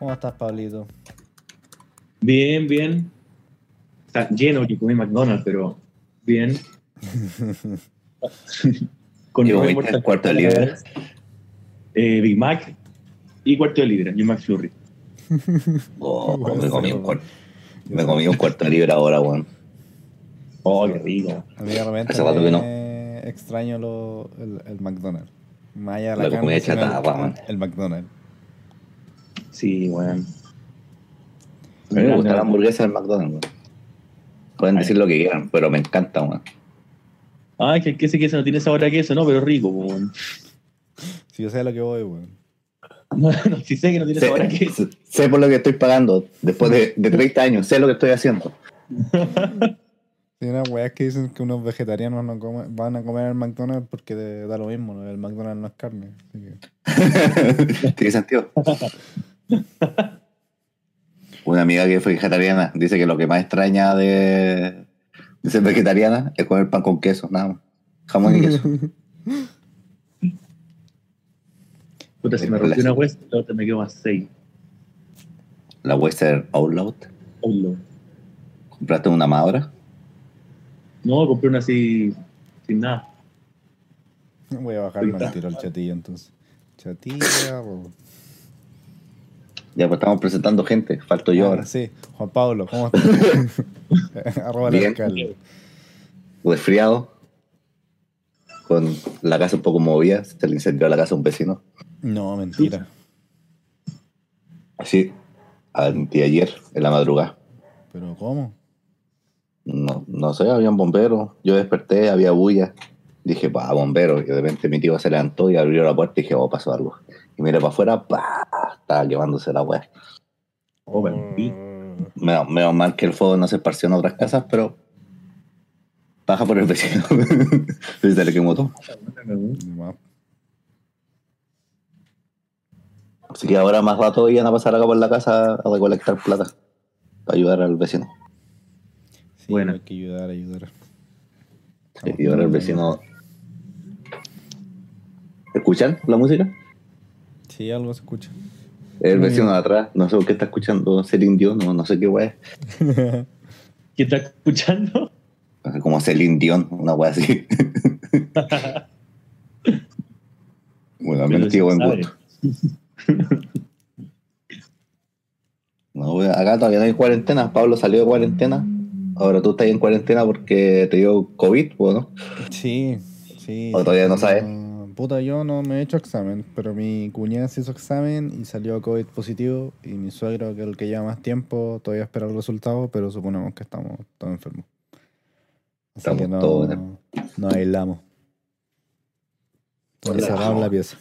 ¿Cómo estás, Pablito? Bien, bien. Está lleno que comí McDonald's, pero bien. Con nueve ¿Y mortales cuarto de libra? Eh, Big Mac y cuarto de libra, y un McFlurry. Oh, me, comí un cuarto, me comí un cuarto de libra ahora, weón. Oh, qué rico. Hace rato que no. extraño lo, el, el McDonald's. De la La comida chatarra. El McDonald's. Sí, weón. A mí me gusta la hamburguesa del McDonald's, weón. Pueden decir lo que quieran, pero me encanta, weón. Ah, que, que ese queso no tiene sabor a queso, no, pero rico, weón. Si yo sé a lo que voy, weón. No, no, sí sé que no tiene sabor a queso. sé por lo que estoy pagando. Después de, de 30 años, sé lo que estoy haciendo. Hay unas weas que dicen que unos vegetarianos no comen- van a comer el McDonald's porque da lo mismo, ¿no? el McDonald's no es carne. Así que, ¿Tiene sentido? Una amiga que fue vegetariana dice que lo que más extraña de, de ser vegetariana es comer pan con queso, nada más. Jamón y queso. Puta, si me rompí una West, la otra me quedo más 6. La Western Outlaw. ¿Compraste una madura? No, compré una así, sin nada. voy a bajarme al tiro al chatillo entonces. Chatilla. Ya, pues estamos presentando gente. Falto yo Ah, ahora. sí, Juan Pablo, ¿cómo estás? Arroba Bien. alcalde. Resfriado. Con la casa un poco movida. Se le incendió la casa a un vecino. No, mentira. Sí. Anteayer, en la madrugada. ¿Pero cómo? No, no sé, había un bombero. Yo desperté, había bulla. Dije, pa, bombero. Y de repente mi tío se levantó y abrió la puerta y dije, oh, pasó algo. Y miré para afuera, pa, estaba quemándose la weá. Oh, vampí. Menos, menos mal que el fuego no se esparció en otras casas, pero baja por el vecino. se le quemó todo. Así que ahora más rato iban a pasar acá por la casa a recolectar plata para ayudar al vecino. Sí, Bueno. hay que ayudar, ayudar. Y ahora el vecino. ¿Escuchan la música? Sí, algo se escucha. El vecino de atrás, no sé por qué está escuchando Celine Dion, no, no sé qué weá es. ¿Quién está escuchando? Como Celine Dion, una weá así. bueno, al menos tiene buen gusto. No, acá todavía no hay cuarentena. Pablo salió de cuarentena. Ahora tú estás en cuarentena porque te dio COVID, ¿o no? Sí, sí. ¿O todavía no sabes? Puta, yo no me he hecho examen, pero mi cuñada se hizo examen y salió COVID positivo. Y mi suegro, que es el que lleva más tiempo, todavía espera el resultado, pero suponemos que estamos todos enfermos. Así Estamos que no, todos en nos aislamos. Encerrados en la pieza.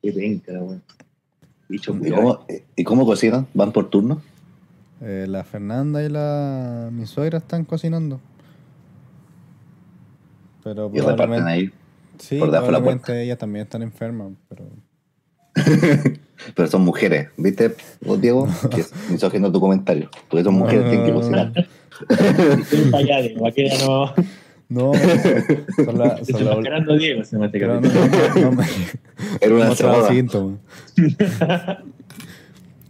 Qué penca, weón. Bicho, ¿Y cómo, ¿Y cómo cocinan? ¿Van por turno? Eh, la Fernanda y la mi suegra están cocinando. Pero Y reparten probablemente, ahí. sí, por debajo de la probablemente ellas también están enfermas, pero Pero son mujeres, ¿viste, vos, Diego? Que es misógino tu comentario. Porque son mujeres, tienen que cocinar. no. no, son la- Se son está la- mascarando a Diego, se me hace pero no, careta. no, no, no me- Era una síntomas.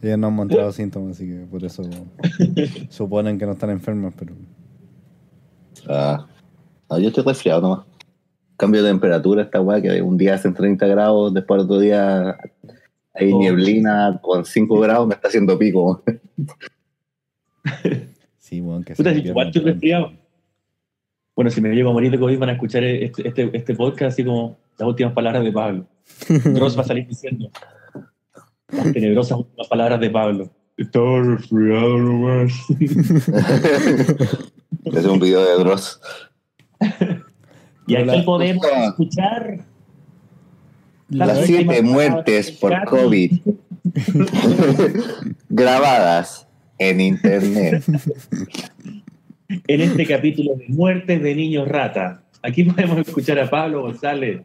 Ellas no han mostrado síntomas, así que por eso suponen que no están enfermas, pero Ah, no, yo estoy resfriado nomás. Cambio de temperatura esta weá, que un día hacen 30 grados, después otro día hay Oh. nieblina con 5 grados, me está haciendo pico. sí, bueno, que Puta, se igual estoy resfriado. Bueno, si me llego a morir de COVID, van a escuchar este, este, este podcast así como las últimas palabras de Pablo. Dross va a salir diciendo las tenebrosas últimas palabras de Pablo. Estaba resfriado nomás. es un video de Dross. Y aquí podemos escuchar La Las vez últimas 7 palabras muertes por. COVID grabadas en internet. en este capítulo de muertes de niños rata. Aquí podemos escuchar a Pablo González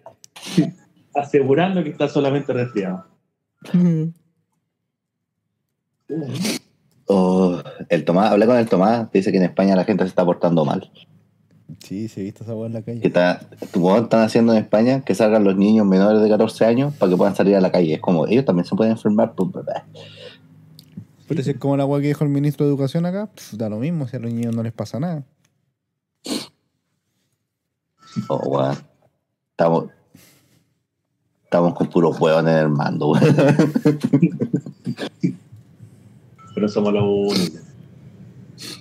asegurando que está solamente resfriado. Oh, el Tomás, hablé con el Tomás, dice que en España la gente se está portando mal. Sí, sí, he visto esa weá en la que calle. está, como están haciendo en España, que salgan los niños menores de 14 años para que puedan salir a la calle. Es como, ellos también se pueden enfermar, pues. Pero si es como la weá que dijo el ministro de Educación acá, da lo mismo, si a los niños no les pasa nada. Oh, weón. Estamos, estamos con puros huevos en el mando, weón. Pero somos los únicos.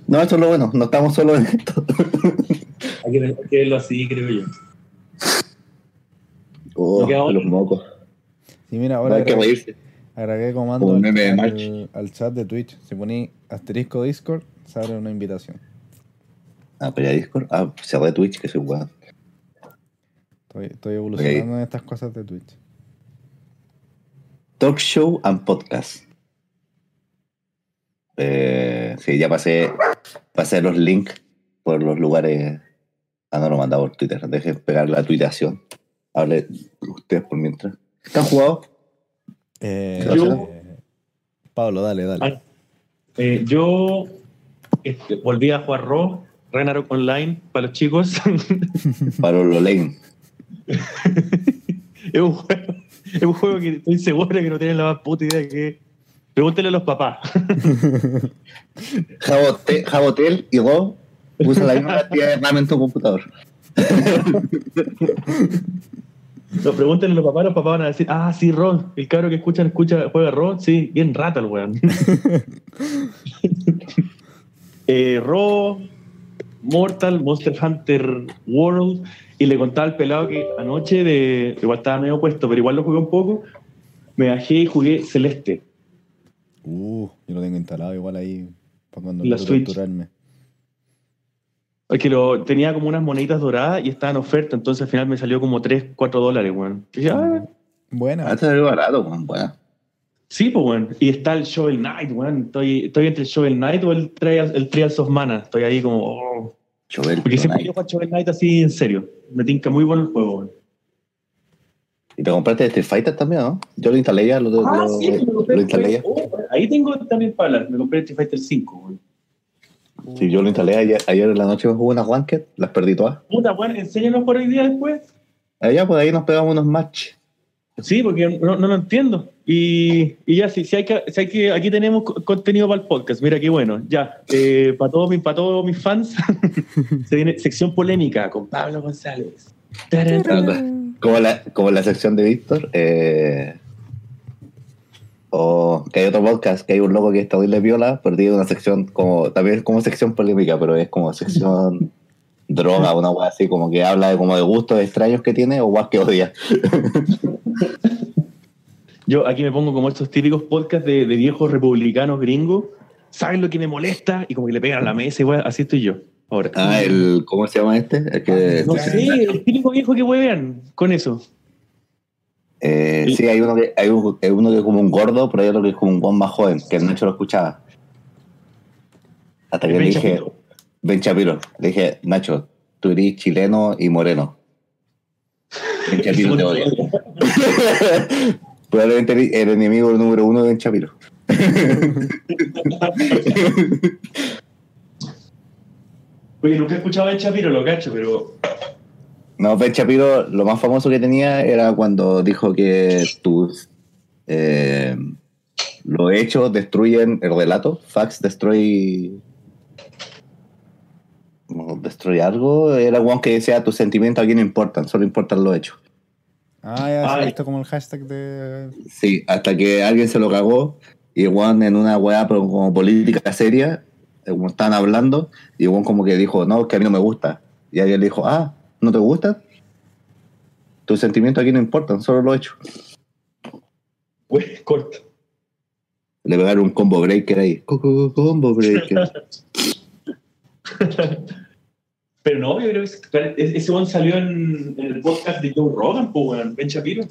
No, esto es lo bueno, no estamos solo en esto. Hay que, hay que verlo así, creo yo. Oh, ¿Qué hago? los mocos. Y mira, No ahora hay que agregué, reírse. agregué comando al, meme de al- March. al chat de Twitch. Si poní asterisco Discord, se abre una invitación. Ah, pero ya Discord. Ah, cerré Twitch, que soy weón. Estoy, estoy evolucionando en estas cosas de Twitch. Talk show and podcast. Eh, sí, ya pasé, pasé los links por los lugares. Ah, no lo mandaba por Twitter. Dejen pegar la tuitación. Hable ustedes por mientras. ¿Están jugados? Eh, Yo- eh, Pablo, dale, dale. Ah, eh, yo este, volví a jugar Raw, Ragnarok Online para los chicos. Para los lane. es, un juego, es un juego que estoy seguro que no tienen la más puta idea que. Pregúntenle a los papás. Jabotel, Jabotel y Go usan la misma cantidad de RAM en tu computador. No, pregúntenle a los papás, los papás van a decir, ah, sí, Ron, el cabro que escuchan, escucha, juega Ron, sí, bien rata el weón. eh, Raw, Mortal, Monster Hunter World, y le contaba al pelado que anoche, de, igual estaba medio puesto, pero igual lo jugué un poco, me bajé y jugué Celeste. Uh, yo lo tengo instalado igual ahí para cuando La Switch. torturarme. Porque lo, tenía como unas moneditas doradas y estaba en oferta, entonces al final me salió como 3, 4 dólares, weón. Y dije, ah, Buena. Ah, es barato, weón. Bueno. Sí, pues, weón. Y está el Shovel Knight, weón. Estoy, estoy entre el Shovel Knight o el, Trials- el Trials of Mana. Estoy ahí como. oh. Chovel, Porque siempre yo juego Shovel Knight así en serio. Me tinca muy bueno el juego, weón. ¿Y te compraste Street Fighter también, no? Yo lo instalé ya, lo, lo- Ah, sí, me lo instalé ya. oh, ahí tengo también para hablar. Me compré Street Fighter 5, weón. Sí, yo lo instalé ayer, ayer en la noche, me jugué unas ranked, las perdí todas. Puta, weón, enséñanos por hoy día después. Allá, pues ahí nos pegamos unos match. Sí, porque no, no lo entiendo. Y, y ya, si, si hay que, si hay que, aquí tenemos co- contenido para el podcast. Mira qué bueno. Ya, eh, para todos mis, para todos mis fans, se viene sección polémica con Pablo González. Tarán. Como la, como la sección de Víctor. Eh, o que hay otro podcast, que hay un loco que está de viola, pero tiene una sección como, también es como sección polémica, pero es como sección droga, una wea así, como que habla de como de gustos extraños que tiene o guas que odia. Yo aquí me pongo como estos típicos podcasts de, de viejos republicanos gringos. ¿Saben lo que me molesta? Y como que le pegan a la mesa y así estoy yo. Ahora. Ah, el, ¿cómo se llama este? El que, no sé, el típico viejo que huevean con eso. Eh, sí, hay uno que hay, un- hay uno que es como un gordo, pero hay otro que es como un buen más joven, que el Nacho lo escuchaba. Hasta que le dije, Shapiro. Ben Shapiro, le dije, Nacho, tú eres chileno y moreno. Ben Shapiro te odia. Probablemente eres el enemigo número uno de Ben Shapiro. Oye, nunca he escuchado a Ben Shapiro, lo cacho, pero No, Ben Shapiro, lo más famoso que tenía era cuando dijo que tus eh, los hechos destruyen el relato. Facts destroy. Destruye algo. Era Juan que decía tus sentimientos aquí no importan, solo importan los hechos. Ah, ya, visto como el hashtag de. Sí, hasta que alguien se lo cagó y Juan en una weá pero como política seria, como estaban hablando, y Juan como que dijo, no, que a mí no me gusta. Y alguien le dijo, ah, ¿no te gusta? Tus sentimientos aquí no importan, solo los hechos. güey, corto. Le pegaron un combo breaker ahí. Co- co- Combo breaker. Pero no, yo creo que ese- one salió en, en el podcast de Joe Rogan, pues, Ben Shapiro.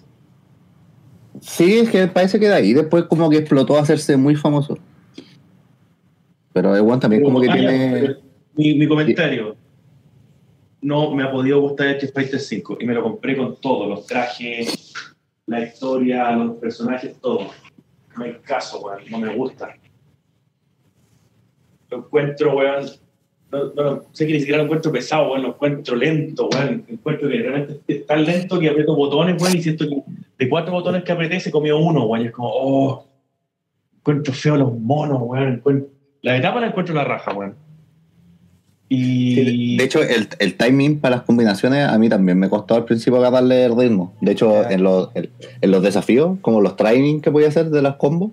sí, es que parece que de ahí después como que explotó a hacerse muy famoso. Pero el Juan también como que tiene... Mi, mi comentario. No me ha podido gustar Street Fighter 5 y me lo compré con todo, los trajes, la historia, los personajes, todo. No hay caso, weón, no me gusta. Lo encuentro, weón, no, no, sé que ni siquiera lo encuentro pesado, weón, lo encuentro lento, weón. Encuentro que realmente es tan lento que aprieto botones, weón, y siento que de cuatro botones que apreté se comió uno, weón. Y es como, oh, encuentro feo los monos, weón. Encuentro- la etapa la encuentro la raja, weón. Y. De hecho, el, el timing para las combinaciones a mí también me costó al principio agarrarle el ritmo. De hecho, en los, en, en los desafíos, como los training que voy a hacer de las combos,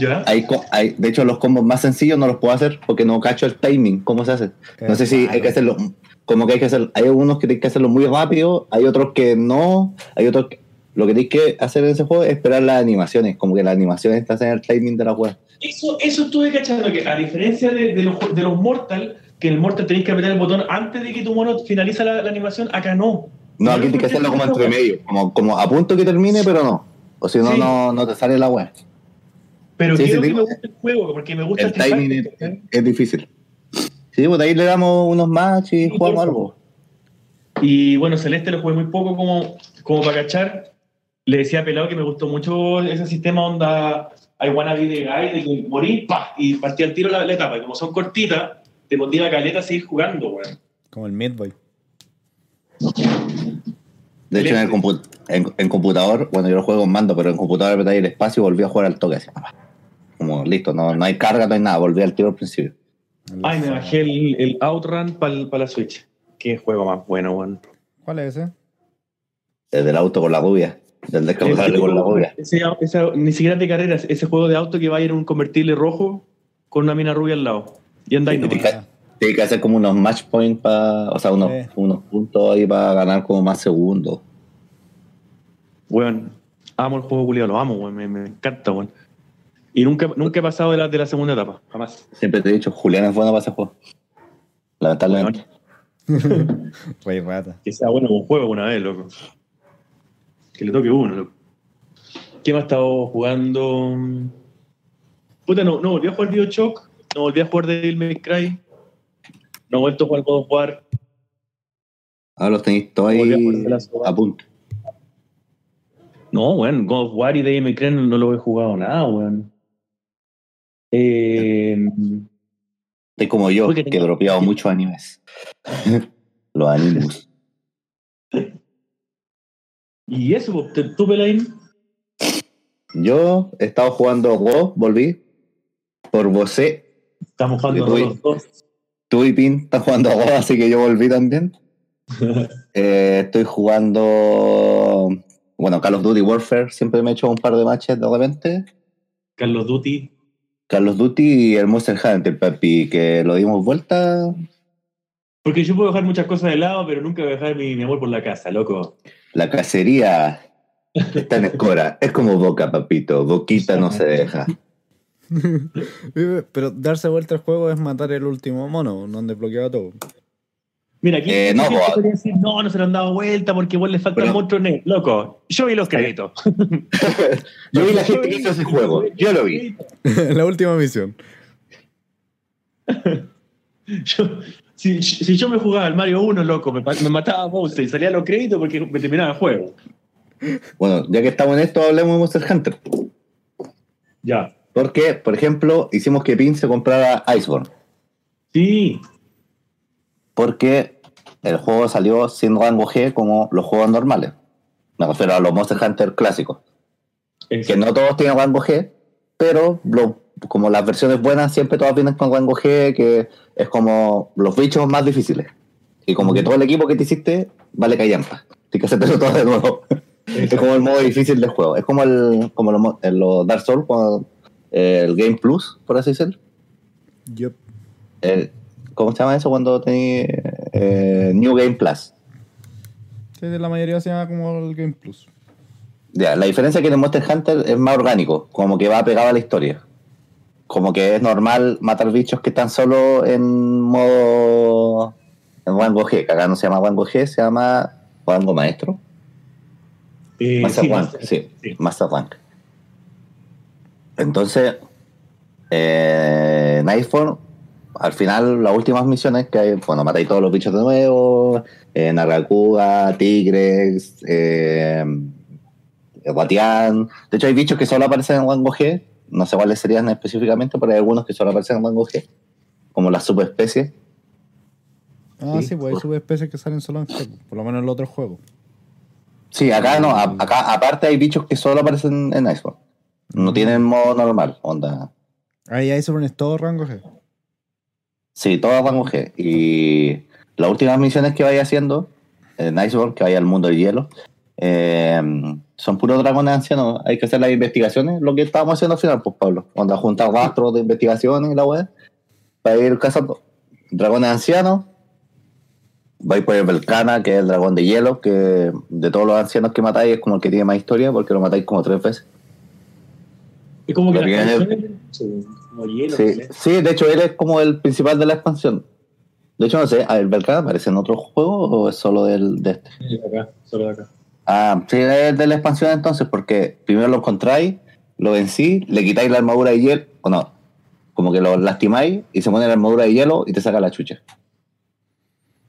¿Ya? hay, co- hay, de hecho los combos más sencillos no los puedo hacer porque no cacho el timing, cómo se hace. No sé si hay que hacerlo, como que hay que hacer, hay unos que tienen que hacerlo muy rápido, hay otros que no, hay otros que, lo que tienes que hacer en ese juego es esperar las animaciones, como que las animaciones te hacen el timing de la web. Eso, eso estuve cachando, que a diferencia de, de los, de los Mortal, que en el Mortal tenéis que apretar el botón antes de que tu mono finaliza la, la animación, acá no. No, aquí tienes que hacerlo como entre medio, como, como a punto que termine, pero no. O si no, Sí. no, no te sale la web. Pero Sí, quiero que me guste el juego, porque me gusta El timing es, difícil. Sí, pues de ahí le damos unos match y Sí, jugamos algo. Y bueno, Celeste lo jugué muy poco como, como para cachar. Le decía a Pelado que me gustó mucho ese sistema onda I wanna be the guy, de que morí, pa, y partía al tiro la, la etapa. Y como son cortitas, te motiva caleta a seguir jugando, weón. Como el Midboy. De hecho, en, el compu- en, en computador, bueno, yo lo juego en mando, pero en computador apreté el espacio y volví a jugar al toque. Así, como listo, no, no hay carga, no hay nada, volví al tiro al principio. Ay, me bajé el, el Outrun para la Switch. Qué juego más bueno, weón. ¿Cuál es ese? El auto con la rubia, del descapotable con la rubia. Ese- ese- ni siquiera de carreras, ese juego de auto que va a ir en un convertible rojo con una mina rubia al lado. Y andáis Sí, Tiene que hacer como unos match points, o sea, unos, Sí. unos puntos ahí para ganar como más segundos. Weón, amo el juego culiado, lo amo, weón, me, me encanta, weón. Y nunca, nunca he pasado de la, de la segunda etapa, jamás. Siempre te he dicho, Julián es bueno para ese juego. Lamentablemente. Rey rata. Que sea bueno un juego una vez, loco. Que le toque uno, loco. ¿Qué más he estado jugando? Puta, no, no volví a jugar Bioshock, no volví a jugar Devil May Cry, no he vuelto a jugar God of War. Ahora los tenéis todos a ahí a punto. No, weón, God of War y Devil May Cry no, no lo he jugado nada, weón. Eh, Estoy como yo, que he dropeado muchos animes. los animus. Y eso, pues, tú, Pelaín, Yo he estado jugando Go, volví. Por Bosé, estamos jugando tú- los dos. tú y Pin están jugando Go, así que yo volví también. Eh, estoy jugando. Bueno, Call of Duty Warfare, siempre me he hecho un par de matches de repente. Carlos Duty. Call of Duty y el Monster Hunter, papi, que lo dimos vuelta. Porque yo puedo dejar muchas cosas de lado, pero nunca voy a dejar mi, mi amor por la casa, loco. La cacería está en escora. Es como boca, papito. Boquita no se deja. Pero darse vuelta al juego es matar el último mono, no han desbloqueado todo. Mira, aquí Eh, no, gente podría decir, no, no se lo han dado vuelta porque igual le falta el monstruo net. Loco, yo vi los créditos. Yo vi la gente que hizo ese juego. Yo lo vi. la última misión. Yo- si, si yo me jugaba al Mario 1, loco, me, me mataba a Bowser y salía los créditos porque me terminaba el juego. Bueno, ya que estamos en esto, hablemos de Monster Hunter. Ya. Porque, por ejemplo, hicimos que Pin se comprara Iceborne. Sí. Porque el juego salió sin rango G como los juegos normales. Me refiero a los Monster Hunter clásicos. Que no todos tienen rango G, pero lo- como las versiones buenas siempre todas vienen con rango G, que es como los bichos más difíciles. Y como que todo el equipo que te hiciste vale callampa. Tienes que hacértelo todo de nuevo. Es como el modo difícil del juego. Es como el como los, en los Dark Souls, cuando, eh, el Game Plus, por así decirlo. Yo, El- ¿Cómo se llama eso cuando tenéis eh, New Game Plus? sí, la mayoría se llama como el Game Plus. Ya, la diferencia es que en el Monster Hunter es más orgánico, como que va pegado a la historia. Como que es normal matar bichos que están solo en modo en rango G, que acá no se llama rango G, se llama rango maestro. Eh, Master sí, Master- sí, sí. Master Rank. Entonces, eh, en iPhone, al final, las últimas misiones que hay, bueno, matáis todos los bichos de nuevo, eh, Narracuda, Tigres, eh, Guatián. De hecho, hay bichos que solo aparecen en rango G, no sé cuáles serían específicamente, pero hay algunos que solo aparecen en rango G, como las subespecies. Ah, Sí, sí, pues hay subespecies que salen solo en G, por lo menos en el otro juego. Sí, acá no, a- acá aparte hay bichos que solo aparecen en Iceborne. No tienen modo normal, onda. Ahí hay sobre todo rango G. Sí, todo rango G. Y las últimas misiones que vaya haciendo en Iceborne, que vaya al mundo del hielo, eh, son puros dragones ancianos. Hay que hacer las investigaciones, lo que estábamos haciendo al final, pues Pablo. Onda, juntar rastros de investigaciones y la weá, para ir cazando dragones ancianos. Vais por el Belcana, que es el dragón de hielo, que de todos los ancianos que matáis es como el que tiene más historia, porque lo matáis como tres veces. Es como que viene- canciones, sí, como hielo, Sí, ¿sí? sí, de hecho él es como el principal de la expansión. De hecho, no sé, ¿el Belcana aparece en otro juego o es solo del, de este? Sí, acá, solo de acá. Ah, sí, es de la expansión entonces, porque primero lo encontráis, lo vencí, le quitáis la armadura de hielo, o no, como que lo lastimáis y se pone la armadura de hielo y te saca la chucha.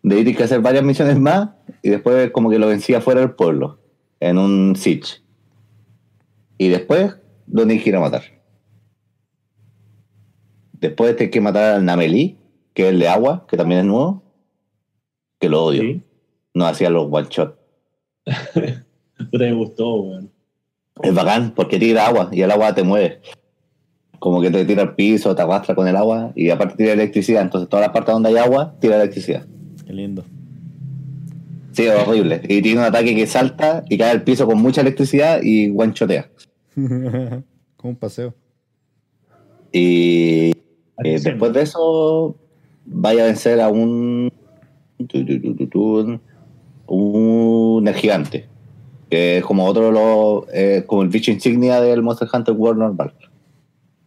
De ahí tienes que hacer varias misiones más y después como que lo vencí afuera del pueblo, en un siege. Y después lo tienes que ir a matar. Después tienes que matar al Namelí, que es el de agua, que también es nuevo, que lo odio. Sí. No hacía los one shot. Puta, me gustó, weón. Es bacán porque tira agua y el agua te mueve. Como que te tira al piso, te arrastra con el agua y aparte tira electricidad. Entonces, todas las partes donde hay agua, tira electricidad. Qué lindo. Sí, es horrible. Y tiene un ataque que salta y cae al piso con mucha electricidad y guanchotea. Como un paseo. Y eh, después de eso, vaya a vencer a un. Un el gigante. Que es como otro de los. eh, como el bicho insignia del Monster Hunter World normal.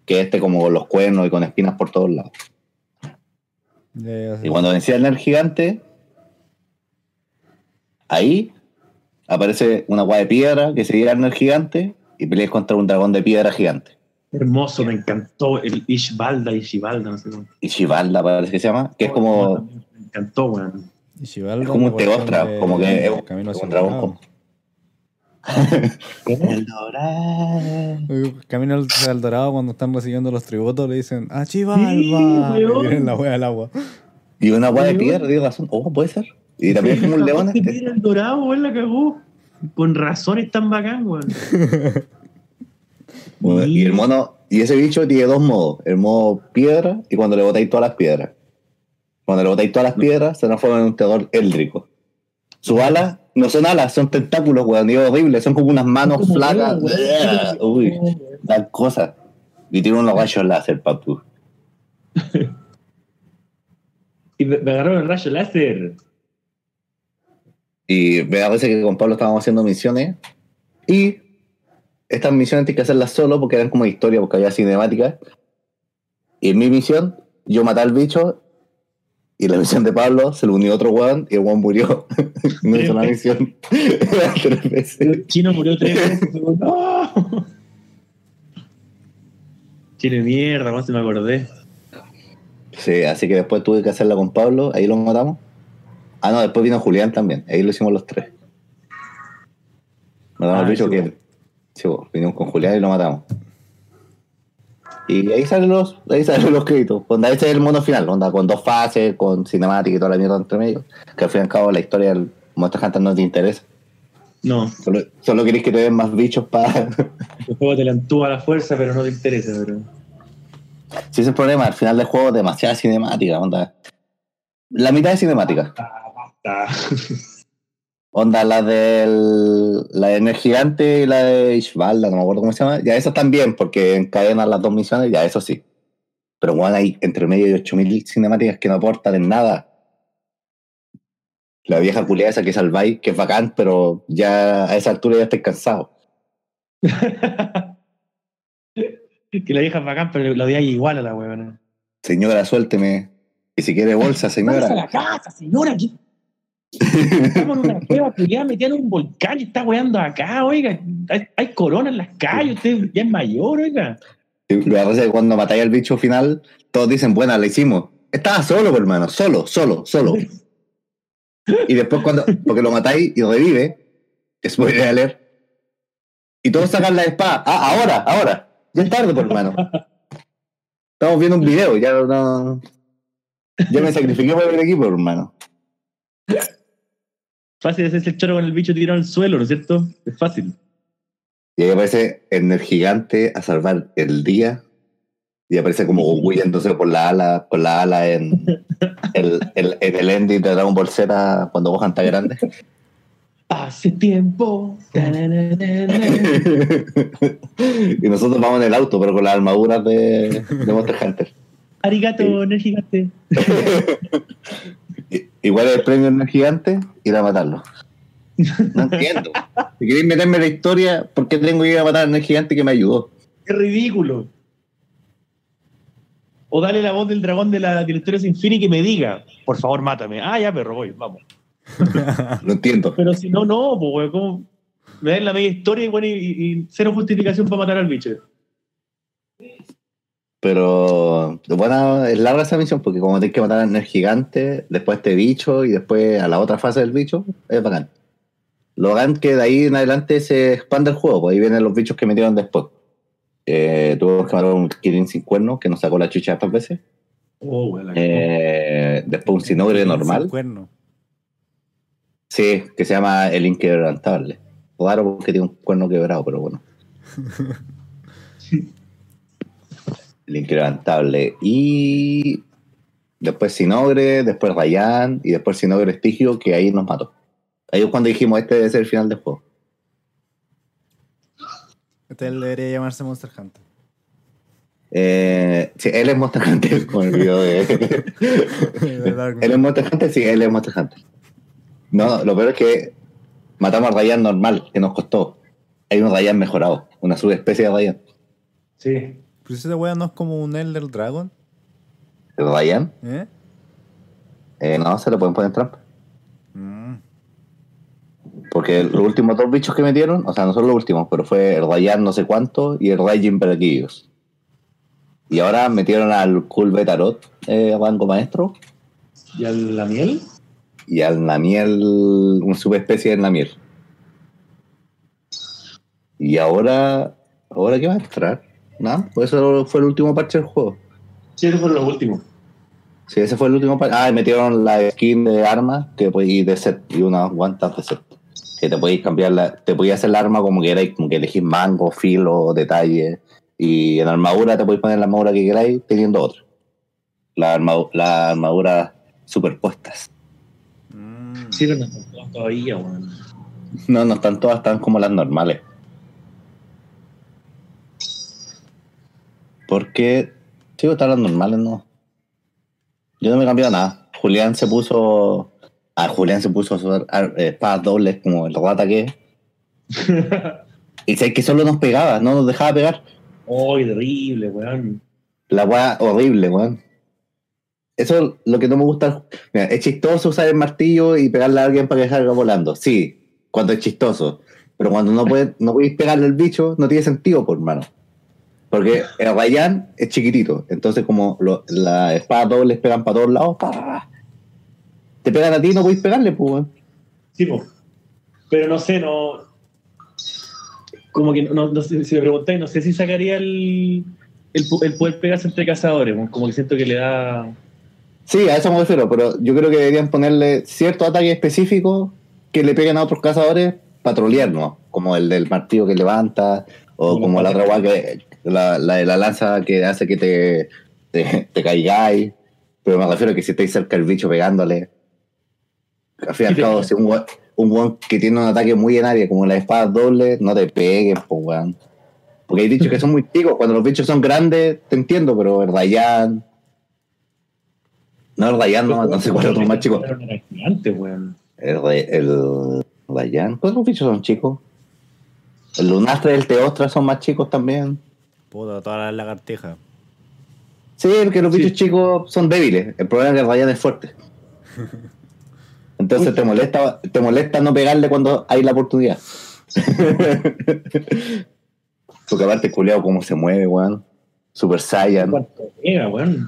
Que este, como con los cuernos y con espinas por todos lados. Y cuando vencían al gigante, ahí aparece una guay de piedra que se lleva al gigante y peleas contra un dragón de piedra gigante. Hermoso, me encantó el Ishbalda, Ishibalda, no sé cómo. Y Shivalda parece que se llama, que es como, Me encantó, weón. Y es como un teostra, de- como que es un, Camino hacia un el dragón. dorado. como- El dorado. Eh, Camino al- hacia el dorado cuando están recibiendo los tributos le dicen ¡Ah, Chivalba! Sí, y weón. vienen la wea del agua. Y una guay de piedra, tienes razón. Oh, puede ser. Y también es como un león este. el dorado, weón, la cagó. Con razón es tan bacán, weón. Bueno, Y el mono, y ese bicho tiene dos modos, el modo piedra y cuando le botáis todas las piedras. Cuando le botáis todas las piedras, se transforma en un teador éldrico. Sus alas no son alas, son tentáculos, weón, y es horrible, son como unas manos Como flacas. Uy, dan cosas. Y tiene unos rayos láser, papu. Y me, me agarraron el rayo láser. Y me parece que con Pablo estábamos haciendo misiones. Y estas misiones tienes que hacerlas solo porque eran como historia, porque había cinemática. Y en mi misión, yo maté al bicho. Y la misión de Pablo se le unió otro weón y el weón murió. no hizo la misión. Tres veces. El chino murió tres veces. ¡No! Chile mierda, no se me acordé. Sí, así que después tuve que hacerla con Pablo. Ahí lo matamos. Ah, no, después vino Julián también. Ahí lo hicimos los tres. Matamos Ah, al bicho sí, que. Sí, vinimos con Julián y lo matamos. Y ahí salen los, ahí salen los créditos. Onda, ese es el mundo final, onda, con dos fases, con cinemática y toda la mierda entre medio. Que al fin y al cabo la historia del Monster Hunter no te interesa. No, Solo, solo querés que te den más bichos para. el juego te la entúa a la fuerza, pero no te interesa. Pero... si ese es el problema, al final del juego demasiada cinemática, onda. La mitad de cinemática. Ah, basta. Onda, la del. La de Ener Gigante y la de Ishvalda, no me acuerdo cómo se llama. Ya esas también, porque encadenan las dos misiones, ya eso sí. Pero bueno, hay entre medio de 8000 cinemáticas que no aportan en nada. La vieja culiada esa que salváis, que es bacán, pero ya a esa altura ya estoy cansado. que la vieja es bacán, pero la odiáis igual a la huevona. Señora, suélteme. Y si quiere bolsa, Váyase a señora. la casa, señora. Estamos en una cueva culiada metida en un volcán y está weando acá, oiga. Hay, hay corona en las calles, usted ya es mayor, oiga. Pasa es cuando matáis al bicho final, todos dicen, buena, la hicimos. Estaba solo, pues, hermano, solo, solo, solo. Y después cuando, porque lo matáis y revive, spoiler alert, y todos sacan la espada. Ah, ahora, ahora. Ya es tarde, por hermano. Estamos viendo un video, ya no. Yo me sacrifiqué por el equipo, hermano. Fácil es el choro con el bicho tirado al suelo, ¿no es cierto? Es fácil. Y ahí aparece en el gigante a salvar el día. Y aparece como Goku yéndose por la ala, con la ala en el, el, en el ending de Dragon Ball Z cuando Gohan está grande. Hace tiempo. y nosotros vamos en el auto, pero con las armaduras de, de Monster Hunter. Arigato, Sí. en el gigante. I- Igual el premio en el gigante, ir a matarlo. No entiendo. Si queréis meterme en la historia, ¿por qué tengo que ir a matar a el gigante que me ayudó? Qué ridículo. O dale la voz del dragón de la directora sin fin y que me diga, por favor, mátame. Ah, ya, perro, voy, vamos. No entiendo. Pero si no, no, pues. Me dan la media historia y, bueno, y, y cero justificación para matar al bicho. Pero bueno, es larga esa misión porque como tienes que matar al gigante, después a este bicho y después a la otra fase del bicho, es bacán. Lo bacán que de ahí en adelante se expande el juego, pues ahí vienen los bichos que metieron después. Eh, tuvimos que matar un Kirin sin cuerno que nos sacó la chucha estas veces. Oh, la Eh, después un Sinogre Sin normal. cuerno. Sí, que se llama el inquebrantable. Raro porque tiene un cuerno quebrado, pero bueno. el inquebrantable. Y después Sinogre, después Rayan y después Sinogre Estigio, que ahí nos mató. Ahí es cuando dijimos este debe ser el final del juego. Este debería llamarse Monster Hunter. Eh, sí, él es Monster Hunter, con el video de. ¿Verdad? ¿Él es Monster Hunter? Sí, él es Monster Hunter. No, lo peor es que matamos a Rayan normal, que nos costó. Hay un Rayan mejorado, una subespecie de Rayan. Sí. Pues esa wea no es como un Elder Dragon, ¿El Rayan? ¿eh? Eh, no, se le pueden poner trampa. Mm. Porque los últimos dos bichos que metieron, o sea, no son los últimos, pero fue el Rayan no sé cuánto y el Rayan Braquillos. Y ahora metieron al Cool Betarot, eh, rango maestro, ¿Y a la miel? y al Namiel, una subespecie de Namiel. Y ahora, ¿ahora qué va a entrar? Nada, pues eso fue el último parche del juego. Sí, ese fue lo último. Sí, ese fue el último parche. Ah, y metieron la skin de arma que podéis de set y unas guantas de set. Que te podéis cambiar la, te podías hacer la arma como queráis, como que elegís mango, filo, detalle. Y en armadura te podéis poner la armadura que queráis teniendo otra. La armadura, las armaduras superpuestas. Mm. Sí, pero no están todas todavía, weón. No, no están todas, están como las normales. Porque, sí, están las normales, no. Yo no me he cambiado nada. Julián se puso. Ah, Julián se puso a usar ar- eh, espadas dobles como el rata que. Y sé que solo nos pegaba, no nos dejaba pegar. Oh, terrible, weón. La weá horrible, weón. Eso es lo que no me gusta. Mira, es chistoso usar el martillo y pegarle a alguien para que salga volando. Sí, cuando es chistoso. Pero cuando no puedes no puedes pegarle al bicho, no tiene sentido, por mano. Porque el Rayan es chiquitito. Entonces, como las espadas dobles pegan para todos lados, pa, pa, pa. te pegan a ti y no puedes pegarle, pues. Sí, po. Pero no sé, no. Como que no, no sé, si me preguntáis, no sé si sacaría el, el, pu- el poder pegarse entre cazadores, como que siento que le da. Sí, a eso me refiero, pero yo creo que deberían ponerle cierto ataque específico que le peguen a otros cazadores para trolearnos, como el del martillo que levanta, o Como como la otra que la, la de la lanza que hace que te, te, te caigáis. Pero me refiero a que si estáis cerca del bicho pegándole. Al fin y al cabo, si un un weón que tiene un ataque muy en área, como la espada doble, no te peguen, pues weón. Porque hay bichos que son muy chicos, cuando los bichos son grandes, te entiendo, pero el Rayan. No, el Rayan no, no sé cuál es otro más chico. Era gigante, weón. El, el Rayan, ¿cuántos bichos son chicos? El Lunastra y el Teostra son más chicos también. Puta, todas las lagartijas. Sí, porque los Sí. bichos chicos son débiles. El problema es que el Rayan es fuerte. Entonces te molesta, te molesta no pegarle cuando hay la oportunidad. Porque aparte, culeado, cómo se mueve, weón. Super Saiyan. ¿Cuánto pega, weón?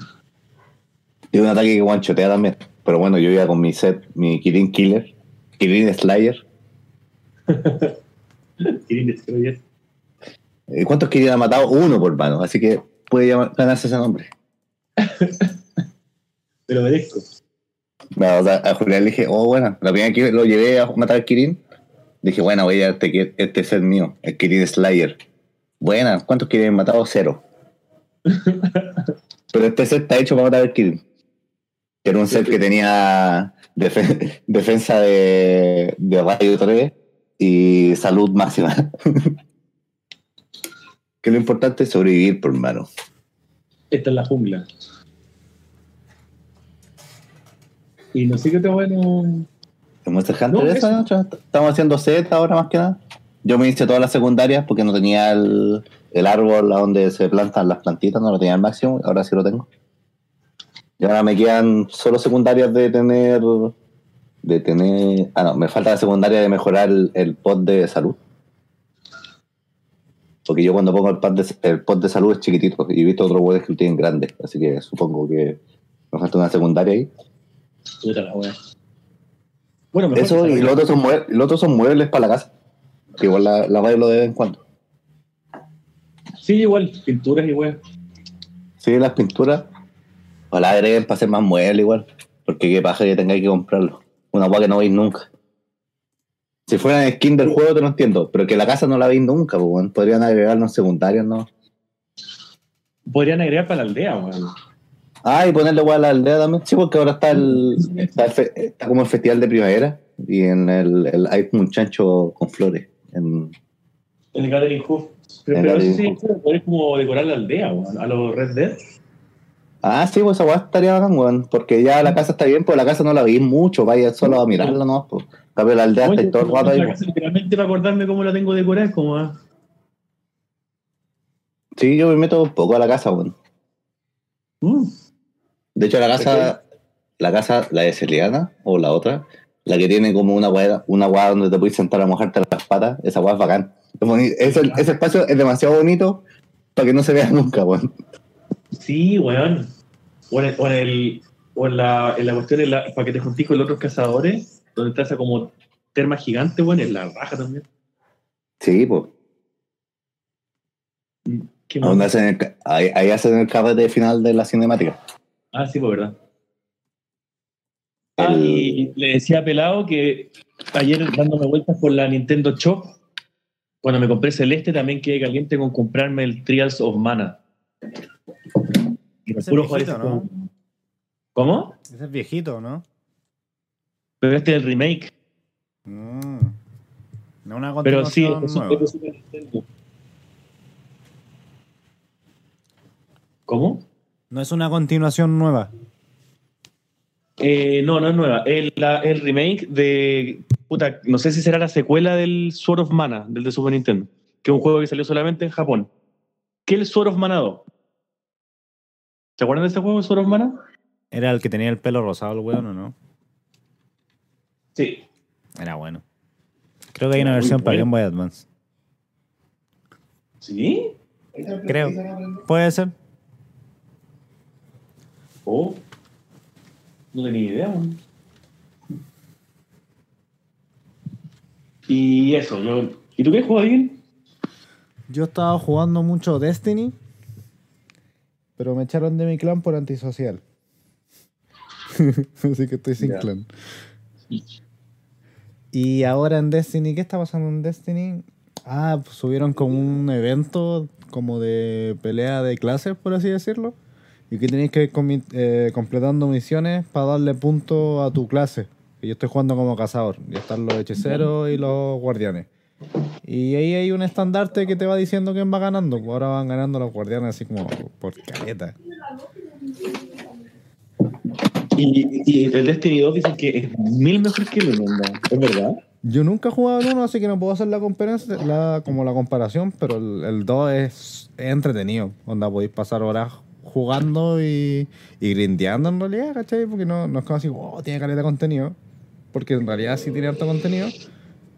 Tiene un ataque que guanchotea también. Pero bueno, yo iba con mi set, mi Kirin Killer, Kirin Slayer. Kirin Destroyer. Eh, ¿Cuántos Kirin ha matado? Uno por mano, así que puede llamar- ganarse ese nombre. Me lo merezco. No, o sea, a Julián le dije, oh, bueno, la primera que lo llevé a matar al Kirin, dije, bueno, voy a este, este es el mío, el Kirin Slayer. Buena, ¿cuántos Kirin he matado? Cero. Pero este set está hecho para matar al Kirin. Que era un set que tenía defe- defensa de, de radio 3 y salud máxima. Que lo importante es sobrevivir, por hermano. Esta es la jungla. Y no sé qué te bueno. ¿En Monster Hunter No, eso. Nacho? Estamos haciendo set ahora más que nada. Yo me hice todas las secundarias porque no tenía el, el árbol a donde se plantan las plantitas, no lo tenía al máximo, ahora sí lo tengo. Y ahora me quedan solo secundarias de tener. De tener. Ah, no, me falta la secundaria de mejorar el, el pod de salud. Porque yo cuando pongo el pod de, el pod de salud es chiquitito y he visto otros webs que lo tienen grande, así que supongo que me falta una secundaria ahí. Puta la. Bueno, mejor Eso y los otros son, mue- los otros son muebles para la casa. Que igual la, la de vez en cuando. Sí, igual, pinturas y wea. Sí, las pinturas. Ojalá agreguen para hacer más muebles igual. Porque qué paja que tengáis que comprarlo. Una hueá que no veis nunca. Si fuera en skin del juego te lo entiendo. Pero que la casa no la veis nunca, pues, weón. Podrían agregarnos secundarios, ¿no? Podrían agregar para la aldea, weón. Ah, y ponerle igual a la aldea también. Sí, porque ahora está el. Está, el fe- está como el festival de primavera. Y en el, el- hay un chancho con flores. En, El Gathering Hoof. Pero, pero Gathering sí, como decorar la aldea, weón. A los Red Dead. Ah, sí, pues esa weá estaría bacán, weón. Porque ya la casa está bien, pues la casa no la veis mucho, vaya solo a mirarla, ¿no? Pues. Cambio, la aldea está Oye, todo el rato ahí. la pues. casa, literalmente para acordarme cómo la tengo decorada, es como. ah, Sí, yo me meto un poco a la casa, weón. mm, De hecho, la casa, la casa, la de Celiana, o la otra, la que tiene como una weá, una weá donde te puedes sentar a mojarte las patas, esa weá es bacán. Es ese, ese espacio es demasiado bonito para que no se vea nunca, weón. Sí, weón. O en, el- o en el, o en la, en la cuestión, en la- para que te juntís con los otros cazadores, donde está esa como terma gigante, weón, en la raja también. Sí, pues. Hacen el ahí, ahí hacen el carrete final de la cinemática. Ah, sí, pues verdad. Ah, y le decía a Pelado que ayer dándome vueltas por la Nintendo Shop, cuando me compré Celeste, también quedé caliente con comprarme el Trials of Mana. Puro viejito, ¿no? ¿Cómo? Ese es viejito, ¿no? Pero este es el remake. Mm. No una Pero sí, continuación es nueva. Super Nintendo. ¿Cómo? No es una continuación nueva. Eh, no, no es nueva. El, la- el remake de. Puta, no sé si será la secuela del Sword of Mana, del de Super Nintendo. Que es un juego que salió solamente en Japón. ¿Qué es el Sword of Mana 2? ¿Se acuerdan de ese juego, Sword of Mana? Era el que tenía el pelo rosado, el weón, ¿o no? Sí. Era bueno. Creo que hay una muy versión para. Game Boy Advance. ¿Sí? Creo. Puede ser. Oh. No tenía idea. man. Y eso, yo. ¿Y tú qué juegas bien? Yo estaba jugando mucho Destiny, pero me echaron de mi clan por antisocial. Así que estoy sin Ya. clan. Y ahora en Destiny, ¿qué está pasando en Destiny? Ah, pues subieron como un evento como de pelea de clases, por así decirlo. Y que tenéis que ir eh, completando misiones para darle punto a tu clase. Y yo estoy jugando como cazador. Y están los hechiceros y los guardianes. Y ahí hay un estandarte que te va diciendo quién va ganando. Pues ahora van ganando los guardianes así como por caleta. Y, y el Destiny 2 dicen que es mil mejor que el 1, ¿no? ¿Es verdad? Yo nunca he jugado el 1, así que no puedo hacer la comparación, la, como la comparación, pero el, el 2 es, es entretenido. Onda, podéis pasar horas jugando y, y grindeando en realidad, ¿cachai? Porque no, no es como así, oh, tiene caleta de contenido. Porque en realidad sí tiene harto contenido.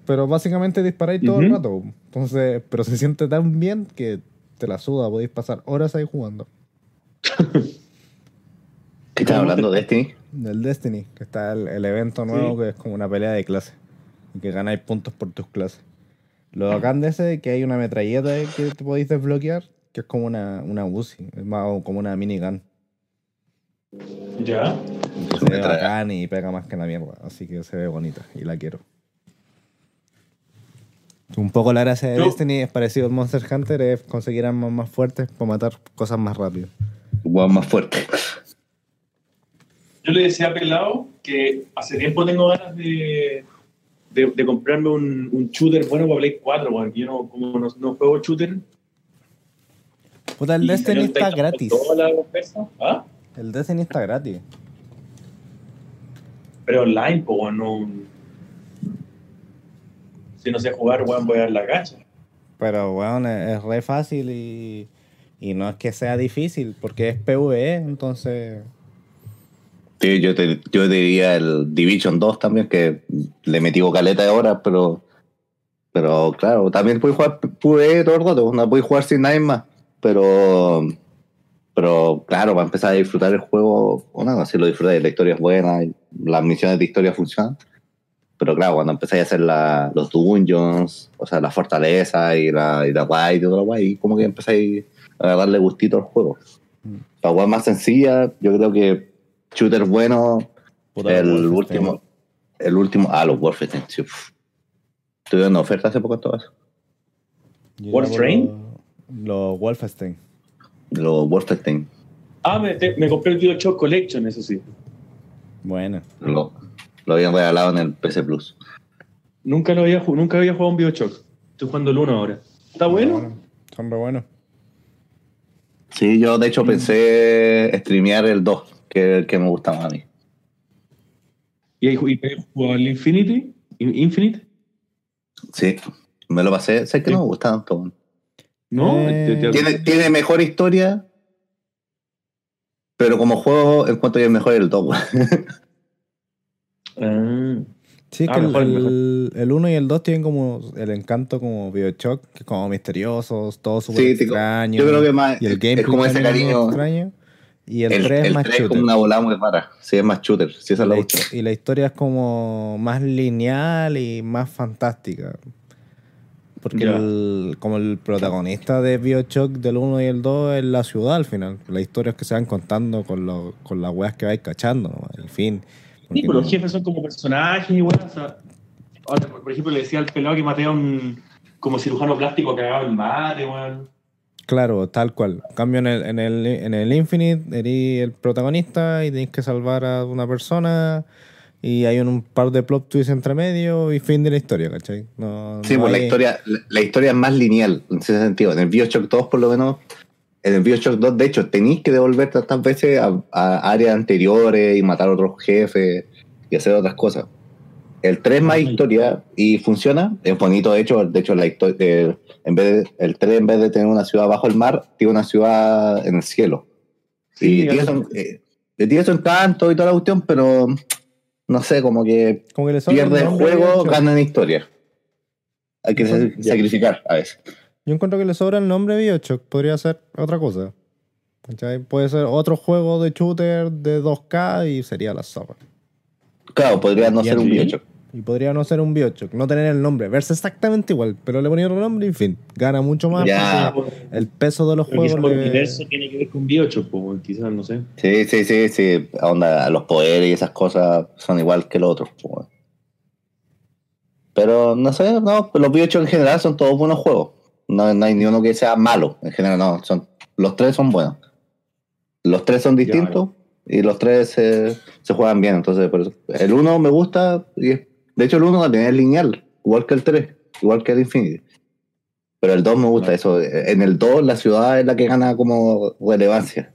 Pero básicamente disparáis todo el rato. Entonces, pero se siente tan bien que te la suda, podéis pasar horas ahí jugando. ¿Qué están hablando de Destiny? Del Destiny, que está el, el evento nuevo Sí. que es como una pelea de clases. Y que ganáis puntos por tus clases. Lo bacán de ese es que hay una metralleta que te podéis desbloquear, que es como una, una Uzi, es más como una minigun. Ya. Que se ve bacán y pega más que la mierda. Así que se ve bonita y la quiero. Un poco la gracia de Yo- Destiny es parecido al Monster Hunter, es conseguir armas más fuertes para matar cosas más rápido. Weón más fuerte. Yo le decía a Pelado que hace tiempo tengo ganas de, de, de comprarme un, un shooter bueno para Play 4, porque yo no, como no, no juego shooter. Puta, el Destiny está gratis. toda la oferta. ¿Ah? El Destiny está gratis. Pero online, pues, no. Si no sé jugar, weón, voy a dar la cacha. Pero bueno, es, es re fácil y, y no es que sea difícil, porque es PvE, entonces... Sí, yo te, yo diría el Division 2 también, que le metí caleta de horas, pero. Pero claro, también puedes jugar PvE todo el rato, no puedes jugar sin nadie más. Pero. Pero claro, para empezar a disfrutar el juego, bueno, si lo disfrutas, la historia es buena, y las misiones de historia funcionan. Pero claro, cuando empezáis a hacer la- los dungeons, o sea, la fortaleza y la, y la guay y todo lo guay, como que empezáis a darle gustito al juego. La guay más sencilla, yo creo que shooter bueno, puta, el Wolfenstein. último, el último, ah, los Wolfenstein, sí. Estuve dando oferta hace poco en todo eso. Llamo Los, los Wolfenstein. Los Wolfenstein, Ah, me, te- me compré el Bioshock Collection, eso sí. Bueno. lo, lo habían regalado en el PC Plus. Nunca, lo había, nunca había jugado un Bioshock. Estoy jugando el 1 ahora. ¿Está bueno? Son re buenos. Sí, yo de hecho pensé streamear el 2, que es el que me gusta más a mí. ¿Y ahí jugado el Infinity? In- ¿Infinite? Sí, me lo pasé, sé que no me gusta tanto. ¿No? Eh, Te- te- Tiene, tiene mejor historia, pero como juego encuentro que es mejor el 2. Ah. Sí, es Ah, que el- mejor, el, el 1 y el 2 tienen como el encanto como Bioshock, que es como misteriosos, todo súper Sí, extraño. yo creo que más y el es gameplay como ese es cariño. extraño. Y el, El, 3 es el más 3 es shooter. como una volada muy rara. Sí, es más shooter. Sí, esa es la y la historia es como más lineal y más fantástica. Porque Ya. el- como el protagonista de Bioshock del 1 y el 2 es la ciudad al final. La historia es que se van contando con, lo- con las weas que vais cachando, ¿no? en fin. Sí, pero los jefes son como personajes y bueno, o sea, ahora, por ejemplo, le decía al pelado que maté a un como cirujano plástico cagado en mate, weón. Claro, tal cual. En cambio, en el, en el, en el Infinite, eres el protagonista y tenéis que salvar a una persona y hay un, un par de plot twists entre medio y fin de la historia, ¿cachai? No, Sí, no pues la historia, la, la historia es más lineal en ese sentido. En el Bioshock 2, por lo menos, en el Bioshock 2, de hecho, tenéis que devolver tantas veces a, a áreas anteriores y matar a otros jefes y hacer otras cosas. El 3 es más historia y funciona. Es bonito, de hecho, de hecho la historia, eh, en vez de- el 3 en vez de tener una ciudad bajo el mar, tiene una ciudad en el cielo. Sí, y tiene algo- su, eh, encanto y toda la cuestión, pero no sé, como que como que pierde el juego, gana en historia. Hay que sacrificar a veces. Yo encuentro que le sobra el nombre Bioshock. Podría ser otra cosa. ¿Cachai? Puede ser otro juego de shooter de 2K y sería la zorra. Claro, podría no Y ser un. Bioshock. Y podría no ser un Bioshock, no tener el nombre, verse exactamente igual, pero le ponía otro nombre y en fin, gana mucho más Ya. el peso de los Pero quizás juegos el le- universo tiene que ver con Bioshock, pues, quizás, no sé. Sí, sí, sí, sí. Onda, los poderes y esas cosas son igual que los otros. pues. Pero no sé, no, los Bioshock en general son todos buenos juegos. No, no hay ni uno que sea malo. En general, no. Son, los tres son buenos. Los tres son distintos y los tres se, se juegan bien. Entonces, por eso, el uno me gusta. Y, de hecho, el uno también es lineal, igual que el 3, igual que el Infinity. Pero el 2 me gusta eso. En el 2 la ciudad es la que gana como relevancia.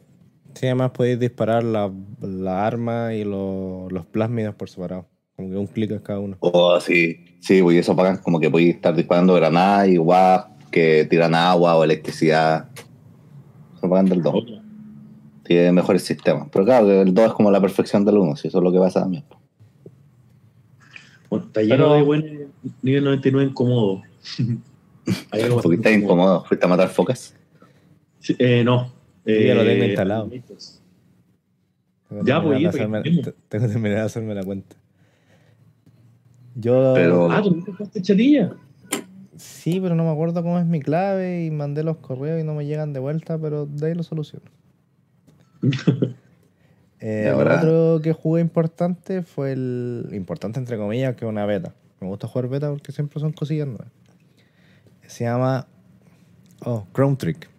Sí, además podéis disparar la, la arma y lo- los plásmidos por separado. Como que un clic en cada uno. Oh, sí, sí, pues, eso pagan como que podéis estar disparando granadas y guau, que tiran agua o electricidad. Eso pagan del 2. Otra. Tiene mejores sistemas. Pero claro, que el 2 es como la perfección del 1, si eso es lo que pasa también. Bueno, está lleno Pero- de buen nivel 99 incómodo. Estás incómodo, fuiste a matar focas. Sí, eh, no. Yo ya lo tengo Eh, instalado. Tengo Ya, pues, te- tengo que terminar de hacerme la cuenta. Yo. Pero- Ah, ¿tú nunca jugaste chatilla? Sí, pero no me acuerdo cómo es mi clave y mandé los correos y no me llegan de vuelta, pero de ahí lo soluciono. Eh, lo otro que jugué importante fue el. Importante entre comillas, que es una beta. Me gusta jugar beta porque siempre son cosillas nuevas. Se llama. Oh, Crown Trick.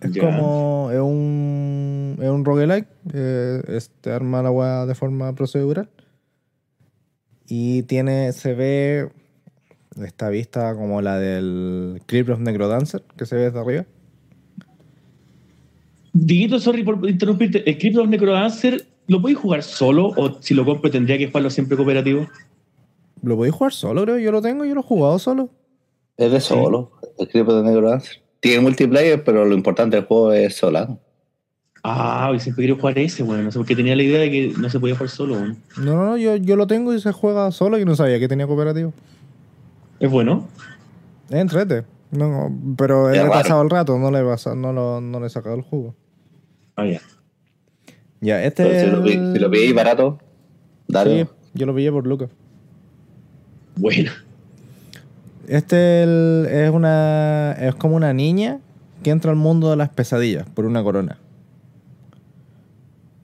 Es como. Es un. Es un roguelike. Eh, este arma la weá de forma procedural. Y tiene. Se ve. Esta vista como la del Crypt of Necrodancer, que se ve desde arriba. Diguito, sorry por interrumpirte. ¿El Crypt of Necrodancer lo podéis jugar solo o si lo compro tendría que jugarlo siempre cooperativo? Lo podéis jugar solo, creo. Yo lo tengo, yo lo he jugado solo. Es de solo, el Crypt de Negro Dancer. Tiene multiplayer, pero lo importante del juego es sola. Ah, y siempre quiero jugar ese, bueno. No sé por qué tenía la idea de que no se podía jugar solo, weón. No, no, no, yo, yo lo tengo y se juega solo y no sabía que tenía cooperativo. Es bueno. Es entrete. No, no, pero he pasado el rato, no le he, pasado- no, lo, no le he sacado el jugo. Ah, ya. Ya, este Pero si lo, el- si lo pilláis barato, dale. Sí, yo lo pillé por Lucas. Bueno. Este el- es una es como una niña que entra al mundo de las pesadillas por una corona.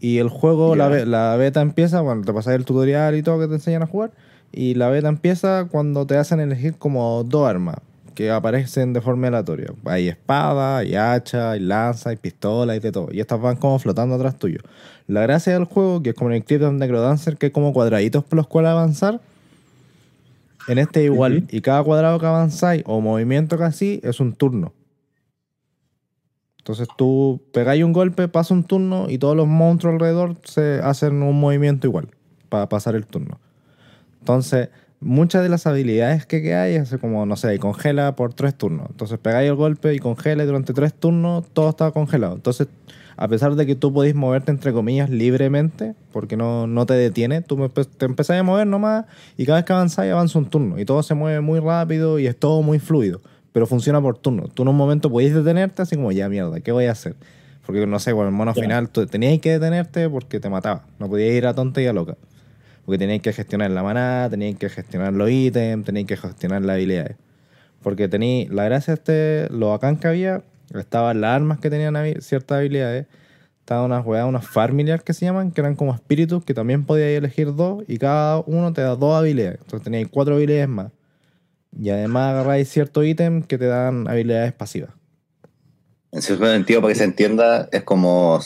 Y el juego, la, la beta empieza cuando te pasas el tutorial y todo que te enseñan a jugar. Y la beta empieza cuando te hacen elegir como dos armas que aparecen de forma aleatoria. Hay espada, hay hacha, hay lanza, hay pistola y de todo. Y estas van como flotando atrás tuyo. La gracia del juego, que es como en el clip de Necrodancer, que es como cuadraditos por los cuales avanzar. En este igual. Y cada cuadrado que avanzáis o movimiento que así es un turno. Entonces tú pegáis un golpe, pasa un turno y todos los monstruos alrededor se hacen un movimiento igual para pasar el turno. Entonces, muchas de las habilidades que hay es como, no sé, congela por tres turnos. Entonces pegáis el golpe y congela y durante tres turnos todo está congelado. Entonces, a pesar de que tú podéis moverte entre comillas libremente, porque no, no te detiene, tú te empezás a mover nomás y cada vez que avanzáis avanza un turno. Y todo se mueve muy rápido y es todo muy fluido. Pero funciona por turno. Tú en un momento podéis detenerte así como, ya mierda, ¿qué voy a hacer? Porque no sé, con el mono final tú tenías que detenerte porque te mataba. No podías ir a tonta y a loca. Porque teníais que gestionar la maná, teníais que gestionar los ítems, teníais que gestionar las habilidades. Porque tenéis, la gracia de este, lo bacán que había, estaban las armas que tenían ciertas habilidades, estaban unas weas, unas familiar que se llaman, que eran como espíritus, que también podíais elegir dos, y cada uno te da dos habilidades. Entonces teníais cuatro habilidades más. Y además agarráis ciertos ítems que te dan habilidades pasivas. En cierto sentido, para que se entienda, es como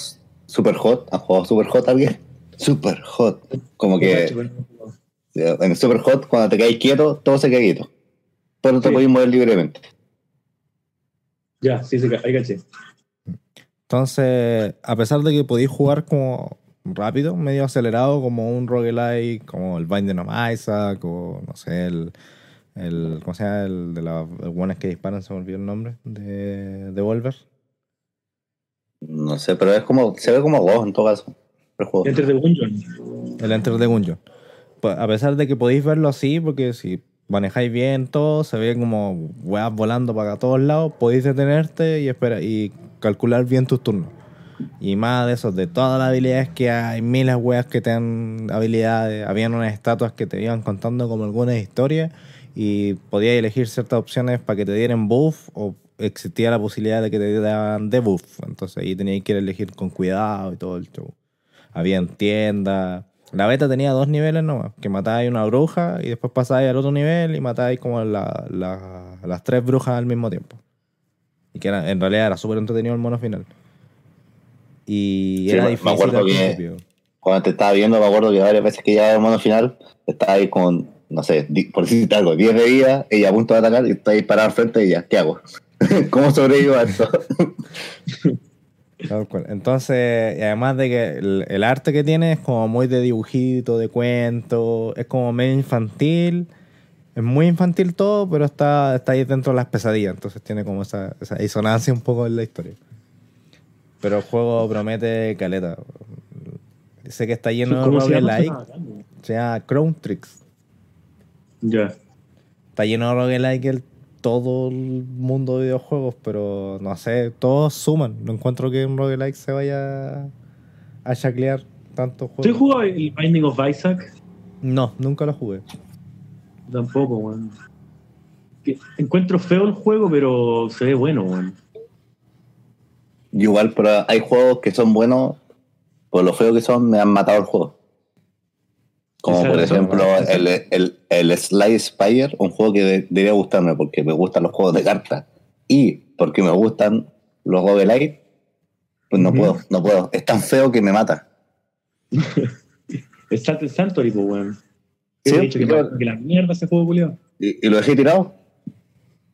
Super Hot. ¿Han jugado Super Hot alguien? Super Hot. Como que en Super Hot, cuando te caes quieto, todo se queda quieto. Pero te Sí. podéis mover libremente. Ya, sí, sí, ahí caché. Entonces, a pesar de que podéis jugar como rápido, medio acelerado, como un roguelike, como el Binding of Isaac, o no sé, el, el ¿cómo se llama? El de las buenas que disparan, se me olvidó el nombre, de Devolver. No sé, pero es como, se ve como vos en todo caso. El juego. Enter the Gungeon. El Enter the Gungeon. Pues, a pesar de que podéis verlo así, porque si manejáis bien todo, se ve como weas volando para todos lados, podéis detenerte y espera y calcular bien tus turnos. Y más de eso, de todas las habilidades que hay, miles de weas que te dan habilidades. Habían unas estatuas que te iban contando como algunas historias y podías elegir ciertas opciones para que te dieran buff o existía la posibilidad de que te dieran debuff. Entonces ahí tenías que elegir con cuidado y todo el show. Habían tiendas. La beta tenía dos niveles nomás, que matabais una bruja y después pasáis al otro nivel y matabais como la- la- las tres brujas al mismo tiempo. Y que era, en realidad era súper entretenido el mono final. Y Sí, era me- me difícil acuerdo al que- principio. Cuando te estaba viendo, me acuerdo que varias veces que ya el mono final, estaba ahí con, no sé, por decirte algo, 10 de vida, ella a punto de atacar y está ahí parada al frente y ya, ¿qué hago? ¿Cómo sobrevivo a esto? Tal cual. Entonces, además de que el, el arte que tiene es como muy de dibujito, de cuento, es como medio infantil. Es muy infantil todo, pero está, está ahí dentro de las pesadillas. Entonces tiene como esa, esa disonancia un poco en la historia. Pero el juego promete caleta. Sé que está lleno de ¿Cómo se llama? roguelike. Bacán, Se llama Crown Tricks. Ya. Está lleno de roguelike el, todo el mundo de videojuegos, pero no sé, todos suman. No encuentro que un roguelike se vaya a chaclear tantos ¿Tú has juegos. jugado el Binding of Isaac? No, nunca lo jugué. Tampoco, weón. Encuentro feo el juego, pero se ve bueno, weón. igual, pero hay juegos que son buenos, por lo feo que son, me han matado el juego. Como por ejemplo el, el, el Sly Spire, un juego que debería gustarme porque me gustan los juegos de cartas y porque me gustan los roguelite, pues no puedo, no puedo. Es tan feo que me mata. es santo, tipo, weón. Sí, dicho que, que, la mierda ese juego, culiado. Y, y, lo dejé tirado.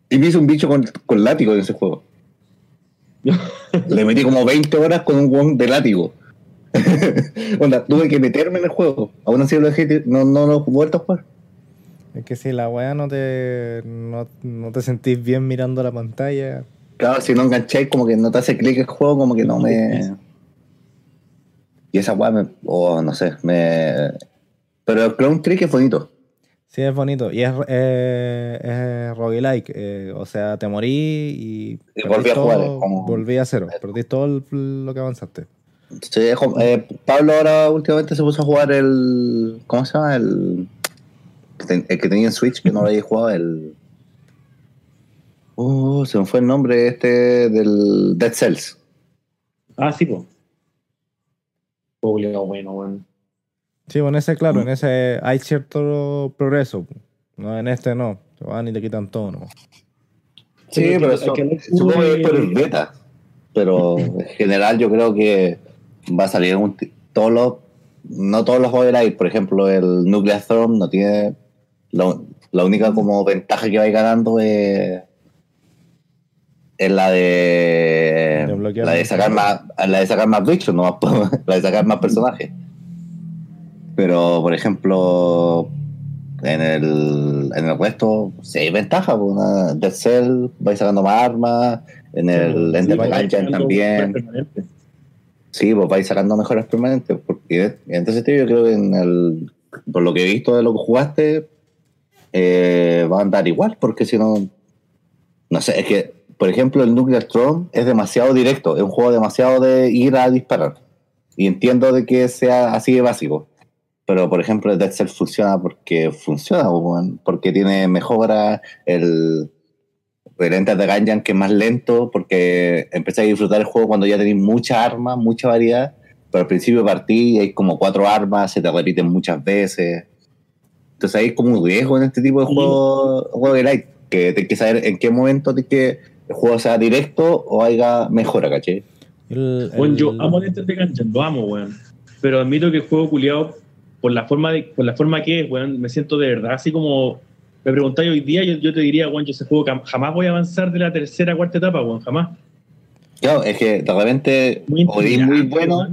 Y me hice un bicho con, con látigo en ese juego. Le metí como 20 horas con un guón de látigo. Onda, tuve que meterme en el juego. Aún así lo dejé, no, no lo he vuelto a jugar. Es que si la weá no te, no, no, te sentís bien mirando la pantalla. Claro, si no engancháis, como que no te hace clic el juego, como que no me. Y esa weá me. Oh, no sé, me. Pero el Clown Trick es bonito. Sí, es bonito. Y es, eh, es roguelike. Eh, o sea, te morí y. y volví a jugar. Como... Volví a cero. Perdiste todo lo que avanzaste. Sí, eh, Pablo ahora últimamente se puso a jugar el. ¿Cómo se llama? El. El que tenía en Switch, que no lo había jugado, el. Oh, se me fue el nombre este del Dead Cells. Ah, sí, pues. Bueno, bueno. Sí, bueno, en ese, claro, en ese hay cierto progreso. No, en este no. Se van y te quitan todo, ¿no? Sí, pero eso, supongo que es por el beta. Pero en general yo creo que va a salir un, todos los, no todos los ir por ejemplo, el Nuclear Storm no tiene, la única como ventaja que va a ir ganando es, es la de, la de sacar más, la de sacar más bichos, no la de sacar más personajes. Pero, por ejemplo, en el, en el resto, sí hay ventaja. Pues, una Dead Cell va sacando más armas. En el Ender también. Sí, pues vais sacando mejoras permanentes. Porque entonces yo creo que en el, por lo que he visto de lo que jugaste, eh, va a andar igual, porque si no, no sé, es que, por ejemplo, el Nuclear Throne es demasiado directo, es un juego demasiado de ir a disparar. Y entiendo de que sea así de básico. Pero, por ejemplo, el Dead Cell funciona porque funciona, porque tiene mejora, el, el Enter de Gungeon que es más lento porque empecé a disfrutar el juego cuando ya tenéis mucha armas, mucha variedad, pero al principio partí y hay como cuatro armas, se te repiten muchas veces. Entonces hay como un riesgo en este tipo de juegos juego de light, que tienes que saber en qué momento que el juego sea directo o haya mejora, ¿caché? Bueno, yo amo el Enter de Gungeon, lo amo, weón. Pero admito que el juego culiado, por la forma de, por la forma que es, weón, me siento de verdad así como me preguntáis hoy día, yo, te diría, Juan, yo ese juego jamás voy a avanzar de la tercera a cuarta etapa, Juan, jamás. Claro, es que de repente muy o muy bueno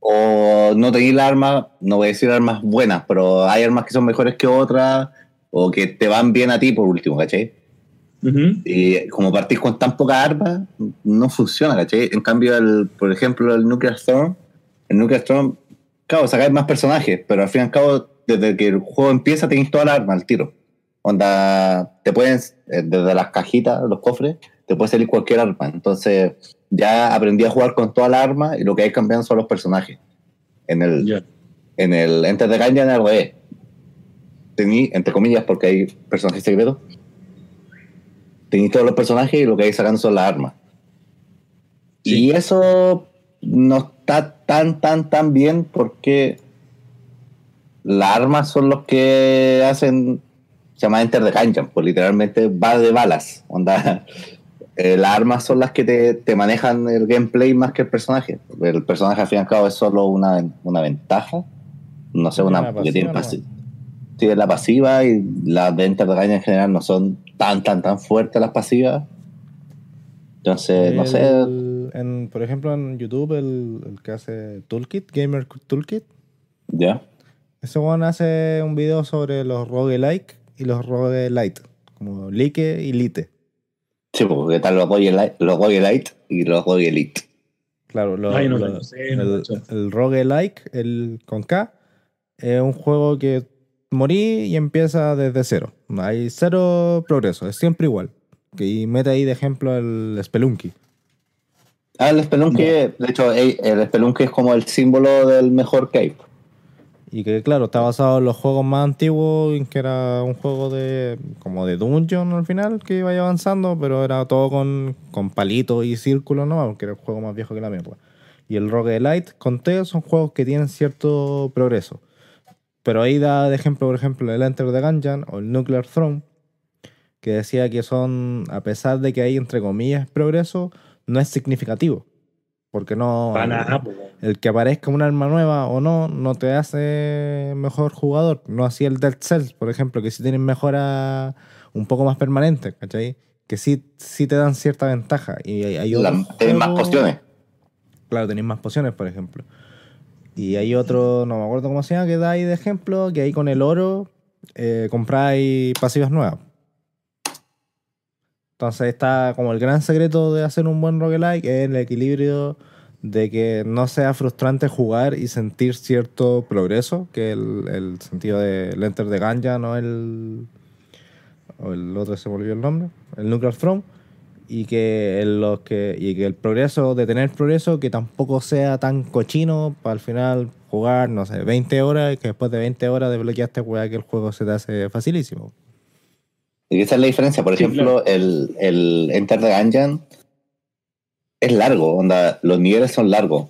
o no tenéis las armas, no voy a decir armas buenas, pero hay armas que son mejores que otras o que te van bien a ti por último, ¿cachai? Y como partís con tan poca armas, no funciona, ¿cachai? En cambio, el, por ejemplo, el Nuclear Storm, el Nuclear Storm, claro, sacáis más personajes, pero al fin y al cabo, desde que el juego empieza, tenéis toda la arma al tiro. Onda, te pueden, eh, desde las cajitas, los cofres, te puede salir cualquier arma. Entonces, ya aprendí a jugar con toda la arma y lo que hay cambiando son los personajes. En el, en el Enter the Gungeon al revés. Tení, entre comillas, porque hay personajes secretos. Tení todos los personajes y lo que hay sacando son las armas. Y eso no está tan, tan, tan bien porque las armas son los que hacen se llama Enter the Gungeon, pues literalmente va de balas. Onda, eh, las armas son las que te, manejan el gameplay más que el personaje. El personaje al fin y al cabo es solo una, una ventaja. No sé, una, porque tiene tiene la pasiva y las de Enter the Gungeon en general no son tan, tan, tan fuertes las pasivas. Entonces, no sé. En, por ejemplo, en YouTube, el, el, que hace Toolkit, Gamer Toolkit. Ya. Ese one hace un video sobre los roguelike y los roguelite, como like y lite. Sí, porque están los roguelite, los roguelite y los roguelite. Claro, lo, el, el roguelike, el con K, es un juego que morí y empieza desde cero. Hay cero progreso, es siempre igual. Y mete ahí de ejemplo el Spelunky. Ah, el Spelunky, de hecho, el Spelunky es como el símbolo del mejor cave. Y que claro, está basado en los juegos más antiguos, que era un juego de como de dungeon al final, que iba avanzando, pero era todo con, con palitos y círculos, ¿no? Porque era el juego más viejo que la mierda. Y el Roguelite con T son juegos que tienen cierto progreso. Pero ahí da de ejemplo, por ejemplo, el Enter the Gungeon o el Nuclear Throne, que decía que son, a pesar de que hay entre comillas progreso, no es significativo. Porque no. Para nada, pues, weón. El que aparezca un arma nueva o no, no te hace mejor jugador. No así el Dead Cells, por ejemplo, que sí tienen mejora un poco más permanente, ¿cachai? Que sí, sí te dan cierta ventaja. Y hay, La- más pociones. Claro, tenéis más pociones, por ejemplo. Y hay otro, no me acuerdo cómo se llama, que da ahí de ejemplo, que ahí con el oro eh, compráis pasivas nuevas. Entonces está como el gran secreto de hacer un buen roguelike, es el equilibrio de que no sea frustrante jugar y sentir cierto progreso, que el, el sentido del Enter de Ganja, no el... O el otro se me olvidó el nombre, el Nuclear Throne y que en los que y que el progreso de tener progreso que tampoco sea tan cochino para al final jugar no sé 20 horas que después de 20 horas desbloqueaste weá que el juego se te hace facilísimo Y esa es la diferencia. Por Sí, ejemplo, el, el Enter the Gungeon es largo, onda, los niveles son largos.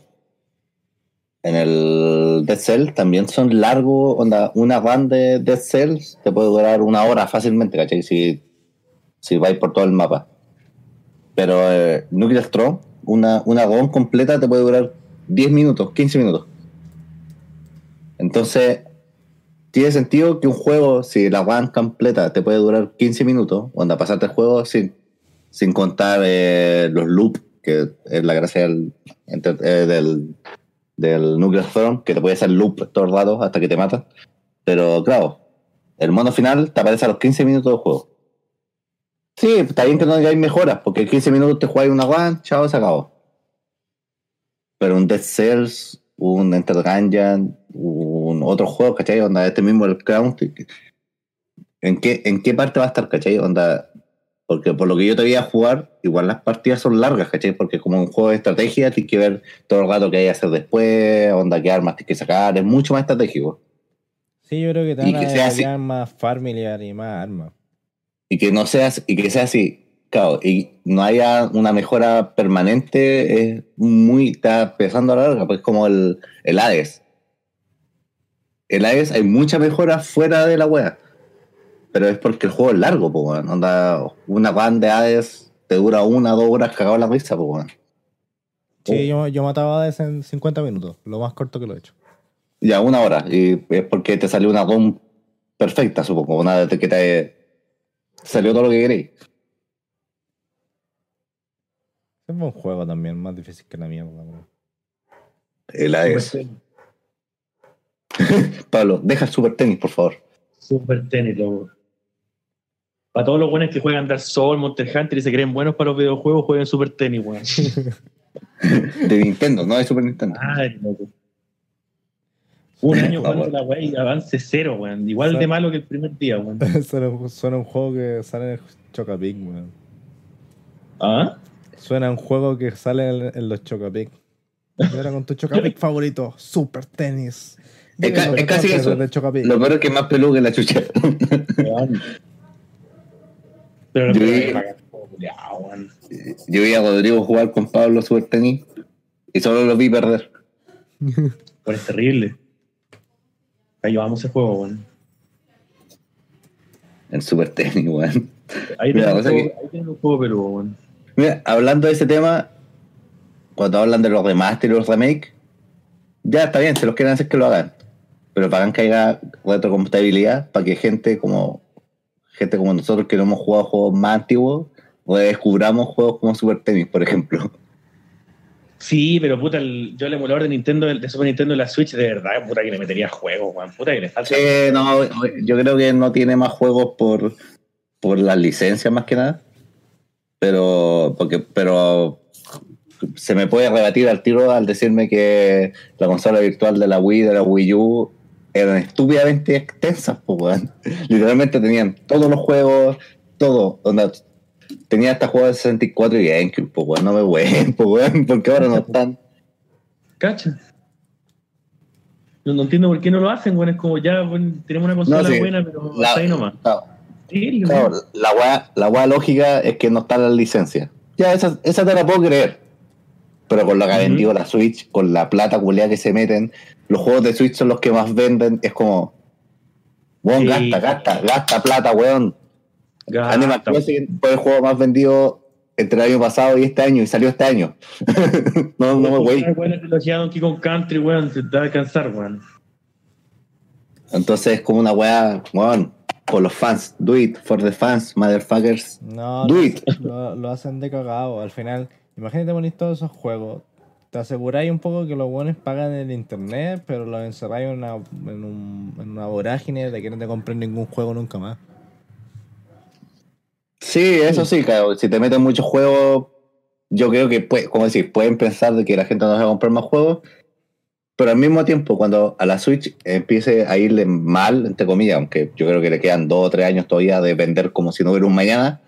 En el Dead Cell también son largos, onda, una run de Dead Cells te puede durar una hora fácilmente, ¿cachai? Si, si vais por todo el mapa. Pero eh, Nuclear Throne, una, una run completa te puede durar 10 minutos, 15 minutos. Entonces, tiene sentido que un juego, si la run completa te puede durar 15 minutos, onda, pasarte el juego sin, sin contar eh, los loops, que es la gracia del, eh, del, Nuclear Throne, que te puede hacer loop todo el rato hasta que te mata. Pero claro, el mono final te aparece a los 15 minutos del juego. Sí, está bien que no hay mejoras, porque en 15 minutos te juegas una run, chao, se acabó. Pero un Dead Cells, un Enter Gungeon, un otro juego, ¿cachai? Onda, este mismo el Crown. ¿En qué, ¿En qué parte va a estar, cachai? Onda, porque por lo que yo te voy a jugar, igual las partidas son largas, ¿cachai? Porque como un juego de estrategia, tienes que ver todo el rato que hay que hacer después, onda, qué armas tienes que sacar, es mucho más estratégico. sí yo creo que te van a que sea más familiar y más armas Y que no seas, y que sea así, claro, y no haya una mejora permanente, es muy, está pesando a la larga, pues es como el, el Hades. El Hades hay mucha mejora fuera de la wea. Pero es porque el juego es largo, pues, weón. Onda, una run de Hades te dura una o dos horas cagado en la risa, weón. sí yo, yo mataba a ese en 50 minutos lo más corto que lo he hecho Ya, una hora. Y es porque te salió una run perfecta, supongo. Una de que te salió todo lo que queréis. es un juego también más difícil que la mierda bro. El Hades. Pablo, deja el super tenis, por favor. Super tenis, loco. Para todos los buenos que juegan Dark Souls, Monster Hunter y se creen buenos para los videojuegos, jueguen Super Tenis, weón. De Nintendo, no de Super Nintendo. Madre, loco. Un año jugando la weá y avance cero, weón. Igual de malo que el primer día, weón. suena, un- juego que sale en el Chocapic weón. ¿Ah? Suena un juego que sale en, en los Chocapic. Y ahora con tu Chocapic favorito, Super Tenis. Es ca- Los es casi eso. Lo peor es que es más peludo que la chucha. Pero no Yo vi-. Yo vi a Rodrigo jugar con Pablo Super Tenis y solo lo vi perder. Weón, es terrible. Ahí llevamos ese juego, weón. El Super Tenis, weón. Ahí tenemos un que- juego- peludo, weón. Mira, hablando de ese tema, cuando hablan de los remaster y los remake, ya está bien, si los quieren hacer que lo hagan. Pero para que haya retrocompatibilidad, para que gente como gente como nosotros que no hemos jugado juegos más antiguos, redescubramos juegos como Super Tennis, por ejemplo. Sí, pero puta, el- yo el emulador de Nintendo, de Super Nintendo, la Switch, de verdad, puta que le metería juegos, weón. Puta que le falta. Sí, no, yo creo que no tiene más juegos por, por las licencias más que nada. Pero, porque, pero se me puede rebatir al tiro al decirme que la consola virtual de la Wii de la Wii U eran estúpidamente extensas, pues, weón. Literalmente tenían todos los juegos, todo. Onda, tenía hasta juegos de 64 y GameCube, pues, weón. No me weón, pues, weón, porque ahora no están. ¿Cacha? No, no entiendo por qué no lo hacen, weón. Es como ya, bueno, tenemos una consola No, sí. buena, pero La- hasta ahí nomás. Claro, Sí, claro, la weá la weá lógica es que no está la licencia. Ya, esa, esa te la puedo creer. Pero con lo que ha vendido la Switch, con la plata culeada que se meten, los juegos de Switch son los que más venden. Es como, weón, Sí. gasta, gasta, gasta plata, weón. Gasta, Animal Crossing fue el juego más vendido entre el año pasado y este año, y salió este año. no, no me Weón, wey. buena trilogía Donkey Kong Country, weón, se te va a alcanzar, weón. Entonces es como una weá, weón, por los fans. Do it for the fans, motherfuckers. No, Do lo, it. lo- lo hacen de cagado. Al final, imagínate ponéis todos esos juegos. Te aseguráis un poco que los buenos pagan el internet, pero los encerráis en una, en, un- en una vorágine de que no te compren ningún juego nunca más. Sí, eso sí, claro. Si te meten muchos juegos, yo creo que, puede, como decir, pueden pensar de que la gente no va a comprar más juegos, pero al mismo tiempo, cuando a la Switch empiece a irle mal, entre comillas, aunque yo creo que le quedan dos o tres años todavía de vender como si no hubiera un mañana,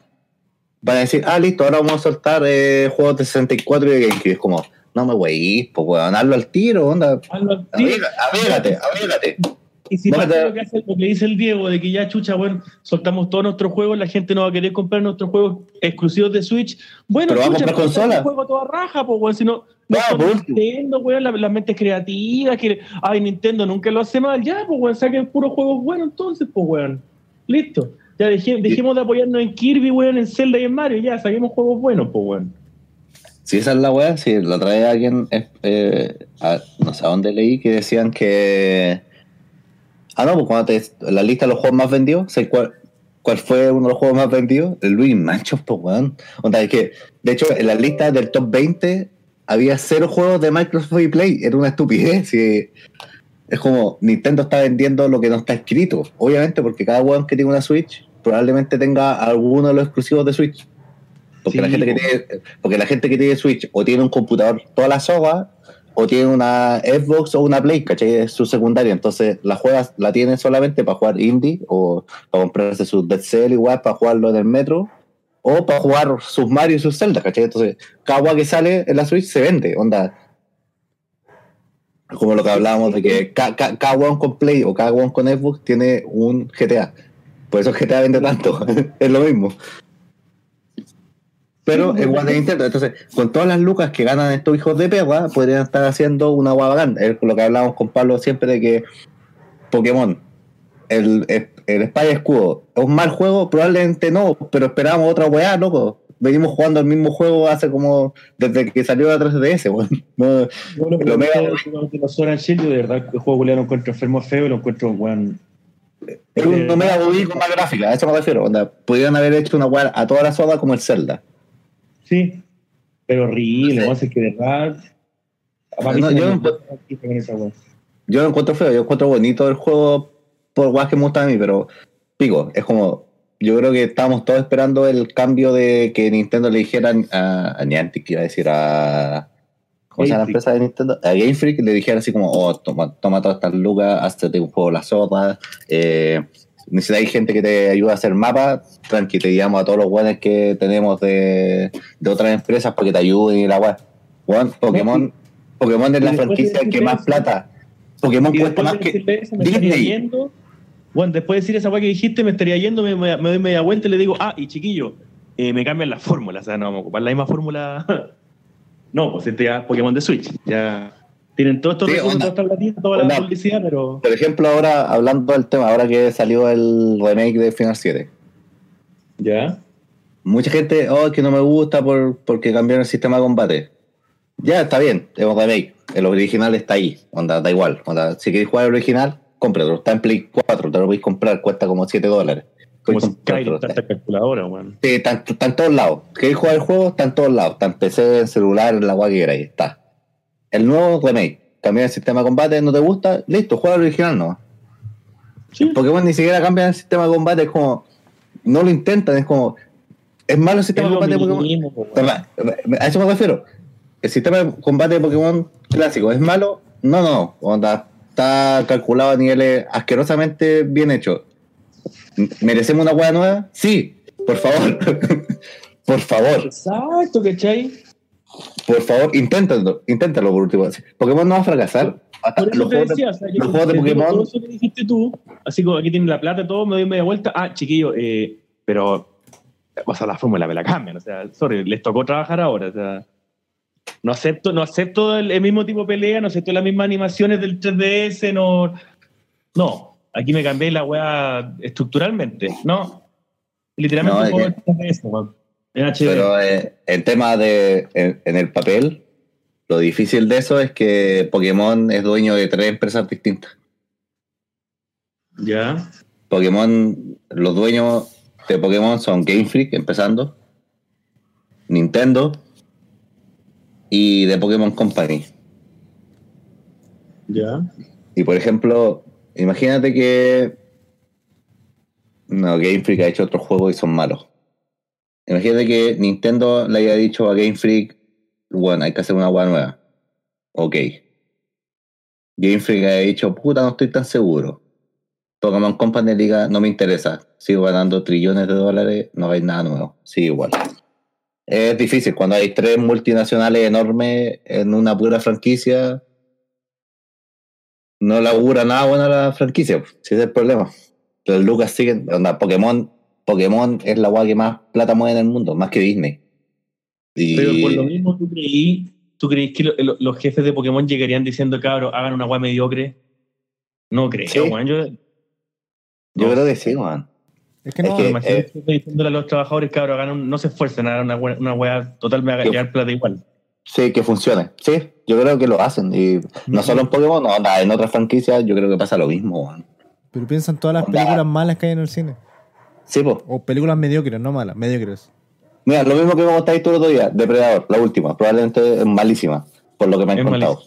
van a decir, ah, listo, ahora vamos a soltar eh, juegos de 64 y de GameCube. Es como, no me wey, pues weón, hazlo al tiro, onda. Hazlo al tiro. Y si pasa lo que, hace, lo que dice el Diego, de que ya chucha, bueno, soltamos todos nuestros juegos, la gente no va a querer comprar nuestros juegos exclusivos de Switch. Bueno, Pero a chucha, comprar consola. saca un juego a toda raja, pues, weón, si no, no Claro. Nintendo, weón, la- las mentes creativas, que, ay, Nintendo nunca lo hace mal, ya, pues, weón, saquen puros juegos buenos entonces, pues, weón. Listo. Ya deje- dejemos de apoyarnos en Kirby, weón, en Zelda y en Mario, ya, saquemos juegos buenos, pues, weón. Si esa es la weá, si la trae alguien, eh, eh, no sé a dónde leí, que decían que. Ah, no, pues cuando te. La lista de los juegos más vendidos, ¿sabes cuál, fue uno de los juegos más vendidos? El Luis Manchos, pues weón. Onda, es que, de hecho, en la lista del top 20 había cero juegos de Microsoft y Play. Era una estupidez. es como Nintendo está vendiendo lo que no está escrito. Obviamente, porque cada weón que tiene una Switch probablemente tenga alguno de los exclusivos de Switch. Porque, Sí, la gente que tiene, porque la gente que tiene Switch o tiene un computador toda la soga o tiene una Xbox o una Play, ¿cachai? Es su secundaria. Entonces la juegas, la tienen solamente para jugar indie o para comprarse sus Dead Cell igual para jugarlo en el metro o para jugar sus Mario y sus Zelda, ¿cachai? Entonces cada juego que sale en la Switch se vende, onda. Como lo que hablábamos de que ca- ca- cada one con Play o cada one con Xbox tiene un GTA. Por eso GTA vende tanto. es lo mismo. Pero en de Nintendo, entonces, con todas las lucas que ganan estos hijos de perra, podrían estar haciendo una guabagán. Es lo que hablábamos con Pablo siempre de que Pokémon, el, el, el Espada y Escudo, ¿es un mal juego? Probablemente no, pero esperábamos otra weá, loco. Venimos jugando el mismo juego hace como desde que salió la 3DS, weón. No, Yo lo, mega- de verdad el juego lo encuentro enfermo feo y lo encuentro, weón. es un no mega bobby con más gráfica, a eso me refiero. Onda, podrían haber hecho una weá a toda la soda como el Zelda. Sí, pero horrible, weón, es que de verdad. No, yo no. Yo lo encuentro feo, yo encuentro bonito el juego por guas que me gusta a mí, pero pico, es como, yo creo que estábamos todos esperando el cambio de que Nintendo le dijeran a, a Niantic, iba a decir a... ¿Cómo se llama la empresa de Nintendo? A Game Freak le dijera así como, oh, toma, toma todas estas lucas, hazte un juego la sopa, eh, necesitáis gente que te ayude a hacer mapas, tranqui, te guiamos a todos los buenos que tenemos de, de otras empresas para que te ayuden y la weá. Weón, Pokémon, Pokémon es la franquicia que más plata. Pokémon cuesta más que eso, Disney. yendo. Bueno, después de decir esa weá que dijiste, me estaría yendo, me, me- me doy media vuelta y le digo, ah, y chiquillo, eh, me cambian la fórmula, o sea, no vamos a ocupar la misma fórmula. no, pues este ya Pokémon de Switch, ya tienen todos estos Sí, recursos, toda la publicidad, pero Por ejemplo, ahora hablando del tema, ahora que salió el remake de Final 7, ya. mucha gente, oh, es que no me gusta por, porque cambiaron el sistema de combate. Ya, está bien, es un remake. El original está ahí, onda, da igual. Onda, si queréis jugar el original, cómpratelo. Está en Play 4, te lo podéis comprar, cuesta como 7 dólares. Como Skyrim, calculadora, weón. Sí, está, está en todos lados. ¿Queréis jugar el juego? Está en todos lados. Está en PC, en celular, en la guay que queráis. Está. El nuevo remake. Cambiar el sistema de combate, ¿no te gusta? Listo, juega el original no. Sí. Pokémon ni siquiera cambian el sistema de combate, es como. No lo intentan, es como. Es malo el Es sistema de combate de Pokémon. mismo, A eso me refiero. El sistema de combate de Pokémon clásico es malo. No, no, no. Onda, está calculado a niveles asquerosamente bien hechos. ¿Merecemos una hueá nueva? Sí, por favor. por favor, Exacto, ¿cachai? Por favor, inténtalo, inténtalo por último. Pokémon no va a fracasar. los juegos de- decía, o sea, los juegos de Pokémon- Todo eso que dijiste tú, así como aquí tienen la plata y todo, me doy media vuelta. Ah, chiquillo, eh, pero. O sea, la fórmula me la cambian. O sea, sorry, les tocó trabajar ahora. O sea, no acepto, no acepto el, el mismo tipo de pelea, no acepto las mismas animaciones del 3DS, no. No, aquí me cambié la weá estructuralmente. No. Literalmente No, es de 3DS, weón. Pero eh, en tema de. En, en el papel, lo difícil de eso es que Pokémon es dueño de tres empresas distintas. Ya. Pokémon, los dueños de Pokémon son Game Freak, empezando, Nintendo y The Pokémon Company. Ya. Y por ejemplo, imagínate que. No, Game Freak ha hecho otros juegos y son malos. Imagínate que Nintendo le haya dicho a Game Freak, bueno, hay que hacer una hueá nueva. Ok. Game Freak haya dicho, puta, no estoy tan seguro. Pokémon Company diga, no me interesa. Sigo ganando trillones de dólares, no hay nada nuevo. Sí, igual. Es difícil cuando hay tres multinacionales enormes en una pura franquicia no le augura nada bueno la franquicia, pues, ese es el problema. Los Lucas siguen, onda, Pokémon, Pokémon es la guay que más plata mueve en el mundo, más que Disney. Y Pero por lo mismo tú creí, tú creí que lo- lo- los jefes de Pokémon llegarían diciendo, cabros, hagan una guay mediocre. No creo, Sí. weón. Yo, yo no creo que sí, man. Es que Es no, que- me imagino eh, que estoy diciéndole a los trabajadores, cabros, hagan un- no se esfuercen, hagan una, una weá total, me haga Yo- llegar plata igual. Sí, que funcione. Sí, yo creo que lo hacen. Y no solo en Pokémon, no, en otras franquicias yo creo que pasa lo mismo, man. pero piensa en todas las películas malas que hay en el cine. Sí, pues. O películas mediocres, no malas, mediocres. Mira, lo mismo que me contáis tú el otro día, Depredador, la última, probablemente es malísima, por lo que me han Es contado.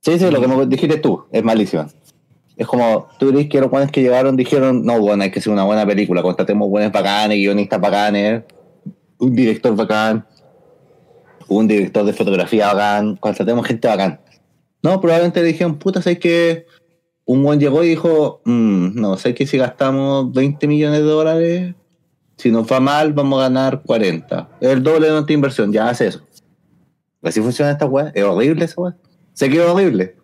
Sí, sí, lo que me dijiste tú, es malísima. Es como, tú crees que los buenos que llegaron dijeron, no, bueno, hay que hacer una buena película, contratemos buenos bacanes, guionistas bacanes, un director bacán, un director de fotografía bacán, contratemos gente bacán. No, probablemente le dijeron, puta, sé que un buen llegó y dijo, "Mm, no, sé que si gastamos 20 millones de dólares, si nos va mal, vamos a ganar 40. Es el doble de nuestra inversión, ya hace eso. Así funciona esta weá. Es horrible esa weá. Sé que es horrible.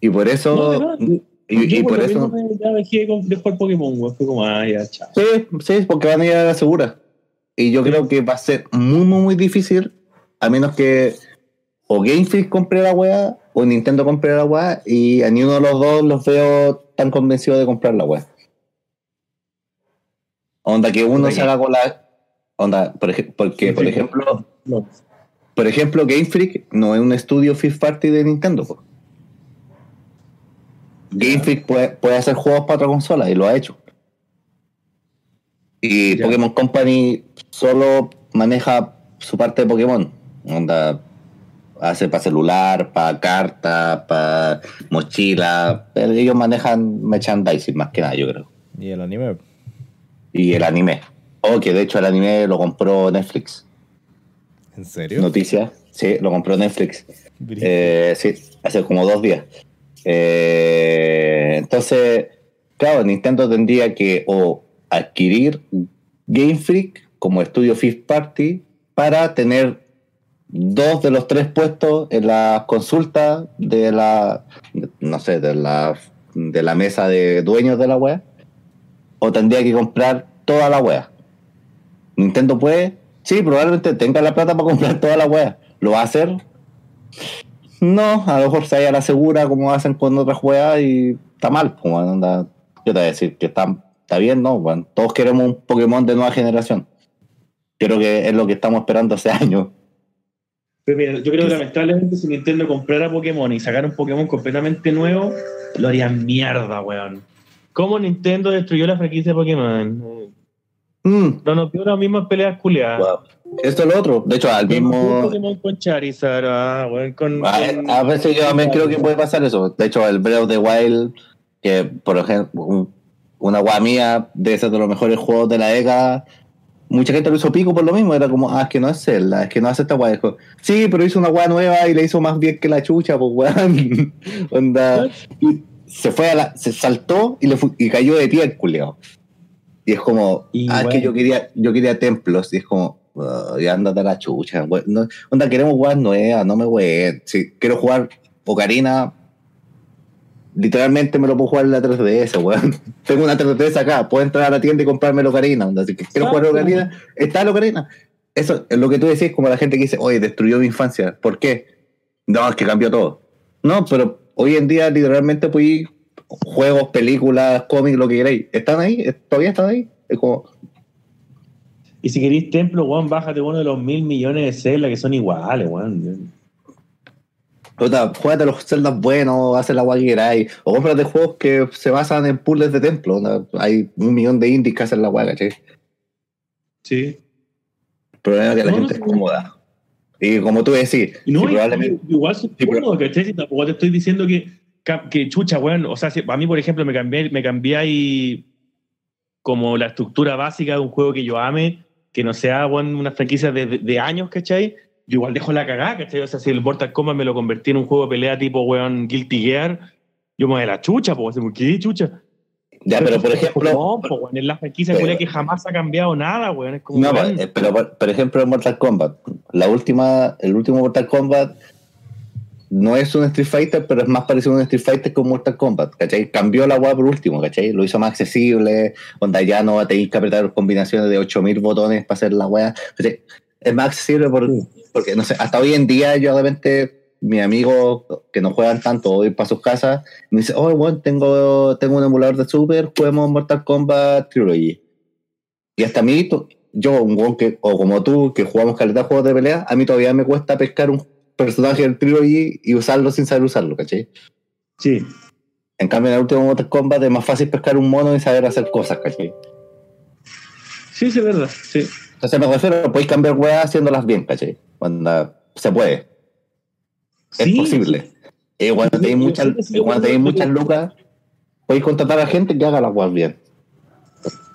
Y por eso. No, de verdad, y, por eso. me- ya dejé de jugar Pokémon. Fue como, ah, ya, chao. Sí, sí, porque van a ir a la segura. Y yo creo que va a ser muy, muy, muy difícil, a menos que o Game Freak compre la weá, o Nintendo compre la weá, y a ni uno de los dos los veo tan convencidos de comprar la weá. Onda que uno se haga con la. Onda, por ej- porque, por ejemplo, No. por ejemplo, Game Freak no es un estudio fifth party de Nintendo. po. Game Freak puede, puede hacer juegos para otra consola y lo ha hecho. Y Ya. Pokémon Company solo maneja su parte de Pokémon. Onda, hace para celular, para carta, para mochila. Pero ellos manejan merchandising más que nada, yo creo. Y el anime. Y el anime. Oh, que de hecho el anime lo compró Netflix. ¿En serio? Noticias. Sí, lo compró Netflix. Eh, sí, hace como dos días. Eh, entonces, claro, Nintendo tendría que o adquirir Game Freak como estudio fifth party para tener dos de los tres puestos en la consulta de la, no sé, de la, de la mesa de dueños de la web, o tendría que comprar toda la web. Nintendo puede, sí, probablemente tenga la plata para comprar toda la web. ¿Lo va a hacer? No, a lo mejor se haya la segura como hacen con otras juegas y está mal. Pues, anda- yo te voy a decir que está, está bien, ¿no? Bueno, todos queremos un Pokémon de nueva generación. Creo que es lo que estamos esperando hace años. Pero mira, yo creo que lamentablemente si Nintendo comprara Pokémon y sacara un Pokémon completamente nuevo, lo harían mierda, weón. ¿Cómo Nintendo destruyó la franquicia de Pokémon? Mm, No nos dio las mismas peleas culiadas. wow. Esto es lo otro. De hecho, al mismo. Pokémon con Charizard, ah, weón, con, A, con- a veces yo también creo que puede pasar eso. De hecho, el Breath of the Wild, que por ejemplo, un- una guay mía de ser de los mejores juegos de la década, mucha gente lo hizo pico por lo mismo. Era como, ah, es que no es Zelda, es que no hace esta guay. Sí, pero hizo una guay nueva y le hizo más bien que la chucha, pues weón. Onda. Y se fue a la, se saltó y le fu- y cayó de pie el culeado. Y es como, Y ah, es que yo quería, yo quería templos, y es como, "Ah, ya ándate a la chucha, no, onda, queremos jugar nuevas, no me wey. Si quiero jugar Ocarina, literalmente me lo puedo jugar en la 3DS, weón. Tengo una 3DS acá, puedo entrar a la tienda y comprarme el Ocarina. Así que quiero jugar Ocarina, está el Ocarina. Eso es lo que tú decís, como la gente que dice, oye, destruyó mi infancia. ¿Por qué? No, es que cambió todo. No, pero hoy en día literalmente pues juegos, películas, cómics, lo que queráis. ¿Están ahí? ¿Todavía están ahí? Es como... Y si queréis templo, weón, bájate uno de los mil millones de celdas que son iguales, weón. Puta, juégate los celdas buenos, haz la guay que queráis. O cómprate juegos que se basan en puzzles de templo. Hay un millón de indies que hacen la guay, ¿cachai? Sí. El problema es que la gente es cómoda. Y como tú decís, no, probablemente... igual soy cómodo, ¿cachai? Tampoco te estoy diciendo que, que chucha, weón. O sea, si, a mí, por ejemplo, me cambié, me cambié ahí como la estructura básica de un juego que yo ame, que no sea weón, una franquicia de, de, de años, ¿cachai? Yo igual dejo la cagada, ¿cachai? O sea, si el Mortal Kombat me lo convertí en un juego de pelea tipo, weón, Guilty Gear, yo me voy a la chucha, pues, ¿qué chucha? Ya, pero, por ejemplo. No, pues, weón, en la franquicia pero, que jamás ha cambiado nada, weón. Es como, no, eh, pero por, por, ejemplo, en Mortal Kombat, la última, el último Mortal Kombat no es un Street Fighter, pero es más parecido a un Street Fighter que un Mortal Kombat, ¿cachai? Cambió la weá por último, ¿cachai? Lo hizo más accesible, donde ya no tenéis que apretar combinaciones de 8000 botones para hacer la weá, ¿cachai? Es más accesible por, porque no sé, hasta hoy en día yo de repente, mi amigo que no juegan tanto, voy para sus casas, me dice, oh, bueno, tengo, tengo un emulador de Super, juguemos Mortal Kombat Trilogy. Y hasta a mí, yo, un buen que, o como tú, que jugamos calidad de juegos de pelea, a mí todavía me cuesta pescar un personaje del Trilogy y usarlo sin saber usarlo, ¿cachai? Sí. En cambio, en el último Mortal Kombat es más fácil pescar un mono y saber hacer cosas, ¿cachai? Sí, sí, es verdad, sí. Entonces me refiero, podéis cambiar weas haciéndolas bien, ¿cachai? Cuando se puede. Es posible. Y cuando tenéis muchas, tenéis muchas lucas, podéis contratar a gente que haga las weas bien.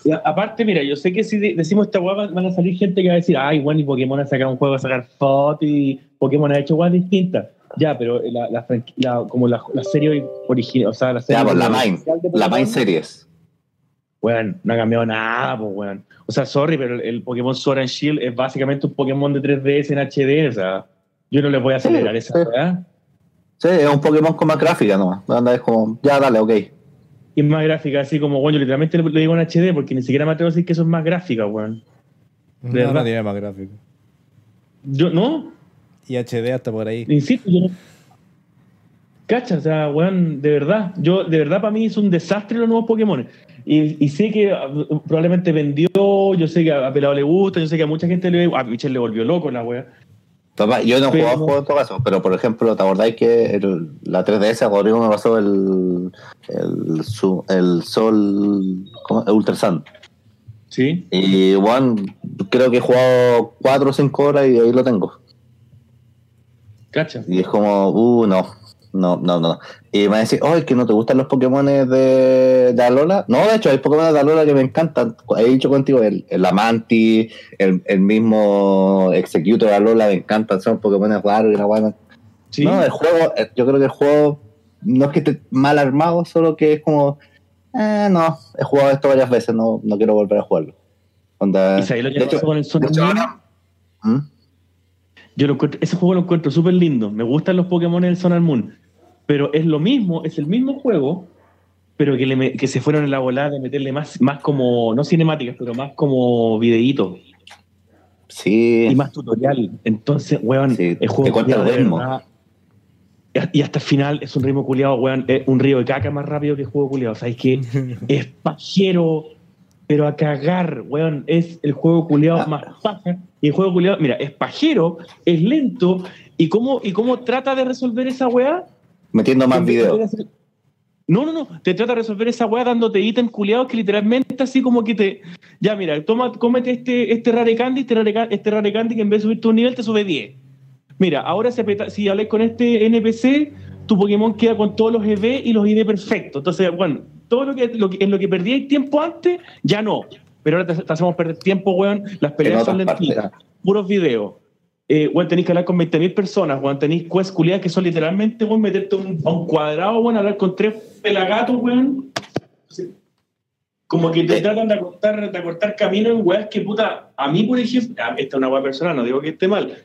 Y aparte, mira, yo sé que si decimos esta wea van a salir gente que va a decir, ay, bueno, y Pokémon ha sacado un juego a sacar fotos y Pokémon ha hecho weas distintas. Ya, pero la, la, la como la, la, serie original, o sea, la serie. Ya, pues la Main, la Main Series. Weón, no ha cambiado nada, pues, weón. O sea, sorry, pero el, Pokémon Sword and Shield es básicamente un Pokémon de 3DS en HD, o sea, yo no le voy a acelerar sí, esa, ¿verdad? Sí, es un Pokémon con más gráfica nomás. Anda, es como, ya, dale, ok. Y más gráfica, así como, bueno, yo literalmente le digo en HD porque ni siquiera me atrevo a decir que eso es más gráfica, weón. De no, verdad. no tiene más gráfico. Yo, ¿no? Y HD hasta por ahí. Insisto, yo no. Cacha, o sea, weón, de verdad. Yo, de verdad, para mí es un desastre los nuevos Pokémon. Y, y, sé que uh, probablemente vendió, yo sé que a Pelado le gusta, yo sé que a mucha gente le. A Michel le volvió loco la weá. Papá, yo no he jugado juegos en todo caso, pero por ejemplo, ¿te acordáis que el, la 3DS a Rodrigo me pasó el, el, su, el Sol ¿cómo? El Ultra Sun? Sí. Y bueno, creo que he jugado 4 o 5 horas y ahí lo tengo. Cacha. Y es como, uh, no, no, no, no. Y me decir, oh, que no te gustan los Pokémon de, de Alola. No, de hecho, hay Pokémon de Alola que me encantan. He dicho contigo, el, el Amanti, el, el mismo Executor de Alola me encantan. Son Pokémon raros y la guay. ¿Sí? No, el juego, yo creo que el juego no es que esté mal armado, solo que es como, eh, no, he jugado esto varias veces, no, no quiero volver a jugarlo. Onda, ¿Y sabes lo que pasó con el Sonic ¿Mm? Yo lo encuentro, ese juego lo encuentro súper lindo. Me gustan los Pokémon del Sun and Moon. Pero es lo mismo, es el mismo juego, pero que, le, que se fueron en la volada de meterle más, más como, no cinemáticas, pero más como videitos. Sí. Y más tutorial. Entonces, weón, Sí, el juego te cuenta el ritmo. y hasta el final es un ritmo culiado, weón, es un río de caca más rápido que el juego culiado. O sea, es que es pajero, pero a cagar, weón. Es el juego culiado Ah. más paja. Y el juego culiado, mira, es pajero, es lento. ¿Y cómo, y cómo trata de resolver esa weá? Metiendo más videos. No, no, no. Te trata de resolver esa weá dándote ítems culiados que literalmente así como que te. Ya, mira, toma, cómete este, este rare candy, este rare, este rare candy que en vez de subirte un nivel te sube 10. Mira, ahora si, apreta- si hablas con este NPC, tu Pokémon queda con todos los EV y los ID perfectos. Entonces, bueno, todo lo que, lo que- en lo que perdíais tiempo antes, ya no. Pero ahora te, te hacemos perder tiempo, weón. Las peleas son lentitas. Puros videos. Eh, weón, tenéis que hablar con 20.000 personas, weón. Tenéis quests culiadas que son literalmente, weón, meterte un, a un cuadrado, weón, hablar con tres pelagatos, weón. Sí. Como que te tratan de acortar, de acortar camino en weas que, puta, a mí, por ejemplo, esta es una wea personal, no digo que esté mal,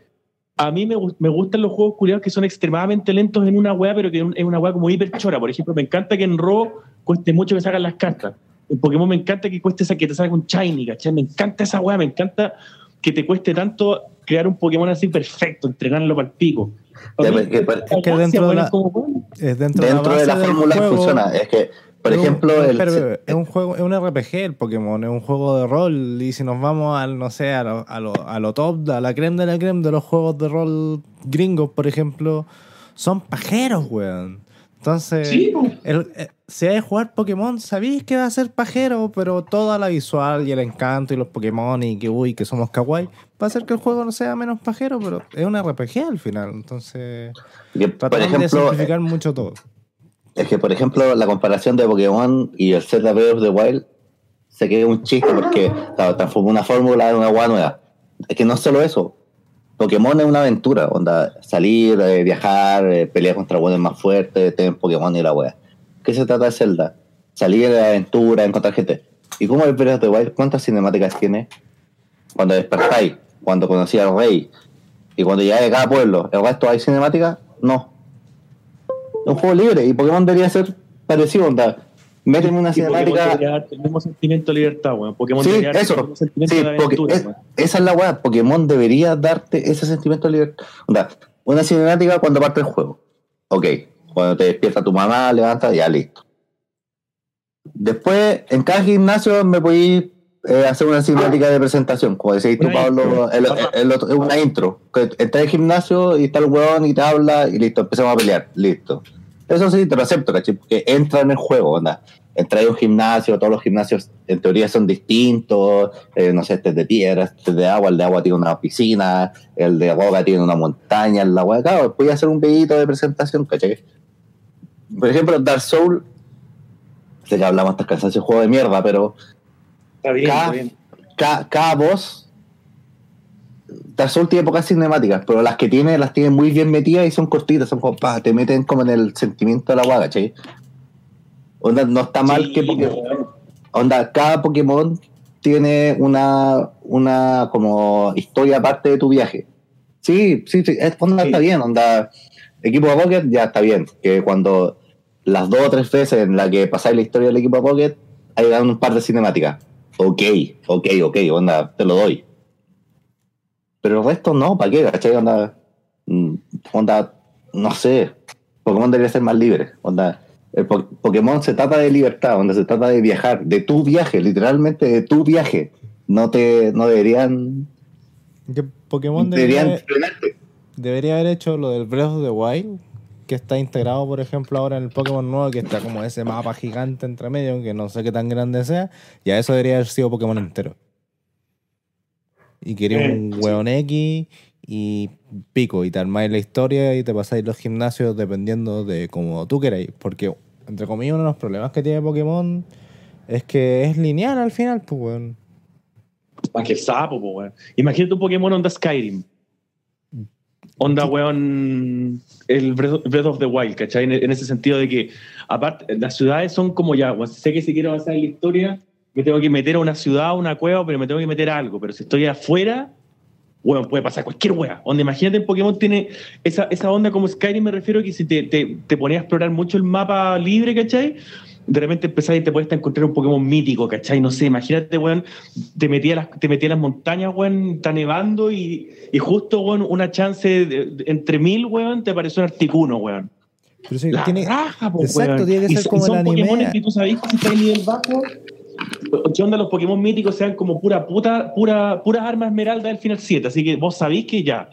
a mí me, me gustan los juegos culiados que son extremadamente lentos en una weá, pero que es una weá como hiper chora. Por ejemplo, me encanta que en Ro cueste mucho que sacan las cartas. En Pokémon me encanta que cueste esa que te salga un Shiny, ¿cachai? Me encanta esa weá, me encanta que te cueste tanto crear un Pokémon así perfecto, entrenarlo para el pico. Ya, mí, que- Es que dentro de la- es como, weón, Es dentro, Dentro de la fórmula juego, funciona. Es que, por es un- ejemplo, el, pero es un juego, es un RPG el Pokémon, es un juego de rol. Y si nos vamos al, no sé, a lo, a lo, a lo top, a la creme de la creme de los juegos de rol gringos, por ejemplo, son pajeros, weón. Entonces, Sí, el- eh, si hay que jugar Pokémon, sabéis que va a ser pajero, pero toda la visual y el encanto y los Pokémon y que uy, que somos kawaii, va a hacer que el juego no sea menos pajero, pero es un RPG al final. Entonces, que, por de ejemplo, mucho todo. es que, por ejemplo, la comparación de Pokémon y el Zelda Breath of the Wild se queda un chiste porque claro, transformó una fórmula en una agua nueva. Es que no es solo eso. Pokémon es una aventura, onda, salir, eh, viajar, eh, pelear contra buenos más fuertes, tener Pokémon y la wea. ¿Qué se trata de Zelda? Salir de aventura, encontrar gente. ¿Y cómo el Breath of the Wild? ¿Cuántas cinemáticas tiene? Cuando despertáis, cuando conocí al rey y cuando llegáis a cada pueblo, ¿el resto hay cinemáticas? No. Es un juego libre y Pokémon debería ser parecido, onda. Méteme una Y cinemática. el mismo sentimiento de libertad, weón. Pokémon Sí, debería eso. el mismo sentimiento Sí, de aventura, es- esa es la weá. Pokémon debería darte ese sentimiento de libertad. Onda, una cinemática cuando parte el juego. Ok, cuando te despierta tu mamá, levanta, ya listo. Después, en cada gimnasio me podí eh, hacer una cinemática de presentación, como decís tú, Pablo, el, el- el es una intro. Que entras al gimnasio y está el weón y te habla y listo, empezamos a pelear, listo. Eso sí, te lo acepto, ¿cachai? Porque entra en el juego, onda. Entra a un gimnasio, todos los gimnasios en teoría son distintos, eh, no sé, este es de piedra, este es de agua, el de agua tiene una piscina, el de roca tiene una montaña, el de agua, claro, voy a hacer un pedito de presentación, ¿cachai? Por ejemplo, Dark Soul, sé que hablamos hasta el cansancio juego de mierda, pero Está bien, Cada- está bien. cada, cada voz, Dark Souls tiene pocas cinemáticas, pero las que tiene, las tiene muy bien metidas y son cortitas, son como, te meten como en el sentimiento de la guaga, ¿cachai? Onda, no está mal Sí, que Pokémon, onda, cada Pokémon tiene una, una como historia aparte de tu viaje. Sí, sí, sí, es, onda Sí. está bien, onda, equipo de Pocket ya está bien, que cuando las dos o tres veces en la que pasáis la historia del equipo de Pocket, hay dan un par de cinemáticas. Ok, ok, ok, onda, te lo doy. Pero el resto no, ¿para qué? ¿Cachai? Onda, mm, onda, no sé, Pokémon debería ser más libre, onda. El po- Pokémon se trata de libertad, donde se trata de viajar, de tu viaje, literalmente de tu viaje. No te, no deberían, Pokémon deberían debería, debería haber hecho lo del Breath of the Wild, que está integrado, por ejemplo, ahora en el Pokémon nuevo, que está como ese mapa gigante entre medio, que no sé qué tan grande sea, y a eso debería haber sido Pokémon entero. Y quería Eh, un sí. hueón X y pico, y te armáis la historia y te pasáis los gimnasios dependiendo de como tú queráis. Porque, entre comillas, uno de los problemas que tiene Pokémon es que es lineal al final, pues, weón. Más que el sapo, po, weón. Imagínate un Pokémon onda Skyrim. Onda, weón, el Breath of the Wild, ¿cachai? En, en ese sentido de que, aparte, las ciudades son como ya, weón, sé que si quiero avanzar en la historia, me tengo que meter a una ciudad, a una cueva, pero me tengo que meter a algo. Pero si estoy afuera, weón, puede pasar cualquier wea. Onda, imagínate, el Pokémon tiene esa, esa onda como Skyrim, me refiero que si te, te, te ponías a explorar mucho el mapa libre, ¿cachai? De repente empezás y te puedes encontrar un Pokémon mítico, ¿cachai? No sé, imagínate, weón, te metí a las, te metí a las montañas, weón, está nevando y, y justo, weón, una chance de- de- entre mil, weón, te apareció un Articuno, weón. Pero sí, La tiene, raja, po, exacto, weón. tiene que Y ser so- como y son el anime. Pokémones que tú sabés que si estás en nivel bajo, ¿qué onda los Pokémon míticos sean como pura puta, pura, pura arma esmeralda del final 7? Así que vos sabéis que ya,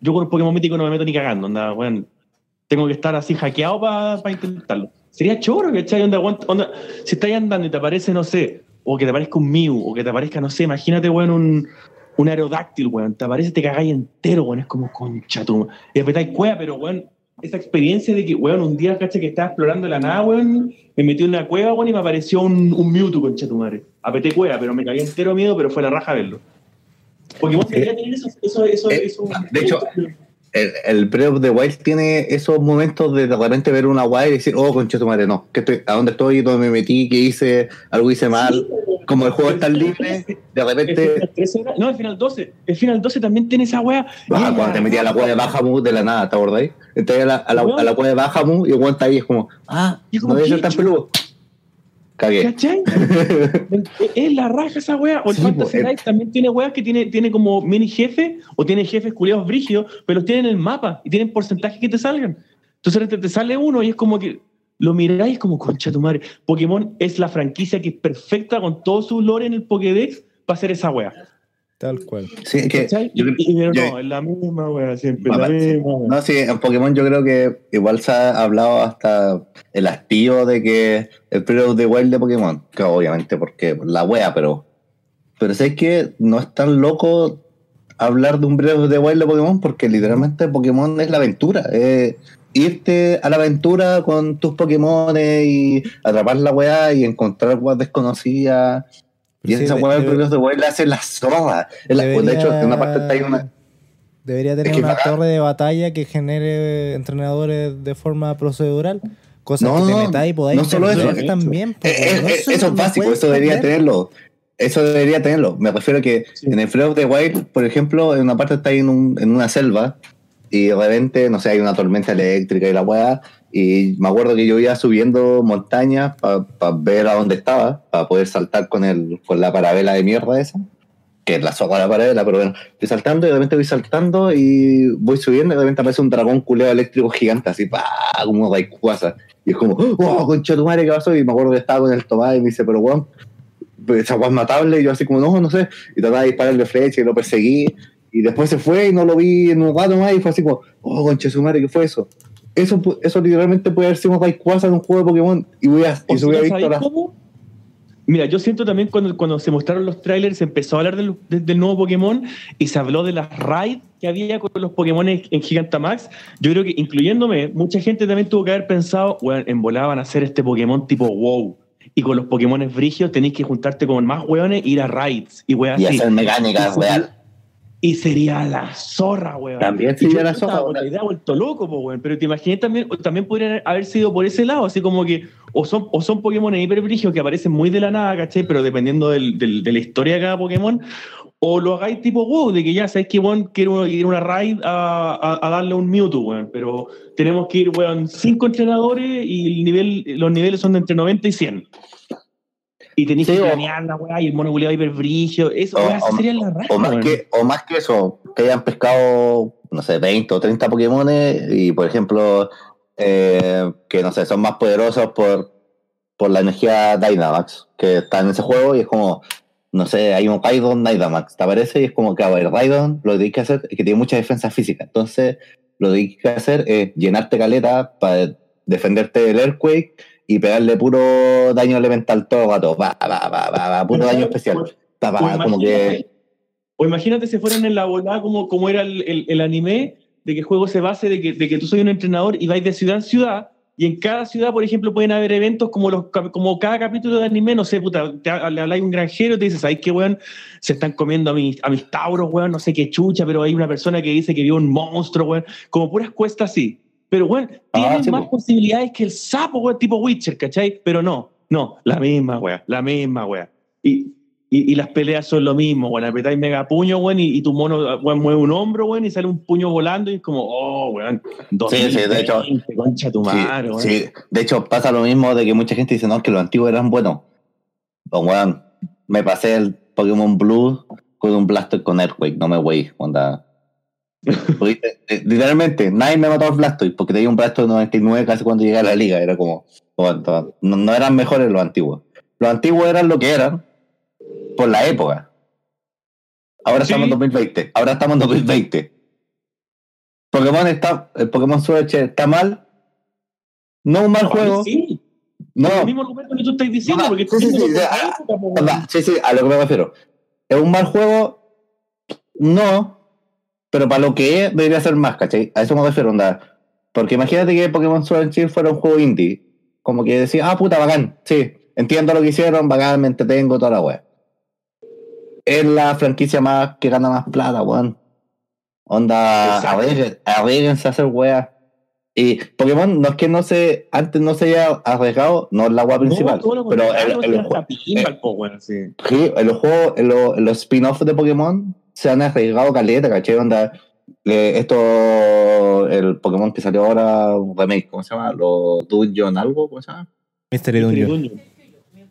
yo con un Pokémon mítico no me meto ni cagando, onda, weón. Tengo que estar así hackeado para intentarlo. Sería choro, ¿cachai? Onda, onda, onda, si estás andando y te aparece, no sé, o que te aparezca un Mew, o que te aparezca, no sé, imagínate, weón, un, un aerodáctil, weón. Te aparece, te cagáis entero, weón. Es como concha tu. Y apretáis cueva, pero, weón, esa experiencia de que, weón, un día, ¿cachai? Que estaba explorando la nada, weón, me metí en una cueva, weón, y me apareció un, un Mewtwo, concha tu madre. Apreté cueva, pero me cagué entero miedo, pero fue la raja verlo. Pokémon debería tener eso, eso, eso, Eh, eso. de hecho, El, el Breath of the Wild tiene esos momentos de de repente ver una guay y decir, oh, concha tu madre, no, que estoy, ¿a dónde estoy? ¿Dónde me metí? ¿Qué hice? ¿Algo hice mal? Sí, como el juego está libre, de repente. final 13 era- no, el final 12. El final 12 también tiene esa wea. Ah, cuando te metías a la cueva de Bahamut de la nada, ¿te acordáis? Entonces a la, a la, a la cueva de Bahamut y el está ahí, es como, ah, no debe ser ¿qué tan peludo. Cagué. ¿Cachai? es la raja esa wea. O el Sí, Fantasy. Life también tiene weas que tiene, tiene como mini jefe o tiene jefes culiados brígidos, pero los tienen en el mapa y tienen porcentajes que te salgan. Entonces te, te sale uno y es como que lo miráis y es como, concha tu madre. Pokémon es la franquicia que es perfecta con todo su lore en el Pokédex para hacer esa wea. Tal cual. Sí, es que yo- y, no, es la misma wea siempre. La sí. misma wea. No, sí, en Pokémon yo creo que igual se ha hablado hasta el hastío de que el Breath the Wild de Pokémon, que obviamente porque la wea, pero pero sé que no es tan loco hablar de un Breath the Wild de Pokémon porque literalmente Pokémon es la aventura, irte a la aventura con tus Pokémon y atrapar la wea y encontrar weas desconocidas. Y esa de- debe- Breath of the Wild la hace la zorra. Es la- de hecho, en una parte está ahí una... Debería tener Es que una bacán. torre de batalla que genere entrenadores de forma procedural. Cosas No, que te no, metáis y podáis no solo eso. también. Eh, eh, weón. eh, eso es no básico, eso debería perder. tenerlo. Eso debería tenerlo. Me refiero a que Sí. en el Breath of the Wild, por ejemplo, en una parte está ahí en, un- en una selva y de repente, no sé, hay una tormenta eléctrica y la weá. Y me acuerdo que yo iba subiendo montañas para ver a dónde estaba, para poder saltar con, el, con la parabela de mierda esa, que es la soga de la parabela, pero bueno, estoy saltando y de repente voy saltando y voy subiendo y de repente aparece un dragón culeo eléctrico gigante, así, pa, como Rayquaza. Y es como, oh, concha tu madre, ¿qué pasó? Y me acuerdo que estaba con el tomate y me dice, pero weón, esa es matable. Y yo así como, no, no sé. Y trataba de dispararle flecha y lo perseguí. Y después se fue y no lo vi en un rato más y fue así como, oh, concha su madre, ¿qué fue eso? Eso, eso literalmente puede haber sido un Rayquaza en un juego de Pokémon y, voy a, y se hubiera sea, visto ¿sabéis la... cómo? Mira, yo siento también cuando, cuando se mostraron los trailers, se empezó a hablar del, de- del nuevo Pokémon y se habló de las raids que había con los Pokémon en Gigantamax. Yo creo que, incluyéndome, mucha gente también tuvo que haber pensado, bueno, en volada van a hacer este Pokémon tipo wow. Y con los Pokémon brigios tenéis que juntarte con más hueones e ir a raids y weas Y así. hacer mecánica Y real. Y sería la zorra, weón. También sería la zorra, con la idea vuelto loco, weón. Pero te imaginé también, también podrían haber sido por ese lado, así como que o son, o son Pokémon hiperbrígidos que aparecen muy de la nada, ¿cachai? Pero dependiendo del- del- de la historia de cada Pokémon, o lo hagáis tipo wow, de que ya sabéis que weón quiero ir a una raid a, a- a darle un Mewtwo, weón. Pero tenemos que ir, weón, cinco entrenadores y el nivel, los niveles son de entre 90 y 100. Y tenéis Sí, que planear la weá y el mono culiado hiperbrigio. Eso, O- sería la raid, O más, que, o más que eso, que hayan pescado, no sé, 20 o 30 Pokémones y, por ejemplo, eh, que no sé, son más poderosos por, por la energía Dynamax que está en ese juego y es como, no sé, hay un Raidon Dynamax, te aparece y es como que, a ver, Raidon lo que tienes que hacer es que tiene mucha defensa física, entonces lo que tienes que hacer es llenarte caleta para defenderte del Earthquake y pegarle puro daño elemental todo el rato, va, va, va, va, va, puro daño especial. Pa, pa, O pa, como que O imagínate si fueran en la volada como, como era el, el- el anime, de que el juego se base de que, de que tú soy un entrenador y vais de ciudad en ciudad, y en cada ciudad, por ejemplo, pueden haber eventos como los como cada capítulo de anime, no sé, puta, te, le habláis a un granjero y te dice, ¿sabes qué, weón? Se están comiendo a mis, a mis tauros, weón, no sé qué chucha, pero hay una persona que dice que vio un monstruo, weón, como puras cuestas así. Pero, weón, Ah, tienen sí, más po. posibilidades que el sapo, weón, tipo Witcher, ¿cachai? Pero no, no, la misma, weón, la misma, weón. Y, y, y las peleas son lo mismo, weón. Apretáis mega puño, weón, y, y tu mono weón, mueve un hombro, weón, y sale un puño volando y es como, oh, weón. Sí, sí, de hecho- 2020, Concha tu Sí, weón. sí. de hecho pasa lo mismo de que mucha gente dice, no, que los antiguos eran buenos. Pues, weón, me pasé el Pokémon Blue con un Blastoise con Earthquake, no me wey, onda. Eh, Literalmente, nadie me mató al Blastoise porque tenía un Blastoise 99 casi cuando llegué a la liga. Era como, no, no eran mejores los antiguos. Los antiguos eran lo que eran por la época. Ahora Sí. estamos en 2020. Ahora estamos en 2020. Pokémon está, el Pokémon Sword está mal. No un mal juego. Sí, No, el mismo argumento que tú estás diciendo, No, porque sí, sí, tú sí, dices, sí, "Ah, época, po, Anda, weón". sí, sí, a lo que me refiero. ¿Es un mal juego? No, pero para lo que es, debería ser más, ¿cachai? A eso me refiero, onda. Porque imagínate que Pokémon Sword and Shield fuera un juego indie. Como que decía, ah, puta, bacán, sí, entiendo lo que hicieron, bacán, me entretengo, toda la wea. Es la franquicia más que gana más plata, weón. Onda, arréglense a hacer wea. Y Pokémon no es que no se, antes no se haya arriesgado, no es la agua principal, No, pero en los juegos, en los spin-offs de Pokémon se han arriesgado caleta, ¿cachai? Onda, eh, esto, el Pokémon que salió ahora, un remake, ¿cómo se llama? Los Dungeon algo, ¿cómo se llama? Mystery Dungeon. Dungeon.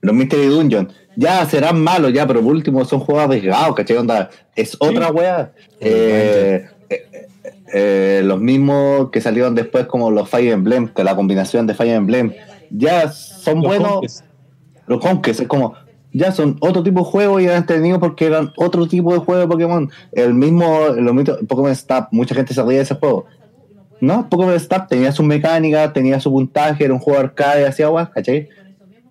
Los Mystery Dungeon. Ya serán malos, ya, pero por último son juegos arriesgados, ¿cachai? Onda, es otra wea. Eh, eh, eh, los mismos que salieron después, como los Fire Emblem, que la combinación de Fire Emblem, ya son Los buenos. Conquest. Los Conquest, es como, ya son otro tipo de juego y eran entretenidos porque eran otro tipo de juego de Pokémon. El mismo, los mismos Pokémon Snap, mucha gente se ríe de ese juego. No, Pokémon Snap tenía su mecánica, tenía su puntaje, era un juego arcade, hacía agua, ¿cachai?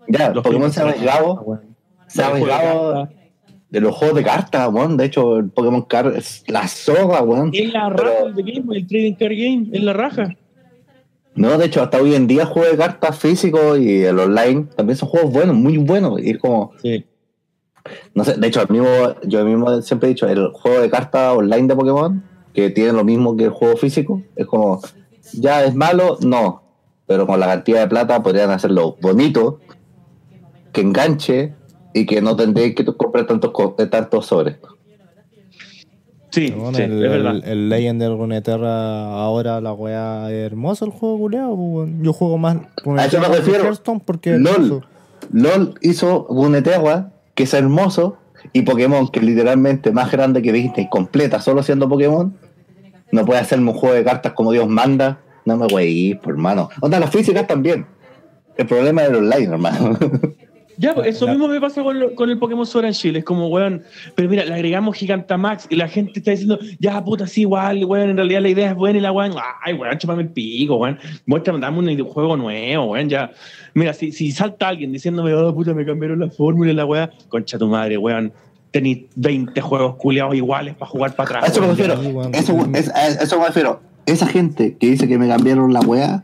Ya, Los Pokémon se ha Conquest, arriesgado, se ha Los juegos de arriesgado de los juegos de cartas, weón. De hecho, el Pokémon Card es la soga, weón. Es la Pero- raja del Game Boy, el Trading Card Game, es la raja. No, de hecho, hasta hoy en día juego de cartas físico y el online también son juegos buenos, muy buenos. Y como, Sí. no sé, de hecho, el mismo, yo mismo siempre he dicho, el juego de cartas online de Pokémon, que tiene lo mismo que el juego físico, es como, ya es malo, no. Pero con la cantidad de plata podrían hacerlo bonito, que enganche y que no tendréis que comprar tantos, tantos sobres. Sí, Bueno, sí, el, es verdad. el, el Legend de Runeterra, ahora la weá es hermoso el juego, culeado. pues. Yo juego más A eso me que refiero. Hearthstone porque es LOL. LOL hizo Runeterra, que es hermoso, y Pokémon, que es literalmente más grande que Disney, completa, solo siendo Pokémon, no puede hacerme un juego de cartas como Dios manda. No me voy a ir, por hermano. Onda, las físicas también. El problema es el online, hermano. Ya, pues, eso La- mismo me pasa con, lo- con el Pokémon Sword and Shield. Es como, weón, pero mira, le agregamos Gigantamax y la gente está diciendo, ya, puta, sí, igual, weón, en realidad la idea es buena y la weón, ay, weón, chúpame el pico, weón. Muéstrame, dame un juego nuevo, weón, ya. Mira, si, si salta alguien diciéndome, oh, puta, me cambiaron la fórmula y la weá, concha tu madre, weón. Tenéis 20 juegos culiados iguales para jugar para atrás. eso me refiero. Eso, es- eso me refiero. Esa gente que dice que me cambiaron la weá,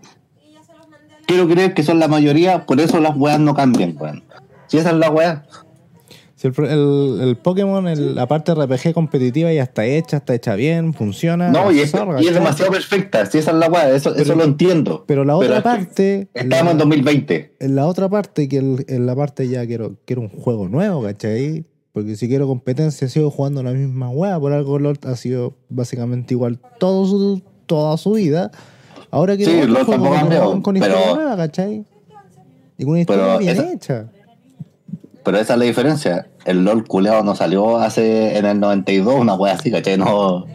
quiero creer que son la mayoría, por eso las weas no cambian, weón. Si esa es la weá. Si el, el, el Pokémon, el- la parte RPG competitiva ya está hecha, está hecha bien, funciona. No, y es, y es demasiado perfecta. Si esa es la weá, eso, eso lo entiendo. Pero la otra parte. Estamos en la- 2020. en la otra parte, que en la parte ya quiero, quiero un juego nuevo, ¿cachai? Porque si quiero competencia, sigo jugando la misma wea. Por algo LOL ha sido básicamente igual todo su, toda su vida. Ahora quiero Sí, otro LOL juego con, con historia nueva, ¿cachai? Y con una historia bien esa- hecha. Pero esa es la diferencia. El LOL culeado no salió hace en el 92, una wea así, ¿cachai? No.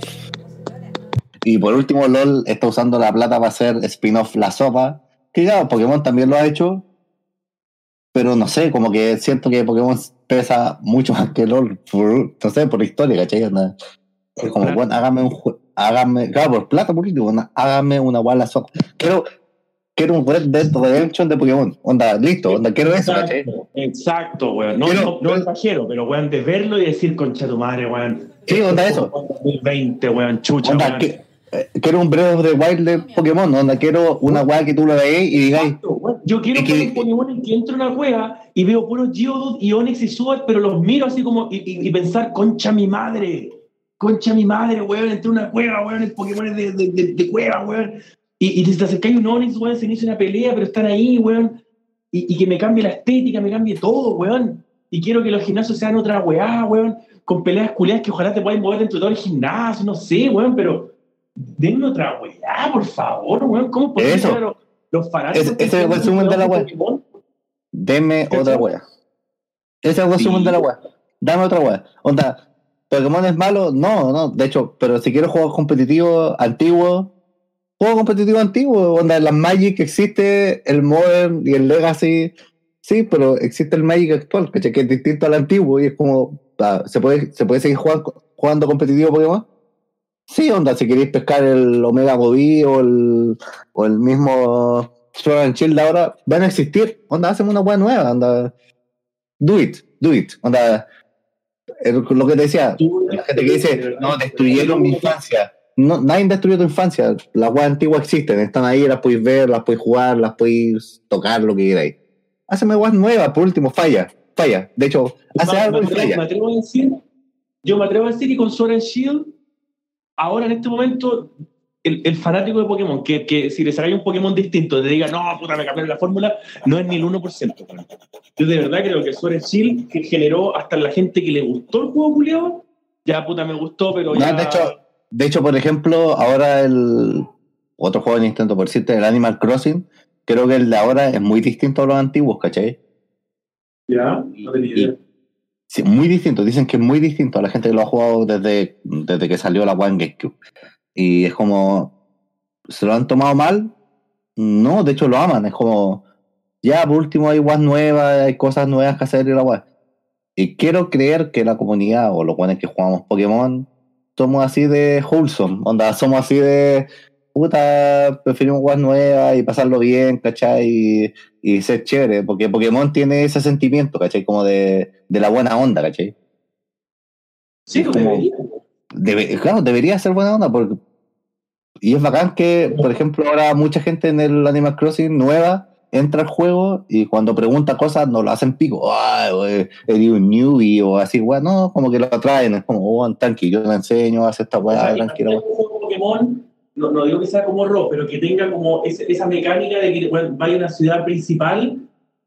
Y por último, LOL está usando la plata para hacer spin-off La Sopa. Que ya, Pokémon también lo ha hecho. Pero no sé, como que siento que Pokémon pesa mucho más que LOL. Por, no sé, por historia, ¿cachai? Por como, bueno, hágame un jue- hágame, claro, por plata, por último, hágame una wea La Sopa. Quiero, quiero un Red Dead Redemption de Pokémon. Onda, listo, onda, quiero eso, ¿cachai? Exacto, exacto, weón. No, Quiero- no, no exagero, pero weón, de verlo y decir, concha tu madre, weón. Sí, onda eso. fue 2020, weón, chucha, Onda, weón. que- eh, quiero un Breath of the Wild de Pokémon, onda, quiero una weá que tú lo veáis y digáis, Exacto. Yo quiero que- un Pokémon en que entro a una cueva y veo puros Geodude y Onix y Sword, pero los miro así como y, y- y pensar, concha mi madre, concha mi madre, weón, entré una cueva, weón, el Pokémon es de, de, de- de cueva, weón. Y, y te acercáis un Onix, weón, se inicia una pelea, pero están ahí, weón. Y, y que me cambie la estética, me cambie todo, weón. Y quiero que los gimnasios sean otra weá, weón, con peleas culiadas que ojalá te puedan mover dentro de todo el gimnasio, no sé, weón, pero denme otra weá, por favor, weón. ¿Cómo podemos a los, los fanáticos? Ese- es el resumen de la weá. ¿Cachai? otra weá. Ese es el resumen Sí. de la weá. Dame otra weá. Onda, ¿Pokémon es malo? No, no. De hecho, pero si quiero juegos competitivos antiguos, juego competitivo antiguo. Onda, las Magic existe, el Modern y el Legacy. Sí, pero existe el Magic actual. Que es distinto al antiguo y es como. ah, ¿se, puede, ¿Se puede seguir jugando, jugando competitivo Pokémon? Sí, onda, si queréis pescar el Omega Bobby o el, o el mismo Sword and Shield ahora, van a existir. Onda, hacemos una weá nueva, onda. Do it, do it. Onda, el- lo que te decía, la gente que dice, no, destruyeron mi infancia. No, nadie destruyó tu infancia. Las weas antiguas existen, están ahí, las podéis ver, las podéis jugar, las podéis tocar, lo que queráis. Haceme weas nuevas, por último, falla, falla. De hecho, hace Me- algo y me, atrevo, me falla. atrevo a decir, yo me atrevo a decir que con Sword and Shield, ahora en este momento, el, el fanático de Pokémon, que, que si le sacáis un Pokémon distinto, te diga, no, puta, me cambiaron la fórmula, no es ni el 1%. weón. Yo de verdad creo que Sword and Shield que generó hasta la gente que le gustó el juego culiado, ya puta me gustó, pero No, ya... de hecho, de hecho, por ejemplo, ahora el otro juego de Nintendo, por decirte, el Animal Crossing, creo que el de ahora es muy distinto a los antiguos, ¿cachai? Ya, no tenía idea. Sí, muy distinto. Dicen que es muy distinto a la gente que lo ha jugado desde, desde que salió la One GameCube. Y es como, ¿se lo han tomado mal? No, de hecho lo aman. Es como, ya, por último hay guas nuevas, hay cosas nuevas que hacer y la guay. Y quiero creer que la comunidad o los buenos que jugamos Pokémon somos así de wholesome. Onda, somos así de, puta, preferimos guas nuevas y pasarlo bien, ¿cachai? Y, y ser chévere, porque Pokémon tiene ese sentimiento, ¿cachai? Como de, de la buena onda, ¿cachai? Sí, como- debería. Debe- claro, debería ser buena onda, porque... y es bacán que, por ejemplo, ahora mucha gente en el Animal Crossing nueva entra al juego y cuando pregunta cosas no lo hacen pico, wey, eres un newbie o así, weón, no, como que lo atraen, es como, oh, tranqui, yo te enseño, haz esta O weá, sea, que tranquilo. Pokémon, no, no digo que sea como Ro, pero que tenga como esa mecánica de que bueno, vaya a una ciudad principal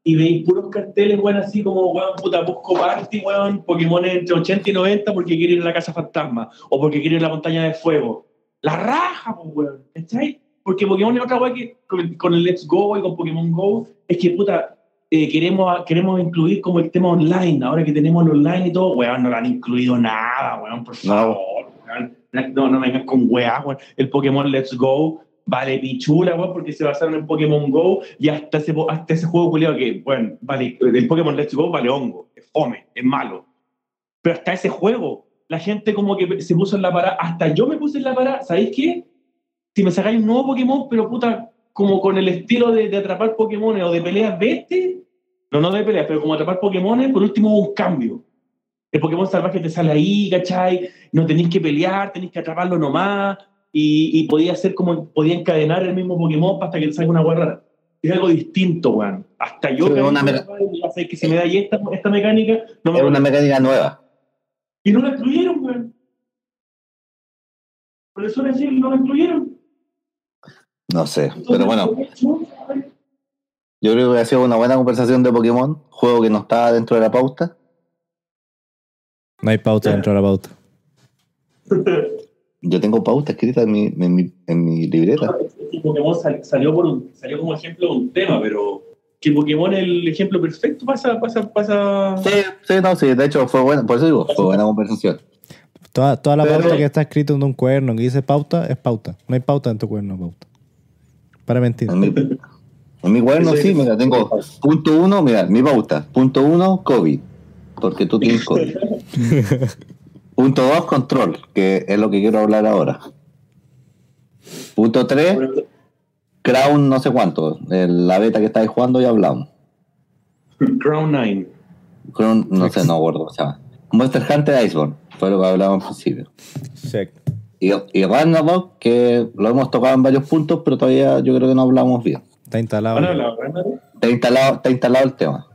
y veis puros carteles, weón, así como, weón, puta, busco party, weón, Pokémon entre 80 y 90 porque quiere ir a la casa fantasma o porque quiere ir a la montaña de fuego. La raja, pues, weón, ¿cachai? Porque Pokémon es otra weón que con el, con el Let's Go y con Pokémon Go es que, puta, eh, queremos, queremos incluir como el tema online, ahora que tenemos el online y todo, weón, no lo han incluido nada, weón, por favor, weón. No, no vengan con weá, weón. El Pokémon Let's Go vale pichula, weón, porque se basaron en Pokémon Go y hasta ese, hasta ese juego culiado que, bueno, vale, el Pokémon Let's Go vale hongo, es fome, es malo. Pero hasta ese juego, la gente como que se puso en la parada, hasta yo me puse en la parada, ¿sabéis qué? Si me sacáis un nuevo Pokémon, pero puta, como con el estilo de, de atrapar Pokémon o de peleas bestia, no, no de peleas, pero como atrapar Pokémon, por último hubo un cambio. El Pokémon salvaje te sale ahí, ¿cachai? No tenéis que pelear, tenéis que atraparlo nomás, y, y podía ser como, podía encadenar el mismo Pokémon hasta que te salga una hueá rara. Es algo distinto, weón. Hasta yo Sí, una me- que si me da ahí esta, esta mecánica, no me Es una mecánica nueva. y no la excluyeron, weón. Por eso decir, no la excluyeron. No sé, pero bueno, yo creo que ha sido una buena conversación de Pokémon, juego que no estaba dentro de la pauta. No hay pauta dentro de la pauta. Yo tengo pauta escrita en mi, en mi, en mi libreta. Pokémon sal- salió, por un- salió como ejemplo de un tema, pero que Pokémon es el ejemplo perfecto pasa, pasa, pasa. Sí, sí, no, sí, de hecho fue buena, por eso digo, fue buena conversación. Toda, toda la Pero- pauta que está escrita en un cuaderno que dice pauta es pauta. No hay pauta en tu cuaderno, pauta. Para mentir. En mi, en mi cuaderno sí, es- mira, tengo punto uno, mira, mi pauta. Punto uno, COVID, porque tú tienes COVID. punto dos, control, que es lo que quiero hablar ahora. Punto tres, Crown no sé cuánto, el- la beta que estáis jugando ya hablamos. Crown 9. Crown, no sé, no acuerdo, o sea, Monster Hunter Iceborne, fue lo que hablábamos al principio. Check. Y, y Ragnarok, que lo hemos tocado en varios puntos, pero todavía yo creo que no hablamos bien. Está instalado. Bueno, ya. la verdad, Está instalado, está instalado el tema.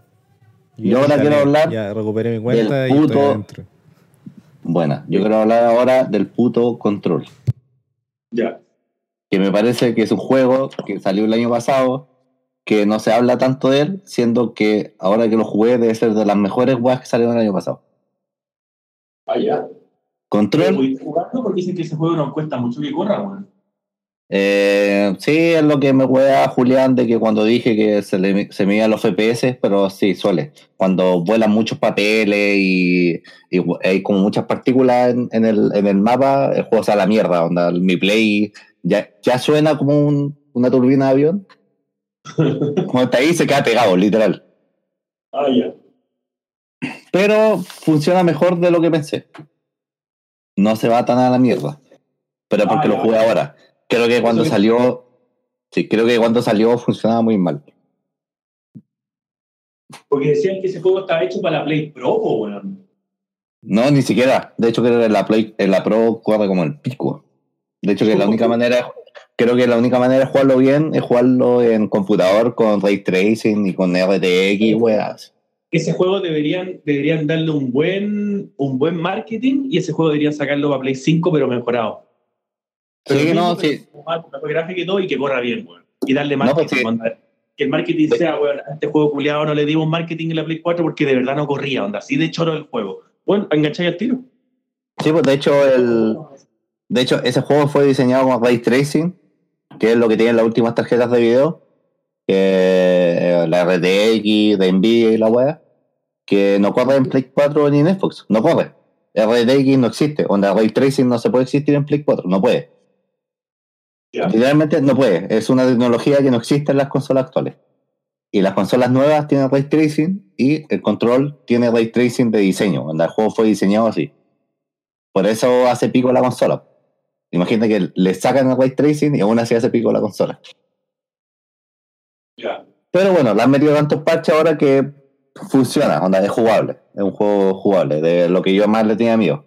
Y yo ahora ya quiero hablar Ya recuperé mi cuenta del y estoy puto- adentro. Bueno, yo quiero hablar ahora del puto control. Ya. Que me parece que es un juego que salió el año pasado, que no se habla tanto de él, siendo que ahora que lo jugué debe ser de las mejores weas que salieron el año pasado. Allá. Control, ¿Pudiste jugarlo? Porque dicen que ese juego no cuesta mucho que corra, weón. eh, sí, es lo que me juega Julián de que cuando dije que se, le, se los FPS, pero sí, suele. Cuando vuelan muchos papeles y, y hay como muchas partículas en, en el, en el mapa, el juego se a la mierda. Onda, mi play ya, ya suena como un- una turbina de avión. Cuando está ahí se queda pegado, literal. Ah, ya. Pero funciona mejor de lo que pensé. No se va tan a la mierda. Pero porque Ah, lo jugué ahora. Creo que cuando Eso- salió. Sí, creo que cuando salió funcionaba muy mal. Porque decían que ese juego estaba hecho para la Play Pro, po, weón. No, ni siquiera. De hecho, creo que la, Play, en la Pro corre como el pico. De hecho, que la única manera. Creo que la única manera de jugarlo bien es jugarlo en computador con ray tracing y con RTX y weas. Ese juego deberían, deberían darle un buen, un buen marketing y ese juego deberían sacarlo para Play 5, pero mejorado. Pero Sí, mismo, no, pero sí. con gráfica y todo, y que corra bien, weón. Y darle No, marketing. pues sí. onda. Que el marketing sea, weón, a este juego culiado no le dimos marketing en la Play 4 porque de verdad no corría, onda. Así de choro el juego. Bueno, engancháis al tiro. Sí, pues de hecho, el, de hecho, ese juego fue diseñado con Ray Tracing, que es lo que tienen las últimas tarjetas de video, que eh, la RTX, de Nvidia y la wea, que no corre en Play 4 ni en Xbox, no corre. RTX no existe, onda Ray Tracing no se puede existir en Play 4, no puede. Literalmente no puede, es una tecnología que no existe en las consolas actuales. Y las consolas nuevas tienen ray tracing y el control tiene ray tracing de diseño, onda el juego fue diseñado así. Por eso hace pico la consola. Imagínate que le sacan el ray tracing y aún así hace pico la consola. Pero bueno, le han metido tantos parches ahora que funciona, onda, es jugable. Es un juego jugable, de lo que yo más le tenía miedo.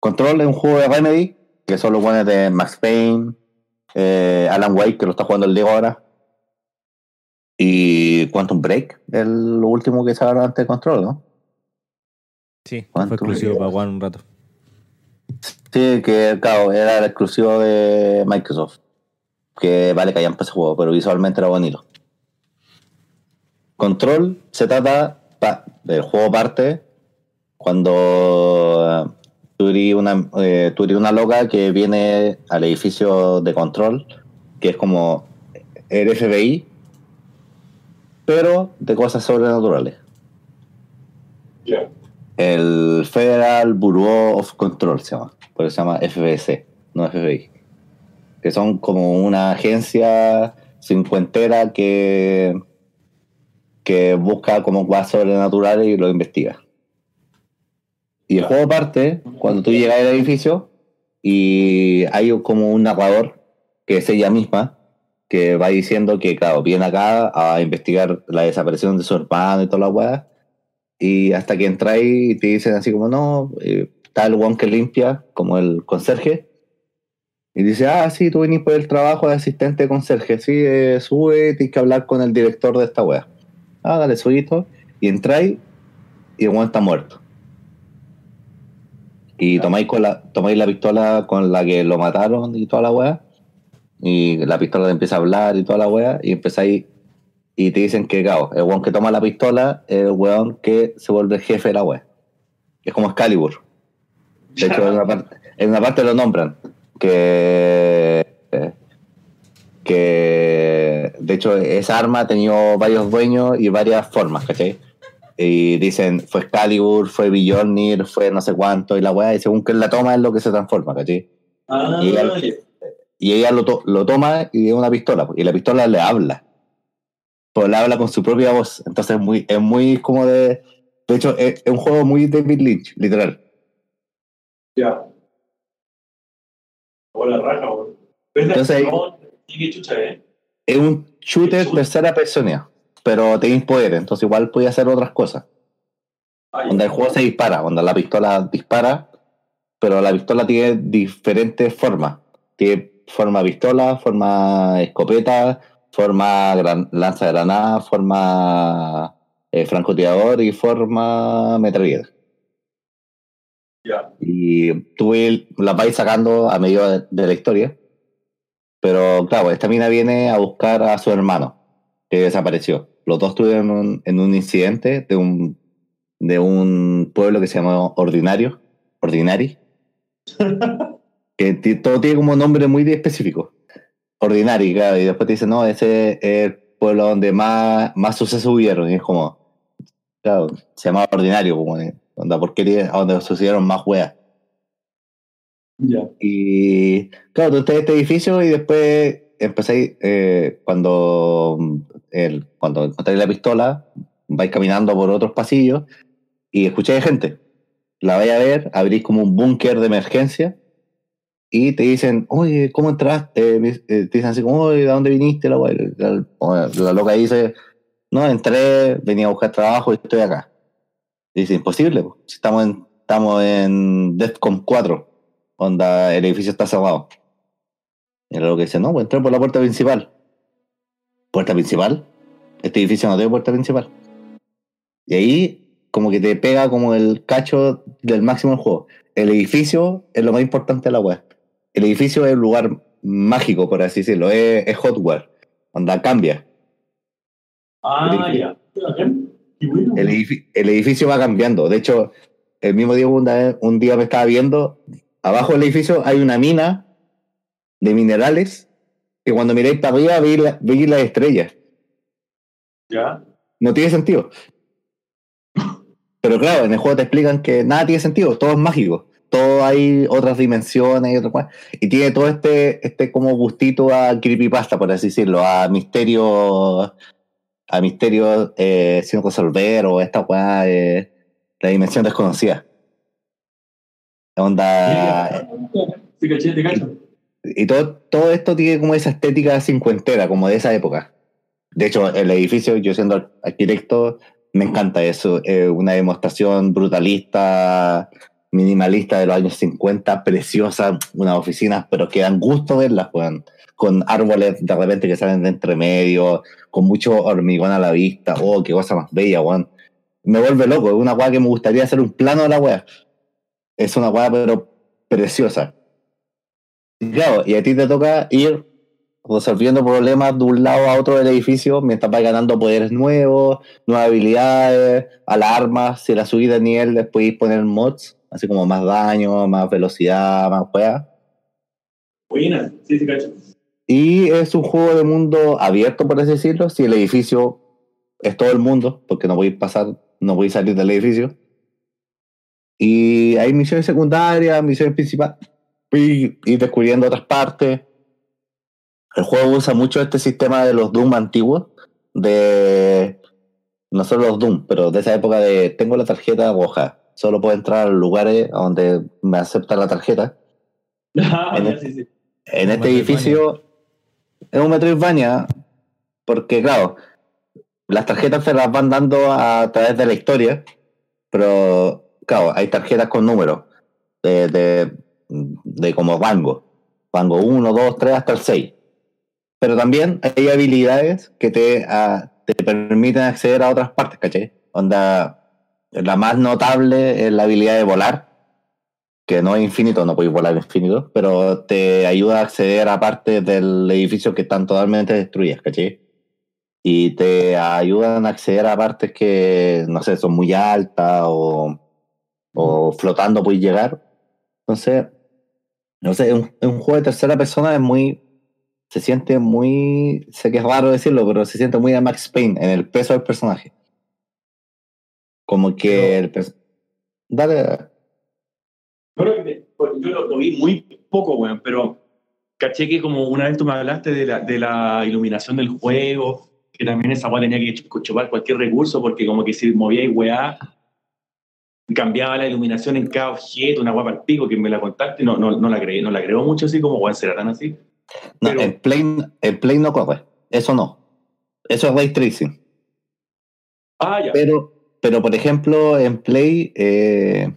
Control es un juego de Remedy, que son los buenos de Max Payne, eh, Alan Wake, que lo está jugando el Diego ahora. Y Quantum Break, el lo último que sacaron antes de Control, ¿no? Sí, fue exclusivo para One un rato. Sí, que claro, era el exclusivo de Microsoft. Que vale que hayan ese juego, pero visualmente era bonito. Control se trata, el juego parte cuando eh, tú eres una, eh, tú eres una loca que viene al edificio de control, que es como el FBI, pero de cosas sobrenaturales. El Federal Bureau of Control se llama, por eso se llama FBC, no FBI. Que son como una agencia cincuentera que, que busca como cosas sobrenaturales y lo investiga. Y el juego parte cuando tú llegas al edificio y hay como un narrador que es ella misma que va diciendo que, claro, viene acá a investigar la desaparición de su hermano y toda la weá. Y hasta que entras y te dicen así como, no, eh, está el one que limpia, como el conserje. Y dice, ah, sí, tú venís por el trabajo de asistente de conserje. Sí, eh, sube, tienes que hablar con el director de esta wea. Ah, dale, subito. Y entráis y el one está muerto. Y tomáis, con la, tomáis la pistola con la que lo mataron y toda la wea. Y la pistola te empieza a hablar y toda la wea. Y empezáis y te dicen que, claro, el weón que toma la pistola es el weón que se vuelve jefe de la wea. Es como Excalibur. De hecho, en una, parte, en una parte lo nombran. Que. Que. De hecho, esa arma ha tenido varios dueños y varias formas, ¿cachai? Y dicen, fue Excalibur, fue Bjornir, fue no sé cuánto, y la weá, y según que la toma es lo que se transforma, ¿cachai? Ah, Y el- ya. Y ella lo, to- lo toma y es una pistola, y la pistola le habla. Pues le habla con su propia voz. Entonces es muy, es muy como de. De hecho, es, es un juego muy David Lynch, literal. Ya. Hola, raja, weón. Entonces No, chucha, eh. Es un shooter tercera persona, pero tenéis poder, entonces igual podía hacer otras cosas. Ay, Donde el juego se dispara, donde la pistola dispara, pero la pistola tiene diferentes formas. Tiene forma pistola, forma escopeta, forma gran, lanza granada, forma eh, francotirador y forma metralleta. Y tú las vais sacando a medida de, de la historia. Pero claro, esta mina viene a buscar a su hermano, que desapareció. Los dos estuvieron en un, en un incidente de un, de un pueblo que se llama Ordinario, Ordinari, que todo tiene como nombre muy específico. Ordinari, claro, y después te dicen, no, ese es el pueblo donde más, más sucesos hubieron. Y es como, claro, se llama Ordinario, como, de- onda, a donde sucedieron más weas. Ya. Y claro, tú estás en este edificio y después empezáis, eh, cuando, el, cuando encontráis la pistola, vais caminando por otros pasillos y escucháis gente. La vais a ver, abrís como un búnker de emergencia y te dicen, oye, ¿cómo entraste? Eh, Te dicen así como, oye, ¿de dónde viniste? La, la- la- loca dice, no, entré, venía a buscar trabajo y estoy acá. Y dice, imposible, po, si estamos en, estamos en DEFCON 4 onda, el edificio está cerrado. Y era lo que dice, no, pues entrar por la puerta principal. ¿Puerta principal? Este edificio no tiene puerta principal. Y ahí, como que te pega como el cacho del máximo del juego. El edificio es lo más importante de la web. el edificio es un lugar mágico, por así decirlo, es, es hotware, onda cambia. Ah, El ya. El, edifi- el edificio va cambiando. De hecho, el mismo día una vez- un día me estaba viendo, abajo del edificio hay una mina de minerales que cuando miráis para arriba veis, la- veis las estrellas. Ya. No tiene sentido. Pero claro, en el juego te explican que nada tiene sentido, todo es mágico. Todo hay otras dimensiones y otras. Y tiene todo este, este como gustito a creepypasta, por así decirlo, a misterio, a misterio eh, sin resolver o esta weá de la dimensión desconocida. Onda. Sí, caché, te cacho. Y todo, todo esto tiene como esa estética cincuentera, como de esa época. De hecho, el edificio, yo siendo arquitecto, me encanta eso. Es una demostración brutalista, minimalista de los años 50, preciosa, unas oficinas, pero que dan gusto verlas, weón. Con árboles de repente que salen de entre medio, con mucho hormigón a la vista. Oh, qué cosa más bella, weón. Me vuelve loco, es una weá que me gustaría hacer un plano de la weá. Es una weá, pero preciosa. Y Claro, y a ti te toca ir resolviendo problemas de un lado a otro del edificio mientras vas ganando poderes nuevos, nuevas habilidades, alarmas. Si la subida de nivel, después poner mods, así como más daño, más velocidad, más weá. Buena. Sí, sí, cacho. Y es un juego de mundo abierto, por así decirlo. Si el edificio es todo el mundo, porque no podéis pasar, no podéis salir del edificio. Y hay misiones secundarias, misiones principales, y ir descubriendo otras partes. El juego usa mucho este sistema de los Doom antiguos, de no solo los Doom, pero de esa época de tengo la tarjeta roja, solo puedo entrar a los lugares donde me acepta la tarjeta. Ah, En ya, el- sí, sí. En este edificio es un Metroidvania, porque claro, las tarjetas se las van dando a través de la historia, pero claro, hay tarjetas con números de, de, de como rango, rango 1, 2, 3 hasta el 6. Pero también hay habilidades que te, ah, te permiten acceder a otras partes, ¿cachai? Onda, la más notable es la habilidad de volar, que no es infinito, no podéis volar infinito, pero te ayuda a acceder a partes del edificio que están totalmente destruidas, ¿cachai? Y te ayudan a acceder a partes que, no sé, son muy altas o, o flotando puedes llegar. Entonces, no sé, un, un juego de tercera persona, es muy. Se siente muy. Sé que es raro decirlo, pero se siente muy a Max Payne en el peso del personaje. Como que el Dale. Yo lo, lo vi muy poco, weón, pero caché que como una vez tú me hablaste de la, de la iluminación del juego, que también esa weá tenía que ch- chupar cualquier recurso, porque como que si movía y weá, cambiaba la iluminación en cada objeto, una guapa al pico, que me la contaste, no, no, no la creí, no la creo mucho así como, weón, será tan así. No, Pero- en, Play, en Play no corre. Eso no. Eso es ray tracing. Ah, ya. Pero, pero por ejemplo, en Play eh,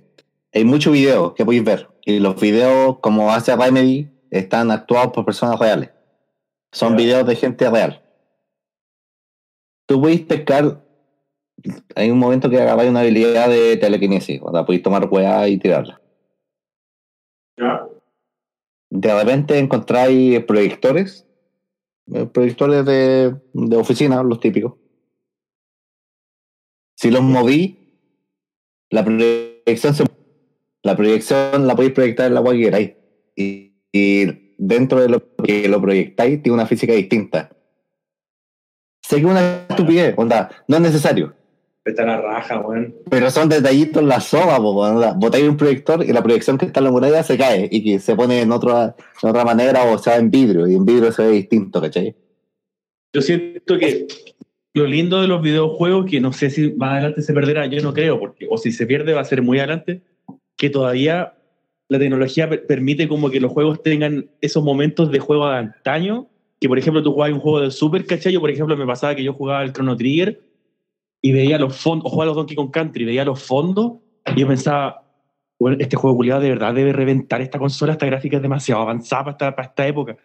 hay muchos videos que podéis ver. Y los videos, como hace Remedy, están actuados por personas reales. Son videos de gente real. Tú podéis pescar. Hay un momento que agarráis una habilidad de telequinesis. O sea, podéis tomar hueá y tirarla. Ya. de repente encontráis proyectores, eh, proyectores de, de oficina, los típicos. Si los moví, la proyección se la proyección la podéis proyectar en la cual queráis. Y, y dentro de lo que lo proyectáis, tiene una física distinta. Sé que una estupidez, onda, no es necesario. Está la raja, weón. Pero son detallitos la po, onda. botáis un proyector y la proyección que está en la muralla se cae y que se pone en otra, en otra manera o se va en vidrio y en vidrio se ve distinto, ¿cachai? Yo siento que lo lindo de los videojuegos, que no sé si más adelante se perderá, yo no creo, porque o si se pierde va a ser muy adelante, que todavía la tecnología per- permite como que los juegos tengan esos momentos de juego de antaño, que por ejemplo tú jugabas un juego de Super, ¿cachai? Yo por ejemplo me pasaba que yo jugaba el Chrono Trigger y veía los fondos, o jugaba los Donkey Kong Country, veía los fondos y yo pensaba, bueno, este juego culiado de verdad debe reventar esta consola, esta gráfica es demasiado avanzada para esta, para esta época.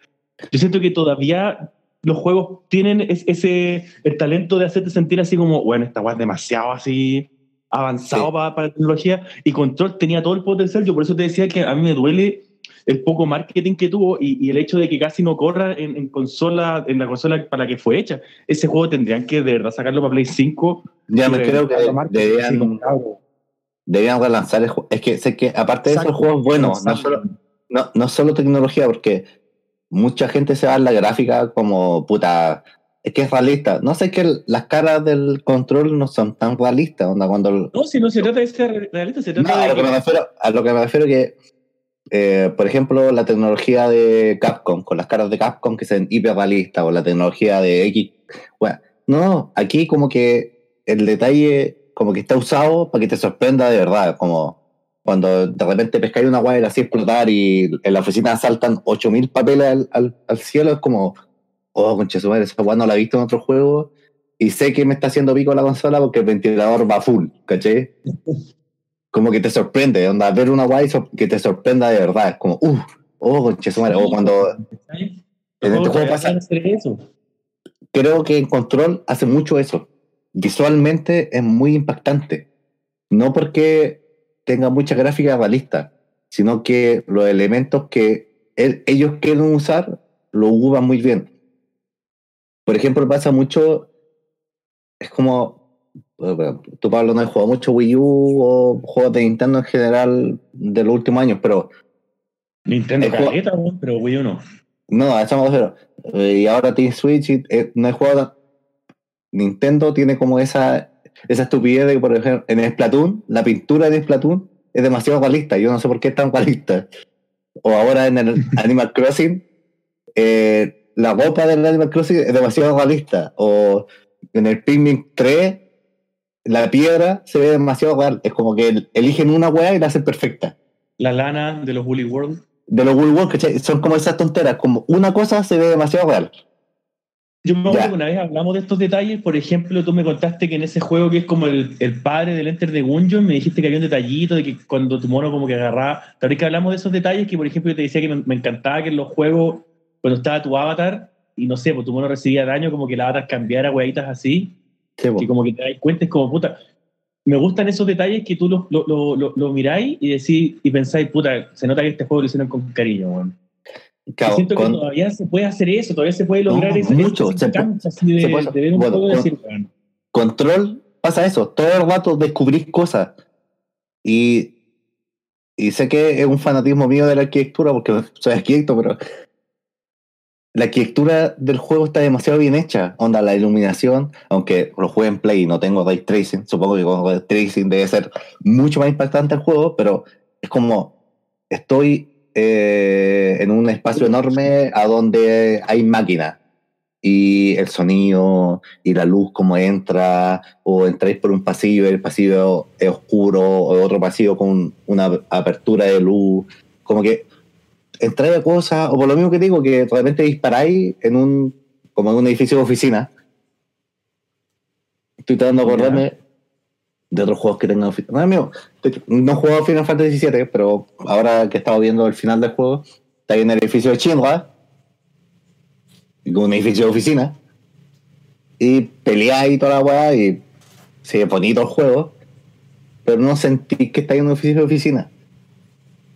Yo siento que todavía los juegos tienen es- ese el talento de hacerte sentir así como, bueno, esta weá es demasiado así avanzado Sí. para, para la tecnología y Control tenía todo el potencial. Yo por eso te decía que a mí me duele el poco marketing que tuvo y, y el hecho de que casi no corra en, en, consola, en la consola para la que fue hecha. Ese juego tendrían que de verdad sacarlo para Play 5. Ya me creo que deberían, deberían relanzar el juego. Es que sé que aparte de eso, el juego es bueno, no solo, no, no solo tecnología, porque mucha gente se va a la gráfica como puta es que es realista. No sé que las caras del control no son tan realistas. Onda, cuando no, si no se trata de ser realista, se trata no, de. A lo, que me refiero, a lo que me refiero que, eh, por ejemplo, la tecnología de Capcom, con las caras de Capcom que sean hiperrealistas, o la tecnología de X. Bueno, no, aquí como que el detalle, como que está usado para que te sorprenda de verdad. Como cuando de repente pescáis una guay y la explotar y en la oficina saltan 8000 papeles al, cielo, es como oh, concha su madre, esa weá no la he visto en otro juego y sé que me está haciendo pico la consola porque el ventilador va full, ¿caché? Como que te sorprende, onda, ver una guay que te sorprenda de verdad, es como, uh, oh, concha su madre, o cuando... En este juego pasa... Eso. Creo que en Control hace mucho eso. Visualmente es muy impactante. No porque tenga mucha gráfica realista, sino que los elementos que ellos quieren usar lo ocupan muy bien. Por ejemplo, pasa mucho, es como, tú Pablo no has jugado mucho Wii U o juegos de Nintendo en general de los últimos años, pero... Nintendo caleta, pero Wii U no. No, refiero. Eh, y ahora tiene Switch y eh, no he jugado... Nintendo tiene como esa, esa estupidez de que, por ejemplo, en Splatoon, la pintura de Splatoon es demasiado realista. Yo no sé por qué es tan realista. O ahora en el Animal Crossing, eh, la ropa del Animal Crossing es demasiado realista. O en el Pikmin 3, la piedra se ve demasiado real. Es como que eligen una weá y la hacen perfecta. La lana de los Woolly World. De los Woolly World, que son como esas tonteras. Como una cosa se ve demasiado real. Yo me acuerdo que una vez hablamos de estos detalles, por ejemplo, tú me contaste que en ese juego que es como el, el padre del Enter de Gungeon, me dijiste que había un detallito de que cuando tu mono como que agarraba, ahora que hablamos de esos detalles, que por ejemplo yo te decía que me, me encantaba que en los juegos cuando estaba tu avatar y no sé, pues tu mono recibía daño, como que el avatar cambiara, hueitas así, sí, que como que te das cuenta, es como puta. Me gustan esos detalles que tú lo, lo, lo, lo miráis y decís y pensáis, puta, se nota que este juego lo hicieron con cariño, weón. Claro, siento con, que todavía se puede hacer eso, todavía se puede lograr no, eso. Mucho, se, así de, puede, de ver un bueno, con, decir, Control pasa eso, todo el rato descubrís cosas. Y, y sé que es un fanatismo mío de la arquitectura, porque soy arquitecto, pero la arquitectura del juego está demasiado bien hecha. Onda, la iluminación, aunque lo juegue en Play y no tengo ray tracing, supongo que con ray tracing debe ser mucho más impactante el juego, pero es como estoy eh, en un espacio enorme a donde hay máquinas y el sonido y la luz como entra, o entráis por un pasillo y el pasillo es oscuro, o otro pasillo con una apertura de luz, como que entráis a cosas, o por lo mismo que digo, que de repente disparáis en un, como en un edificio de oficina. Estoy tratando de acordarme de otros juegos que tengan oficina. No, mío, no he jugado Final Fantasy VII, pero ahora que he estado viendo el final del juego, está ahí en el edificio de Shinra, un edificio de oficina, y peleáis y toda la weá, y sí, es bonito el juego, pero no sentís que estáis en un edificio de oficina.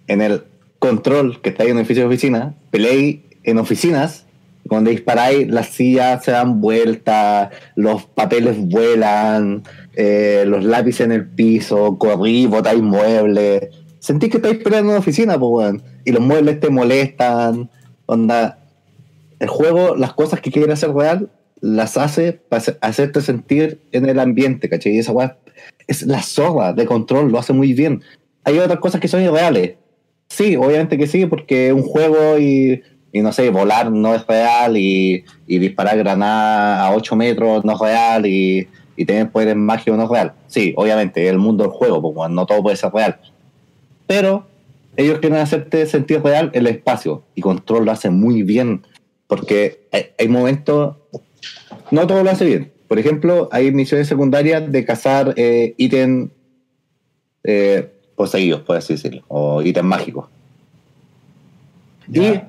En el control que está en el edificio de oficina, peleé en oficinas, cuando disparáis, las sillas se dan vuelta, los papeles vuelan, eh, los lápices en el piso, corrí, botáis muebles. Sentís que estáis peleando en una oficina, pues, Y los muebles te molestan. Onda, el juego, las cosas que quiere hacer real, las hace para hacerte sentir en el ambiente, ¿cachai? Y esa es la zorra de control, lo hace muy bien. Hay otras cosas que son irreales, Sí, obviamente que sí, porque un juego y, y no sé, volar no es real y, y disparar granada a 8 metros no es real y, y tener poderes mágicos no es real. Sí, obviamente, el mundo del juego, porque no todo puede ser real. Pero ellos quieren hacerte sentir real el espacio y Control lo hace muy bien, porque hay, momentos, no todo lo hace bien. Por ejemplo, hay misiones secundarias de cazar eh, ítem eh, poseídos, por así decirlo, o ítems mágicos. Y,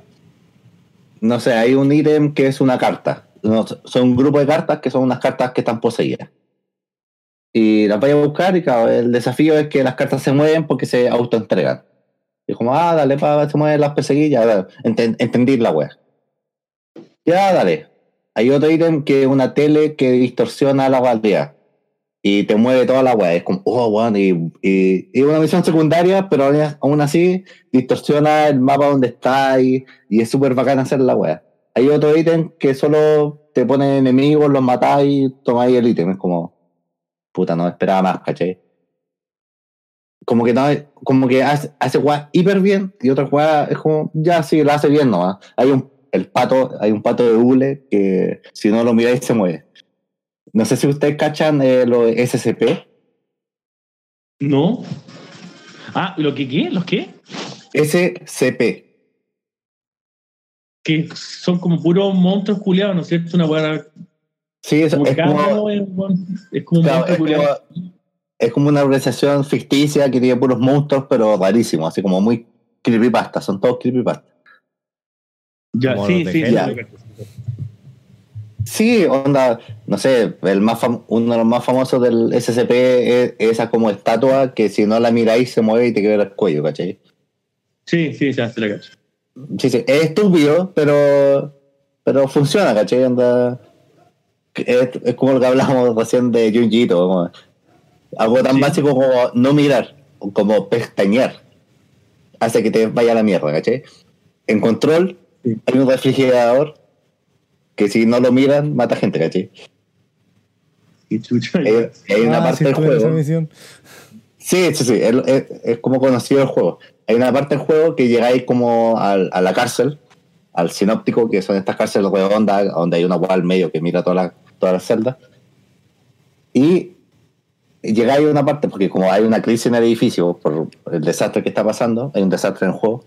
no sé, hay un ítem que es una carta. son un grupo de cartas que son unas cartas que están poseídas. Y las voy a buscar y claro, el desafío es que las cartas se mueven porque se autoentregan. Y como, ah, dale, pa, se mueven las perseguillas. Entendí la wea. Ya, dale. Hay otro ítem que es una tele que distorsiona la realidad. Y te mueve toda la wea. Es como, oh, weón. Y, y, y una misión secundaria, pero aún- así distorsiona el mapa donde está y, y es súper bacán hacer la wea. Hay otro ítem que solo te pone enemigos, los matáis y tomáis el ítem. Es como, puta, no esperaba más, ¿cachai? Como que no, como que hace, hace weá hiper bien y otra weá es como, ya sí, la hace bien nomás. Hay un, el pato, hay un pato de hule que si no lo miráis se mueve. No sé si ustedes cachan eh, los SCP. ¿No? Ah, ¿lo que qué? ¿Los qué? SCP. Que son como puros monstruos culiados, ¿no es cierto? Una weá. Sí, es, Como es como, es, como un Claro, es culiado. como- es como una organización ficticia que tiene puros monstruos, pero rarísimos, así como muy creepypasta, son todos creepypasta. Ya, Como sí, de sí. Sí, onda, no sé, el más fam- uno de los más famosos del SCP es esa como estatua que si no la miráis se mueve y te queda el cuello, ¿cachai? Sí, sí, ya se la cacho. Sí, sí, es estúpido, pero, pero funciona, ¿cachai? Onda, es, es como lo que hablábamos recién de Junjito, como algo tan Sí. básico como no mirar, como pestañear, hace que te vaya a la mierda, ¿cachai? En control Sí. hay un refrigerador que si no lo miran mata gente, ¿cachai? Hay, hay una Ah, parte sí, del juego. Sí, sí, sí, es, es- es como conocido el juego. Hay una parte del juego que llegáis como al- a la cárcel, al sinóptico, que son estas cárceles redondas, donde hay una wall al medio que mira todas las todas las celdas. Y llegáis a una parte, porque como hay una crisis en el edificio por el desastre que está pasando, hay un desastre en el juego.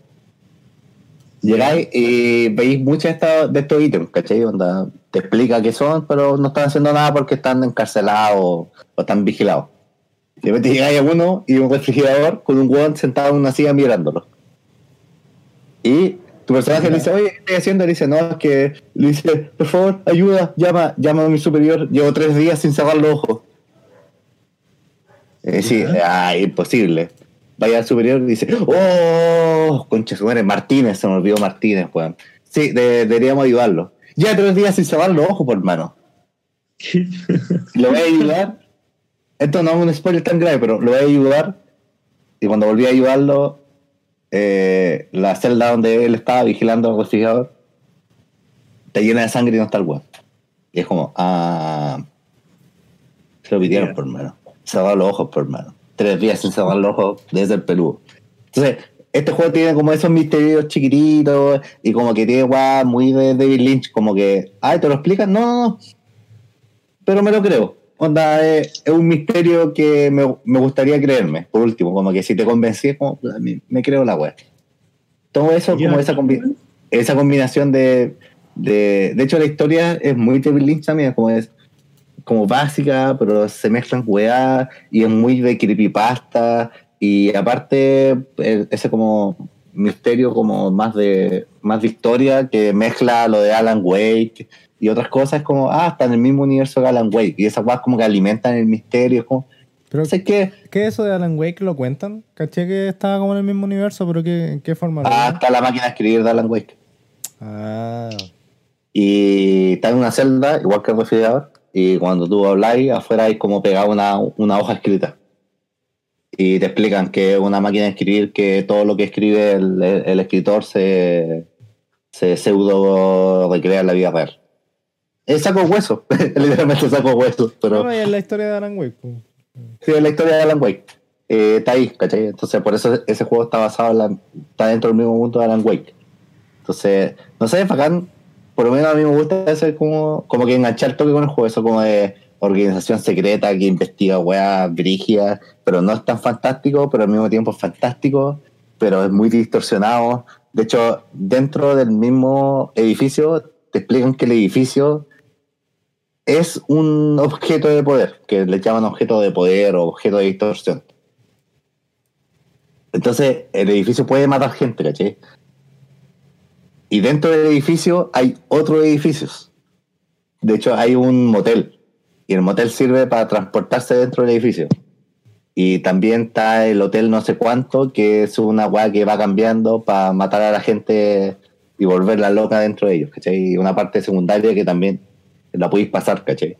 Llegáis y veis muchos de estos, de estos ítems, ¿cachai? Onda, te explica qué son, pero no están haciendo nada porque están encarcelados o, o están vigilados. De repente llegáis a uno y un refrigerador con un hueón sentado en una silla mirándolo. Y tu personaje le dice, oye, ¿qué estoy haciendo? Le dice, no, es que le dice, por favor, ayuda, llama, llama a mi superior. Llevo tres días sin cerrar los ojos. Eh, sí, ah, imposible. Vaya al superior y dice, oh, concha su madre, Martínez, se me olvidó Martínez, weón. Sí, de- deberíamos ayudarlo. Ya tres días sin cerrar los ojos, por hermano. Lo voy a ayudar. Esto no es un spoiler tan grave, pero lo voy a ayudar. Y cuando volví a ayudarlo, eh, la celda donde él estaba vigilando al refrigerador está llena de sangre y no está el weón. Y es como, ah. Se lo pidieron, por hermano. Cerrar los ojos, por hermano. Tres días sin cerrar los ojos desde el peludo. Entonces, este juego tiene como esos misterios chiquititos y como que tiene weá muy de David Lynch, como que, ay, ¿te lo explican? No, no, no. Pero me lo creo. Onda, es, es un misterio que me, me gustaría creerme, por último, como que si te convencí, como, me, me creo la weá. Todo eso, como esa, combi- esa combinación de, de. De hecho, la historia es muy David Lynch también, como es como básica, pero se mezclan weá y es muy de creepypasta. Y aparte, el- ese como misterio como más de más de historia que mezcla lo de Alan Wake y otras cosas, es como, ah, está en el mismo universo que Alan Wake. Y esas weas como que alimentan el misterio, es como, Pero, sé qué, ¿qué es eso de Alan Wake? ¿Lo cuentan? Caché que estaba como en el mismo universo, pero ¿qué, ¿en qué forma? ah, está la máquina de escribir de Alan Wake. Ah, Y está en una celda, igual que el refrigerador, y cuando tú habláis, afuera hay como pegado una, una hoja escrita. Y te explican que es una máquina de escribir, que todo lo que escribe el, el escritor se, se pseudo recrea en la vida real. Es saco hueso, literalmente saco hueso, pero bueno, y es la historia de Alan Wake. pues. sí, es la historia de Alan Wake. Eh, está ahí, ¿cachai? Entonces, por eso ese juego está basado en la, está dentro del mismo mundo de Alan Wake. Entonces, no sé, bacán. Por lo menos a mí me gusta hacer como, como que enganchar toque con el juego, eso como de organización secreta que investiga weas brígidas, pero no es tan fantástico, pero al mismo tiempo es fantástico, pero es muy distorsionado. De hecho, dentro del mismo edificio te explican que el edificio es un objeto de poder, que le llaman objeto de poder o objeto de distorsión. Entonces, el edificio puede matar gente, ¿cachai? Y dentro del edificio hay otros edificios. De hecho, hay un motel. Y el motel sirve para transportarse dentro del edificio. Y también está el hotel no sé cuánto, que es una weá que va cambiando para matar a la gente y volverla loca dentro de ellos, ¿cachai? Y una parte secundaria que también la podéis pasar, ¿cachai?